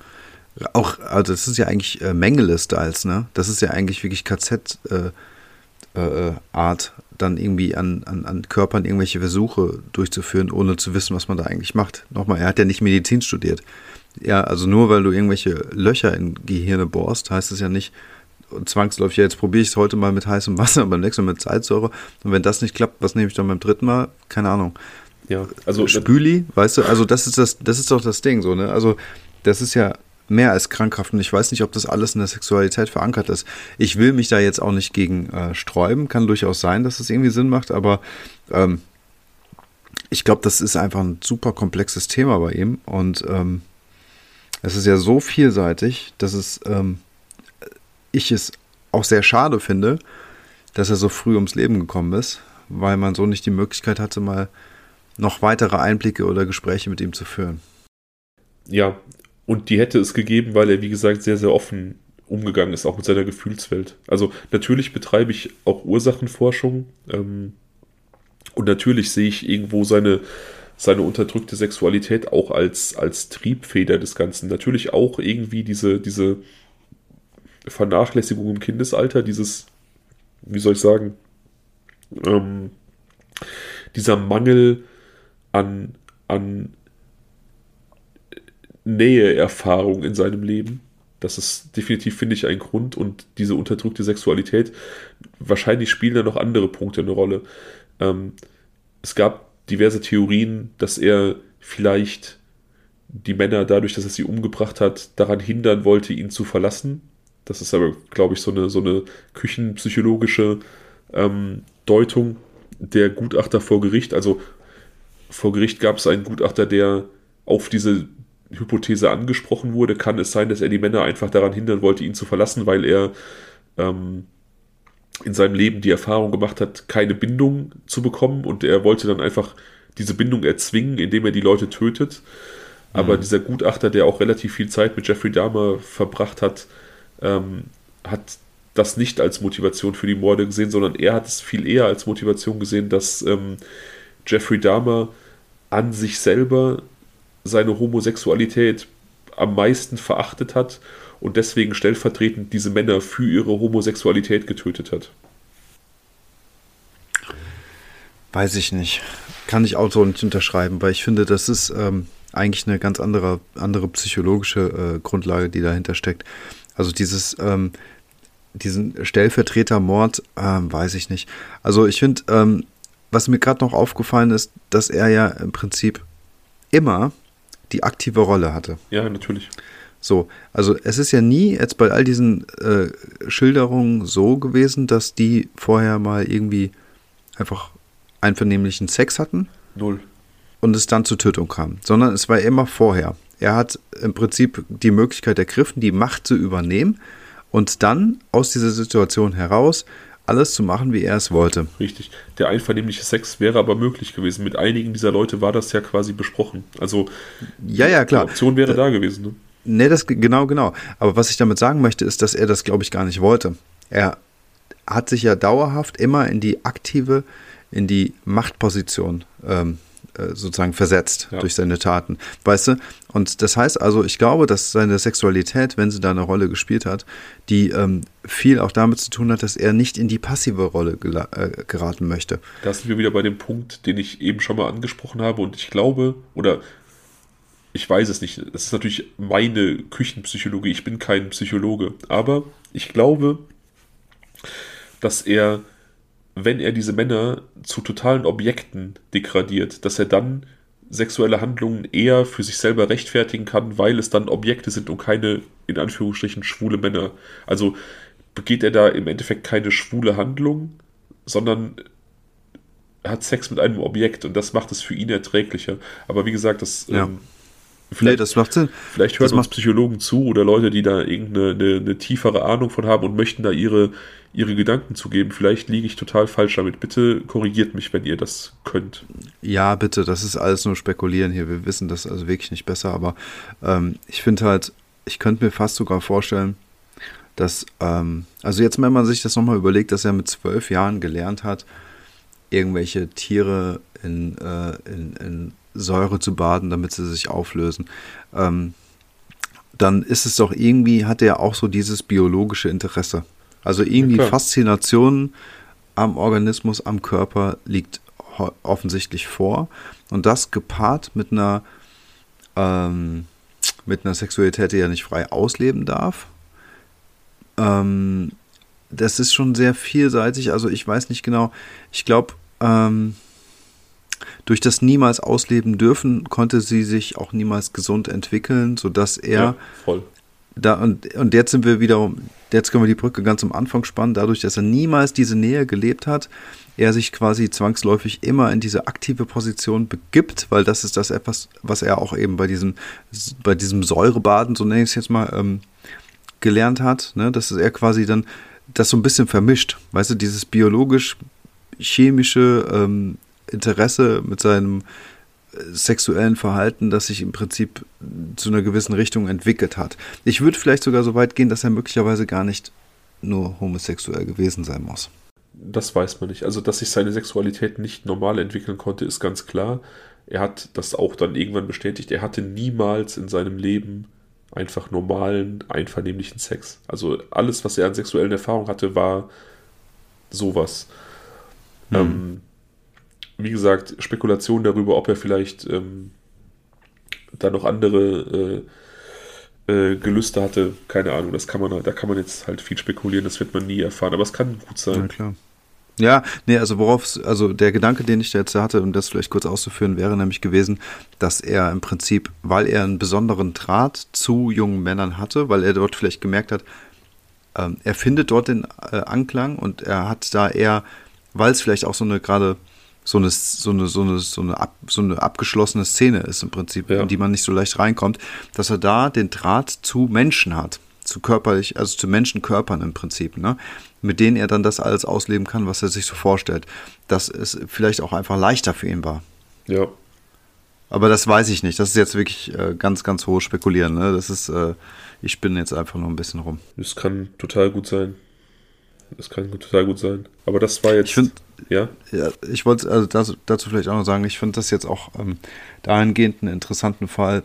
Auch, also das ist ja eigentlich äh, Mengele-Styles, ne? Das ist ja eigentlich wirklich KZ-Art, äh, äh, dann irgendwie an, an, an Körpern irgendwelche Versuche durchzuführen, ohne zu wissen, was man da eigentlich macht. Nochmal, er hat ja nicht Medizin studiert. Ja, also nur weil du irgendwelche Löcher in Gehirne bohrst, heißt es ja nicht, zwangsläufig, ja, jetzt probiere ich es heute mal mit heißem Wasser, beim nächsten Mal mit Salzsäure. Und wenn das nicht klappt, was nehme ich dann beim dritten Mal? Keine Ahnung. Ja, also Spüli, weißt du, also das ist das, das ist doch das Ding so, ne? Also das ist ja mehr als krankhaft und ich weiß nicht, ob das alles in der Sexualität verankert ist. Ich will mich da jetzt auch nicht gegen äh, sträuben, kann durchaus sein, dass es das irgendwie Sinn macht, aber ähm, ich glaube, das ist einfach ein super komplexes Thema bei ihm und ähm, es ist ja so vielseitig, dass es ähm, ich es auch sehr schade finde, dass er so früh ums Leben gekommen ist, weil man so nicht die Möglichkeit hatte, mal noch weitere Einblicke oder Gespräche mit ihm zu führen. Ja, und die hätte es gegeben, weil er, wie gesagt, sehr, sehr offen umgegangen ist, auch mit seiner Gefühlswelt. Also natürlich betreibe ich auch Ursachenforschung ähm, und natürlich sehe ich irgendwo seine, seine unterdrückte Sexualität auch als, als Triebfeder des Ganzen. Natürlich auch irgendwie diese, diese Vernachlässigung im Kindesalter, dieses, wie soll ich sagen, ähm, dieser Mangel an, an Näheerfahrung in seinem Leben. Das ist definitiv, finde ich, ein Grund und diese unterdrückte Sexualität. Wahrscheinlich spielen da noch andere Punkte eine Rolle. Ähm, es gab diverse Theorien, dass er vielleicht die Männer dadurch, dass er sie umgebracht hat, daran hindern wollte, ihn zu verlassen. Das ist aber, glaube ich, so eine, so eine küchenpsychologische ähm, Deutung der Gutachter vor Gericht. Also vor Gericht gab es einen Gutachter, der auf diese Hypothese angesprochen wurde. Kann es sein, dass er die Männer einfach daran hindern wollte, ihn zu verlassen, weil er ähm, in seinem Leben die Erfahrung gemacht hat, keine Bindung zu bekommen und er wollte dann einfach diese Bindung erzwingen, indem er die Leute tötet. Aber mhm. dieser Gutachter, der auch relativ viel Zeit mit Jeffrey Dahmer verbracht hat, ähm, hat das nicht als Motivation für die Morde gesehen, sondern er hat es viel eher als Motivation gesehen, dass ähm, Jeffrey Dahmer an sich selber seine Homosexualität am meisten verachtet hat und deswegen stellvertretend diese Männer für ihre Homosexualität getötet hat. Weiß ich nicht. Kann ich auch so nicht unterschreiben, weil ich finde, das ist ähm, eigentlich eine ganz andere, andere psychologische äh, Grundlage, die dahinter steckt. Also dieses, ähm, diesen Stellvertretermord, ähm, weiß ich nicht. Also ich finde, ähm, was mir gerade noch aufgefallen ist, dass er ja im Prinzip immer die aktive Rolle hatte. Ja, natürlich. So, also es ist ja nie jetzt bei all diesen äh, Schilderungen so gewesen, dass die vorher mal irgendwie einfach einvernehmlichen Sex hatten. Null. Und es dann zur Tötung kam, sondern es war immer vorher. Er hat im Prinzip die Möglichkeit ergriffen, die Macht zu übernehmen und dann aus dieser Situation heraus alles zu machen, wie er es wollte. Richtig. Der einvernehmliche Sex wäre aber möglich gewesen. Mit einigen dieser Leute war das ja quasi besprochen. Also ja, ja, klar. Die Option wäre da, da gewesen. Ne? Nee, das genau, genau. Aber was ich damit sagen möchte, ist, dass er das, glaube ich, gar nicht wollte. Er hat sich ja dauerhaft immer in die aktive, in die Machtposition ähm, äh, sozusagen versetzt ja. durch seine Taten. Weißt du? Und das heißt also, ich glaube, dass seine Sexualität, wenn sie da eine Rolle gespielt hat, die ähm, viel auch damit zu tun hat, dass er nicht in die passive Rolle äh, geraten möchte. Da sind wir wieder bei dem Punkt, den ich eben schon mal angesprochen habe. Und ich glaube, oder ich weiß es nicht, das ist natürlich meine Küchenpsychologie, ich bin kein Psychologe, aber ich glaube, dass er wenn er diese Männer zu totalen Objekten degradiert, dass er dann sexuelle Handlungen eher für sich selber rechtfertigen kann, weil es dann Objekte sind und keine, in Anführungsstrichen, schwule Männer. Also begeht er da im Endeffekt keine schwule Handlung, sondern hat Sex mit einem Objekt und das macht es für ihn erträglicher. Aber wie gesagt, das ja. ähm, Vielleicht, nee, das macht Sinn. Vielleicht hören uns Psychologen zu oder Leute, die da irgendeine eine, eine tiefere Ahnung von haben und möchten da ihre, ihre Gedanken zugeben. Vielleicht liege ich total falsch damit. Bitte korrigiert mich, wenn ihr das könnt. Ja, bitte, das ist alles nur Spekulieren hier. Wir wissen das also wirklich nicht besser, aber ähm, ich finde halt, ich könnte mir fast sogar vorstellen, dass, ähm, also jetzt, wenn man sich das nochmal überlegt, dass er mit zwölf Jahren gelernt hat, irgendwelche Tiere in, äh, in, in Säure zu baden, damit sie sich auflösen. Ähm, dann ist es doch irgendwie, hat er auch so dieses biologische Interesse. Also irgendwie ja, Faszination am Organismus, am Körper liegt offensichtlich vor. Und das gepaart mit einer, ähm, mit einer Sexualität, die er nicht frei ausleben darf. Ähm, das ist schon sehr vielseitig. Also ich weiß nicht genau. Ich glaube, ähm, durch das niemals ausleben dürfen, konnte sie sich auch niemals gesund entwickeln, sodass er. Ja, voll. Da, und, und jetzt sind wir wieder, jetzt können wir die Brücke ganz am Anfang spannen, dadurch, dass er niemals diese Nähe gelebt hat, er sich quasi zwangsläufig immer in diese aktive Position begibt, weil das ist das etwas, was er auch eben bei diesem, bei diesem Säurebaden, so nenne ich es jetzt mal, ähm, gelernt hat, ne? dass er quasi dann das so ein bisschen vermischt, weißt du, dieses biologisch-chemische ähm, Interesse, mit seinem äh, sexuellen Verhalten, das sich im Prinzip zu einer gewissen Richtung entwickelt hat. Ich würde vielleicht sogar so weit gehen, dass er möglicherweise gar nicht nur homosexuell gewesen sein muss. Das weiß man nicht. Also, dass sich seine Sexualität nicht normal entwickeln konnte, ist ganz klar. Er hat das auch dann irgendwann bestätigt. Er hatte niemals in seinem Leben einfach normalen, einvernehmlichen Sex. Also alles, was er an sexuellen Erfahrungen hatte, war sowas. Hm. Ähm, wie gesagt, Spekulation darüber, ob er vielleicht ähm, da noch andere äh, äh, Gelüste hatte, keine Ahnung, das kann man, da kann man jetzt halt viel spekulieren, das wird man nie erfahren, aber es kann gut sein. Ja, klar. Ja, nee, also worauf, also der Gedanke, den ich da jetzt hatte, um das vielleicht kurz auszuführen, wäre nämlich gewesen, dass er im Prinzip, weil er einen besonderen Draht zu jungen Männern hatte, weil er dort vielleicht gemerkt hat, ähm, er findet dort den äh, Anklang und er hat da eher, weil es vielleicht auch so eine gerade so eine, so eine, so eine, so eine, ab, so eine abgeschlossene Szene ist im Prinzip, ja. in die man nicht so leicht reinkommt, dass er da den Draht zu Menschen hat, zu körperlich, also zu Menschenkörpern im Prinzip, ne? mit denen er dann das alles ausleben kann, was er sich so vorstellt. Dass es vielleicht auch einfach leichter für ihn war. Ja. Aber das weiß ich nicht. Das ist jetzt wirklich äh, ganz, ganz hohes Spekulieren. Ne? Das ist, äh, ich spinne jetzt einfach nur ein bisschen rum. Das kann total gut sein. Das kann total gut sein. Aber das war jetzt. Ich finde, ja? ja, ich wollte also dazu, dazu, vielleicht auch noch sagen, ich finde das jetzt auch ähm, dahingehend einen interessanten Fall,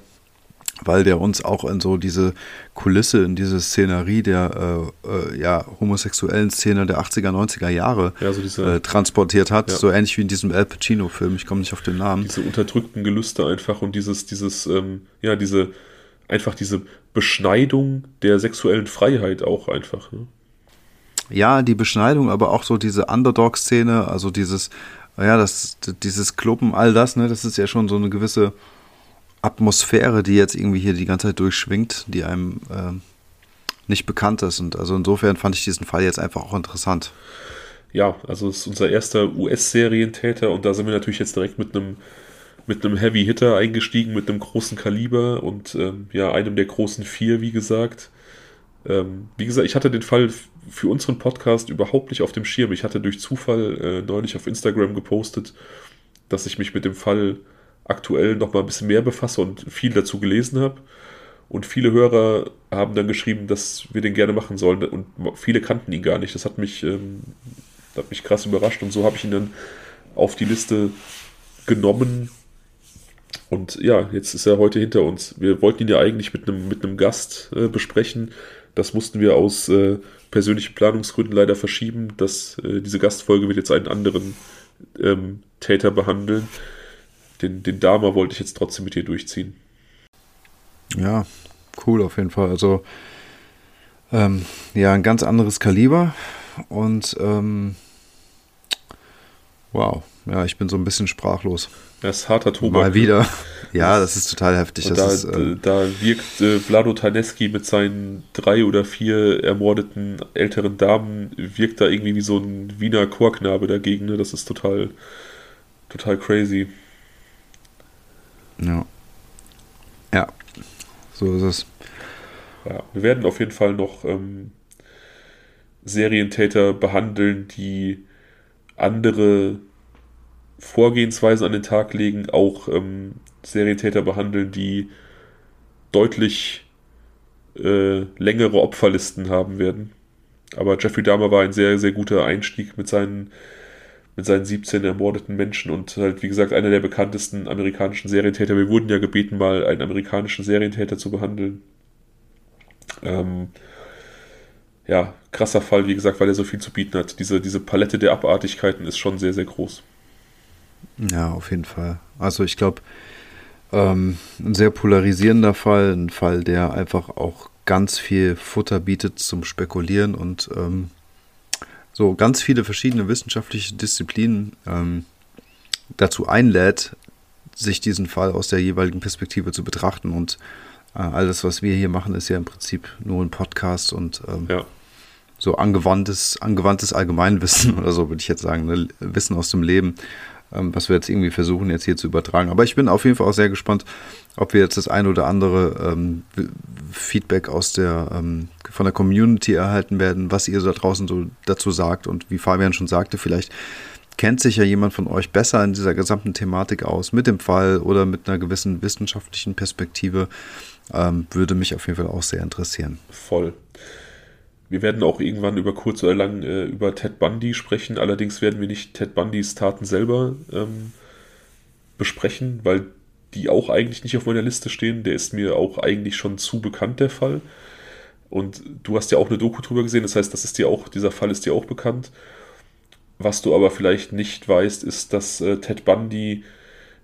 weil der uns auch in so diese Kulisse, in diese Szenerie der äh, äh, ja, homosexuellen Szene der 80er, 90er Jahre ja, so diese, äh, transportiert hat. Ja. So ähnlich wie in diesem Al Pacino-Film, ich komme nicht auf den Namen. Diese unterdrückten Gelüste einfach und dieses, dieses, ähm, ja, diese, einfach diese Beschneidung der sexuellen Freiheit auch einfach. Ne? Ja, die Beschneidung, aber auch so diese Underdog-Szene, also dieses, ja, das, dieses Kloppen, all das, ne, das ist ja schon so eine gewisse Atmosphäre, die jetzt irgendwie hier die ganze Zeit durchschwingt, die einem äh, nicht bekannt ist. Und also insofern fand ich diesen Fall jetzt einfach auch interessant. Ja, also es ist unser erster US-Serientäter und da sind wir natürlich jetzt direkt mit einem mit einem Heavy Hitter eingestiegen, mit einem großen Kaliber und ähm, ja, einem der großen vier, wie gesagt. Ähm, wie gesagt, ich hatte den Fall für unseren Podcast überhaupt nicht auf dem Schirm. Ich hatte durch Zufall äh, neulich auf Instagram gepostet, dass ich mich mit dem Fall aktuell noch mal ein bisschen mehr befasse und viel dazu gelesen habe. Und viele Hörer haben dann geschrieben, dass wir den gerne machen sollen. Und viele kannten ihn gar nicht. Das hat mich, ähm, hat mich krass überrascht. Und so habe ich ihn dann auf die Liste genommen. Und ja, jetzt ist er heute hinter uns. Wir wollten ihn ja eigentlich mit einem, mit Gast äh, besprechen. Das mussten wir aus äh, persönlichen Planungsgründen leider verschieben. Das, äh, diese Gastfolge wird jetzt einen anderen ähm, Täter behandeln. Den, den Dama wollte ich jetzt trotzdem mit dir durchziehen. Ja, cool auf jeden Fall. Also ähm, ja, ein ganz anderes Kaliber und ähm, wow, ja, ich bin so ein bisschen sprachlos. Das ist harter Tobak. Mal wieder. Ja, das ist total heftig. da, ist, äh, da wirkt äh, Vlado Taneski mit seinen drei oder vier ermordeten älteren Damen, wirkt da irgendwie wie so ein Wiener Chorknabe dagegen. Ne? Das ist total, total crazy. Ja. Ja, so ist es. Ja, wir werden auf jeden Fall noch ähm, Serientäter behandeln, die andere Vorgehensweisen an den Tag legen, auch ähm, Serientäter behandeln, die deutlich äh, längere Opferlisten haben werden. Aber Jeffrey Dahmer war ein sehr, sehr guter Einstieg mit seinen, mit seinen 17 ermordeten Menschen und halt, wie gesagt, einer der bekanntesten amerikanischen Serientäter. Wir wurden ja gebeten, mal einen amerikanischen Serientäter zu behandeln. Ähm, ja, krasser Fall, wie gesagt, weil er so viel zu bieten hat. Diese, diese Palette der Abartigkeiten ist schon sehr, sehr groß. Ja, auf jeden Fall. Also ich glaube, ähm, ein sehr polarisierender Fall, ein Fall, der einfach auch ganz viel Futter bietet zum Spekulieren und ähm, so ganz viele verschiedene wissenschaftliche Disziplinen ähm, dazu einlädt, sich diesen Fall aus der jeweiligen Perspektive zu betrachten. Und äh, alles, was wir hier machen, ist ja im Prinzip nur ein Podcast und ähm, ja. so angewandtes, angewandtes Allgemeinwissen oder so, würde ich jetzt sagen, ne? Wissen aus dem Leben. Ähm, was wir jetzt irgendwie versuchen, jetzt hier zu übertragen. Aber ich bin auf jeden Fall auch sehr gespannt, ob wir jetzt das ein oder andere ähm, Feedback aus der, ähm, von der Community erhalten werden, was ihr da draußen so dazu sagt. Und wie Fabian schon sagte, vielleicht kennt sich ja jemand von euch besser in dieser gesamten Thematik aus, mit dem Fall oder mit einer gewissen wissenschaftlichen Perspektive. Ähm, würde mich auf jeden Fall auch sehr interessieren. Voll. Wir werden auch irgendwann über kurz oder lang äh, über Ted Bundy sprechen. Allerdings werden wir nicht Ted Bundys Taten selber ähm, besprechen, weil die auch eigentlich nicht auf meiner Liste stehen. Der ist mir auch eigentlich schon zu bekannt, der Fall. Und du hast ja auch eine Doku drüber gesehen, das heißt, das ist dir auch, dieser Fall ist dir auch bekannt. Was du aber vielleicht nicht weißt, ist, dass äh, Ted Bundy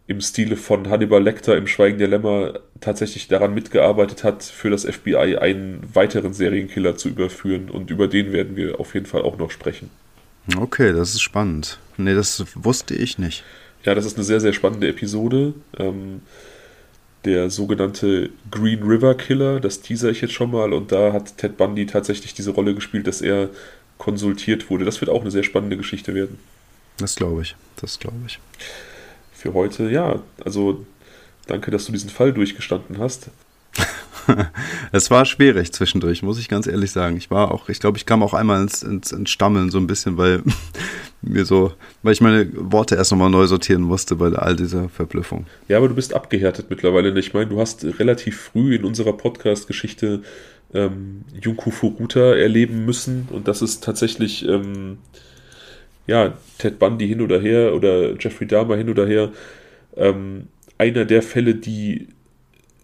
im Stile von Hannibal Lecter im Schweigen der Lämmer tatsächlich daran mitgearbeitet hat, für das FBI einen weiteren Serienkiller zu überführen. Und über den werden wir auf jeden Fall auch noch sprechen. Okay, das ist spannend. Nee, das wusste ich nicht. Ja, das ist eine sehr, sehr spannende Episode. Ähm, der sogenannte Green River Killer, das teaser ich jetzt schon mal. Und da hat Ted Bundy tatsächlich diese Rolle gespielt, dass er konsultiert wurde. Das wird auch eine sehr spannende Geschichte werden. Das glaube ich. Das glaube ich für heute, ja, also danke, dass du diesen Fall durchgestanden hast. es war schwierig zwischendurch, muss ich ganz ehrlich sagen. Ich war auch, ich glaube, ich kam auch einmal ins, ins, ins Stammeln so ein bisschen, weil mir so, weil ich meine Worte erst nochmal neu sortieren musste bei all dieser Verblüffung. Ja, aber du bist abgehärtet mittlerweile. Ich meine, du hast relativ früh in unserer Podcast-Geschichte ähm, Junko Furuta erleben müssen und das ist tatsächlich ähm, ja, Ted Bundy hin oder her oder Jeffrey Dahmer hin oder her, ähm, einer der Fälle, die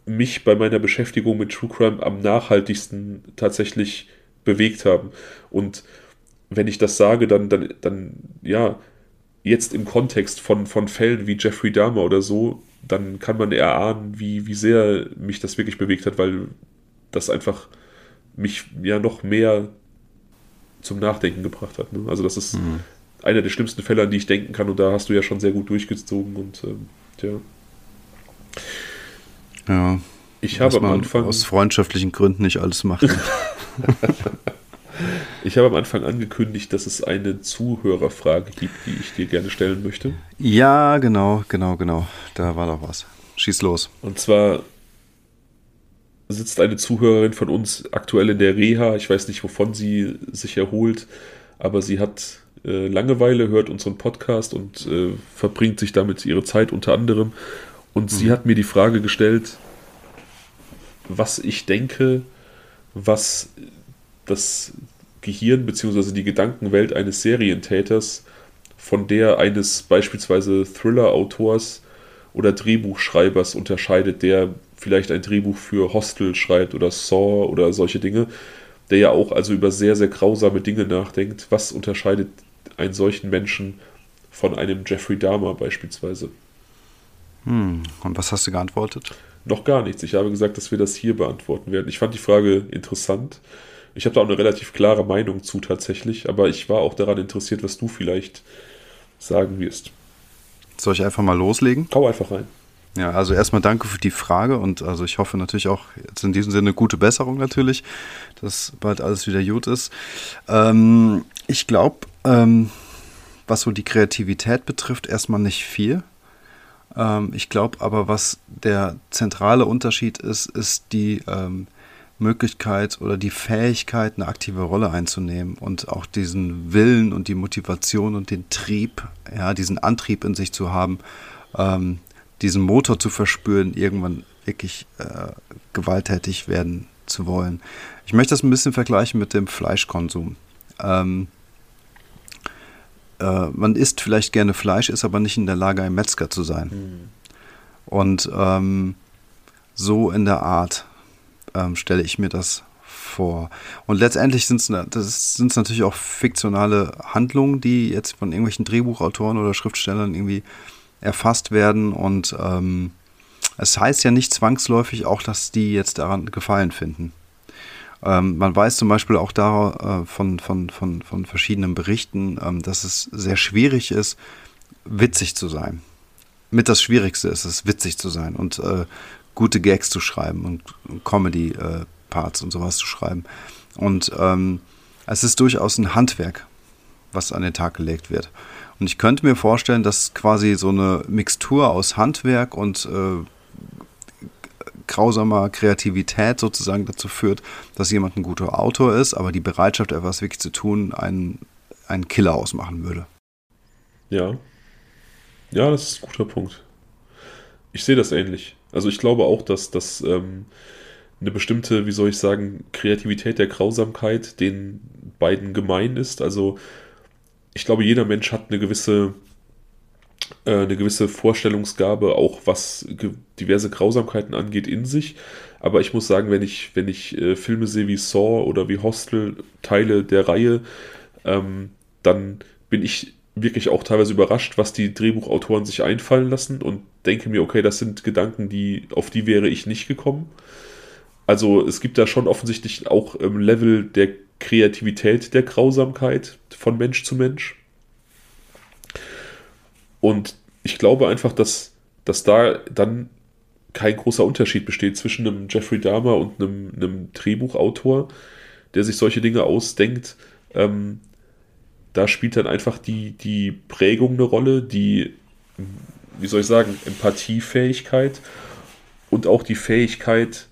mich bei meiner Beschäftigung mit True Crime am nachhaltigsten tatsächlich bewegt haben. Und wenn ich das sage, dann, dann, dann, ja, jetzt im Kontext von, von Fällen wie Jeffrey Dahmer oder so, dann kann man erahnen, wie, wie sehr mich das wirklich bewegt hat, weil das einfach mich ja noch mehr zum Nachdenken gebracht hat. Ne? Also das ist mhm einer der schlimmsten Fälle, an die ich denken kann. Und da hast du ja schon sehr gut durchgezogen. Und ähm, ja. Ja. Ich habe am Anfang. Aus freundschaftlichen Gründen nicht alles machen. ich habe am Anfang angekündigt, dass es eine Zuhörerfrage gibt, die ich dir gerne stellen möchte. Ja, genau, genau, genau. Da war doch was. Schieß los. Und zwar sitzt eine Zuhörerin von uns aktuell in der Reha. Ich weiß nicht, wovon sie sich erholt, aber sie hat äh, Langeweile, hört unseren Podcast und äh, verbringt sich damit ihre Zeit unter anderem. Und mhm. sie hat mir die Frage gestellt, was ich denke, was das Gehirn bzw. die Gedankenwelt eines Serientäters von der eines beispielsweise Thriller-Autors oder Drehbuchschreibers unterscheidet, der vielleicht ein Drehbuch für Hostel schreibt oder Saw oder solche Dinge, der ja auch also über sehr, sehr grausame Dinge nachdenkt. Was unterscheidet einen solchen Menschen von einem Jeffrey Dahmer beispielsweise? Hm, und was hast du geantwortet? Noch gar nichts. Ich habe gesagt, dass wir das hier beantworten werden. Ich fand die Frage interessant. Ich habe da auch eine relativ klare Meinung zu tatsächlich, aber ich war auch daran interessiert, was du vielleicht sagen wirst. Soll ich einfach mal loslegen? Hau einfach rein. Ja, also erstmal danke für die Frage und also ich hoffe natürlich auch jetzt in diesem Sinne gute Besserung natürlich, dass bald alles wieder gut ist. Ähm, ich glaube, ähm, was so die Kreativität betrifft, erstmal nicht viel. Ähm, ich glaube aber, was der zentrale Unterschied ist, ist die ähm, Möglichkeit oder die Fähigkeit, eine aktive Rolle einzunehmen und auch diesen Willen und die Motivation und den Trieb, ja, diesen Antrieb in sich zu haben, ähm, diesen Motor zu verspüren, irgendwann wirklich äh, gewalttätig werden zu wollen. Ich möchte das ein bisschen vergleichen mit dem Fleischkonsum. Ähm, äh, man isst vielleicht gerne Fleisch, ist aber nicht in der Lage, ein Metzger zu sein. Mhm. Und ähm, so in der Art ähm, stelle ich mir das vor. Und letztendlich sind es natürlich auch fiktionale Handlungen, die jetzt von irgendwelchen Drehbuchautoren oder Schriftstellern irgendwie erfasst werden. Und ähm, es heißt ja nicht zwangsläufig auch, dass die jetzt daran Gefallen finden. Ähm, man weiß zum Beispiel auch da äh, von, von, von, von verschiedenen Berichten, ähm, dass es sehr schwierig ist, witzig zu sein. Mit das Schwierigste ist es, witzig zu sein. Und äh, gute Gags zu schreiben und Comedy-Parts und sowas zu schreiben. Und ähm, es ist durchaus ein Handwerk, was an den Tag gelegt wird. Und ich könnte mir vorstellen, dass quasi so eine Mixtur aus Handwerk und äh, grausamer Kreativität sozusagen dazu führt, dass jemand ein guter Autor ist, aber die Bereitschaft, etwas wirklich zu tun, einen, einen Killer ausmachen würde. Ja. Ja, das ist ein guter Punkt. Ich sehe das ähnlich. Also ich glaube auch, dass das ähm, eine bestimmte, wie soll ich sagen, Kreativität der Grausamkeit den beiden gemein ist. Also ich glaube, jeder Mensch hat eine gewisse eine gewisse Vorstellungsgabe, auch was diverse Grausamkeiten angeht, in sich. Aber ich muss sagen, wenn ich, wenn ich äh, Filme sehe wie Saw oder wie Hostel, Teile der Reihe, ähm, dann bin ich wirklich auch teilweise überrascht, was die Drehbuchautoren sich einfallen lassen und denke mir, okay, das sind Gedanken, die, auf die wäre ich nicht gekommen. Also es gibt da schon offensichtlich auch im Level der Kreativität der Grausamkeit von Mensch zu Mensch. Und ich glaube einfach, dass, dass da dann kein großer Unterschied besteht zwischen einem Jeffrey Dahmer und einem, einem Drehbuchautor, der sich solche Dinge ausdenkt. Ähm, da spielt dann einfach die, die Prägung eine Rolle, die, wie soll ich sagen, Empathiefähigkeit und auch die Fähigkeit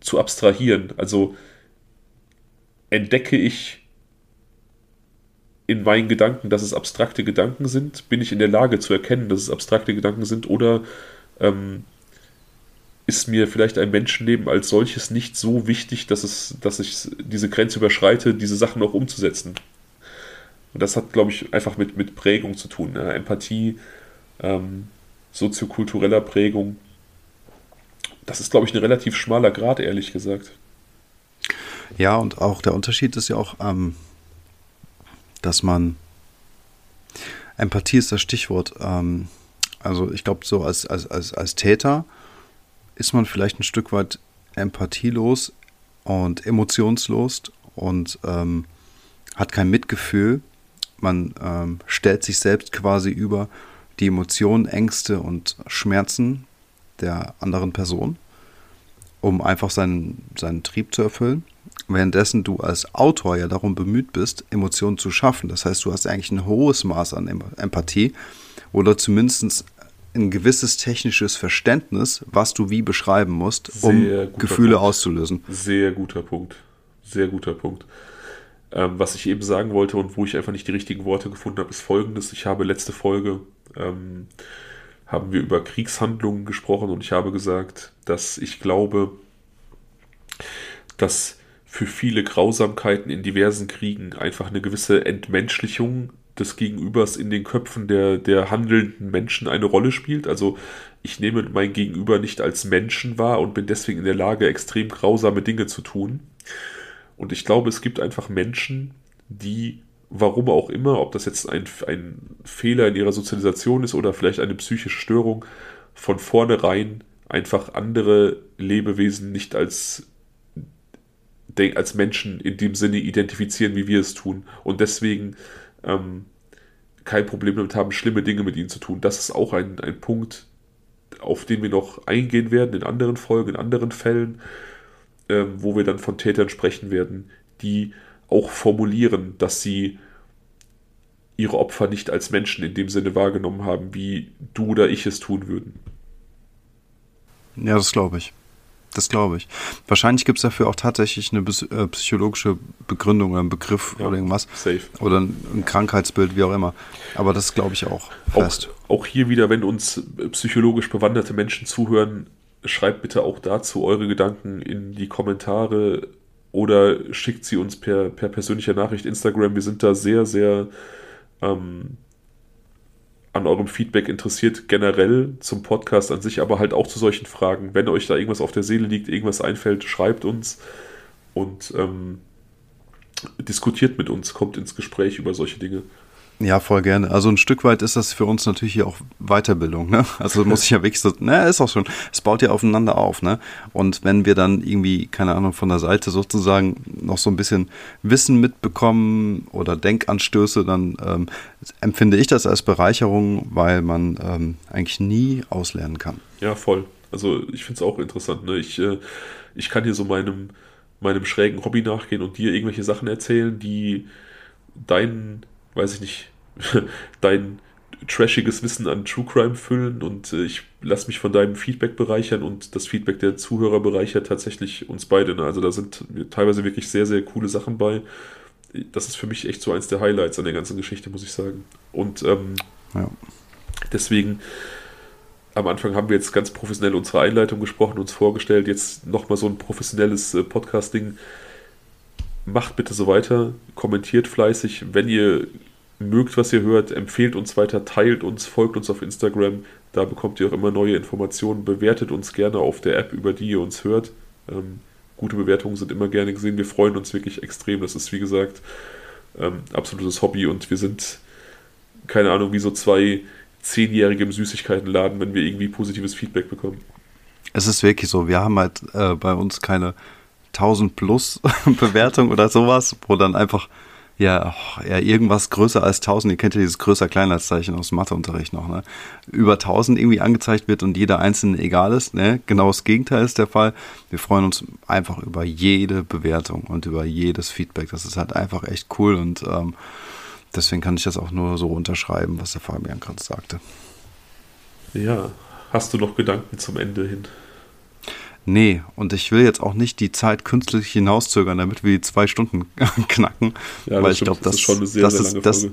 zu abstrahieren. Also entdecke ich in meinen Gedanken, dass es abstrakte Gedanken sind, bin ich in der Lage zu erkennen, dass es abstrakte Gedanken sind oder ähm, ist mir vielleicht ein Menschenleben als solches nicht so wichtig, dass, es, dass ich diese Grenze überschreite, diese Sachen auch umzusetzen. Und das hat, glaube ich, einfach mit, mit Prägung zu tun. Ne? Empathie, ähm, soziokultureller Prägung. Das ist, glaube ich, ein relativ schmaler Grad, ehrlich gesagt. Ja, und auch der Unterschied ist ja auch, ähm, dass man Empathie ist das Stichwort. Ähm, also ich glaube, so als, als, als, als Täter ist man vielleicht ein Stück weit empathielos und emotionslos und ähm, hat kein Mitgefühl man ähm, stellt sich selbst quasi über die Emotionen, Ängste und Schmerzen der anderen Person, um einfach seinen, seinen Trieb zu erfüllen. Währenddessen du als Autor ja darum bemüht bist, Emotionen zu schaffen. Das heißt, du hast eigentlich ein hohes Maß an Empathie oder zumindest ein gewisses technisches Verständnis, was du wie beschreiben musst, um Gefühle Punkt. auszulösen. Sehr guter Punkt. Sehr guter Punkt. Ähm, was ich eben sagen wollte und wo ich einfach nicht die richtigen Worte gefunden habe, ist folgendes. Ich habe letzte Folge, ähm, haben wir über Kriegshandlungen gesprochen und ich habe gesagt, dass ich glaube, dass für viele Grausamkeiten in diversen Kriegen einfach eine gewisse Entmenschlichung des Gegenübers in den Köpfen der, der handelnden Menschen eine Rolle spielt. Also ich nehme mein Gegenüber nicht als Menschen wahr und bin deswegen in der Lage, extrem grausame Dinge zu tun. Und ich glaube, es gibt einfach Menschen, die, warum auch immer, ob das jetzt ein, ein Fehler in ihrer Sozialisation ist oder vielleicht eine psychische Störung, von vornherein einfach andere Lebewesen nicht als als Menschen in dem Sinne identifizieren, wie wir es tun. Und deswegen ähm, kein Problem damit haben, schlimme Dinge mit ihnen zu tun. Das ist auch ein, ein Punkt, auf den wir noch eingehen werden in anderen Folgen, in anderen Fällen, ähm, wo wir dann von Tätern sprechen werden, die auch formulieren, dass sie ihre Opfer nicht als Menschen in dem Sinne wahrgenommen haben, wie du oder ich es tun würden. Ja, das glaube ich. Das glaube ich. Wahrscheinlich gibt es dafür auch tatsächlich eine äh, psychologische Begründung oder einen Begriff ja, oder irgendwas. Safe. Oder ein, Krankheitsbild, wie auch immer. Aber das glaube ich auch fest. Auch, auch hier wieder, wenn uns psychologisch bewanderte Menschen zuhören, schreibt bitte auch dazu eure Gedanken in die Kommentare oder schickt sie uns per, per persönlicher Nachricht Instagram. Wir sind da sehr, sehr ähm, an eurem Feedback interessiert, generell zum Podcast an sich, aber halt auch zu solchen Fragen. Wenn euch da irgendwas auf der Seele liegt, irgendwas einfällt, schreibt uns und ähm, diskutiert mit uns, kommt ins Gespräch über solche Dinge. Ja, voll gerne. Also ein Stück weit ist das für uns natürlich hier auch Weiterbildung, ne? Also muss ich ja wirklich so, ne, ist auch schon, es baut ja aufeinander auf, ne? Und wenn wir dann irgendwie, keine Ahnung, von der Seite sozusagen noch so ein bisschen Wissen mitbekommen oder Denkanstöße, dann ähm, empfinde ich das als Bereicherung, weil man ähm, eigentlich nie auslernen kann. Ja, voll. Also ich finde es auch interessant, ne? Ich, äh, ich kann hier so meinem, meinem schrägen Hobby nachgehen und dir irgendwelche Sachen erzählen, die deinen weiß ich nicht, dein trashiges Wissen an True Crime füllen und äh, ich lasse mich von deinem Feedback bereichern und das Feedback der Zuhörer bereichert tatsächlich uns beide. Ne? Also da sind teilweise wirklich sehr, sehr coole Sachen bei. Das ist für mich echt so eins der Highlights an der ganzen Geschichte, muss ich sagen. Und ähm, ja. deswegen, am Anfang haben wir jetzt ganz professionell unsere Einleitung gesprochen, uns vorgestellt, jetzt nochmal so ein professionelles äh, Podcasting. Macht bitte so weiter, kommentiert fleißig, wenn ihr mögt, was ihr hört, empfehlt uns weiter, teilt uns, folgt uns auf Instagram. Da bekommt ihr auch immer neue Informationen. Bewertet uns gerne auf der App, über die ihr uns hört. Ähm, gute Bewertungen sind immer gerne gesehen. Wir freuen uns wirklich extrem. Das ist, wie gesagt, ähm, absolutes Hobby und wir sind, keine Ahnung, wie so zwei Zehnjährige im Süßigkeitenladen, wenn wir irgendwie positives Feedback bekommen. Es ist wirklich so. Wir haben halt äh, bei uns keine 1000 plus Bewertung oder sowas, wo dann einfach ja, ja, irgendwas größer als 1000, ihr kennt ja dieses größer Kleinheitszeichen aus dem Matheunterricht noch, ne? Über 1000 irgendwie angezeigt wird und jeder einzelne egal ist, ne? Genau das Gegenteil ist der Fall. Wir freuen uns einfach über jede Bewertung und über jedes Feedback. Das ist halt einfach echt cool und ähm, deswegen kann ich das auch nur so unterschreiben, was der Fabian gerade sagte. Ja, hast du noch Gedanken zum Ende hin? Nee, und ich will jetzt auch nicht die Zeit künstlich hinauszögern, damit wir die zwei Stunden knacken. Ja, weil ich glaube, das, das, ist schon eine sehr, das sehr lange ist, das.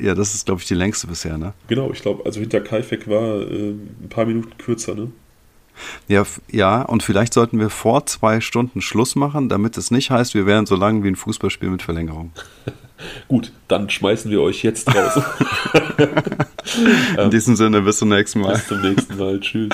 Ja, das ist, glaube ich, die längste bisher, ne? Genau, ich glaube, also hinter Kaifek war äh, ein paar Minuten kürzer, ne? Ja, ja, und vielleicht sollten wir vor zwei Stunden Schluss machen, damit es nicht heißt, wir wären so lang wie ein Fußballspiel mit Verlängerung. Gut, dann schmeißen wir euch jetzt raus. In diesem Sinne, bis zum nächsten Mal. Bis zum nächsten Mal. Tschüss.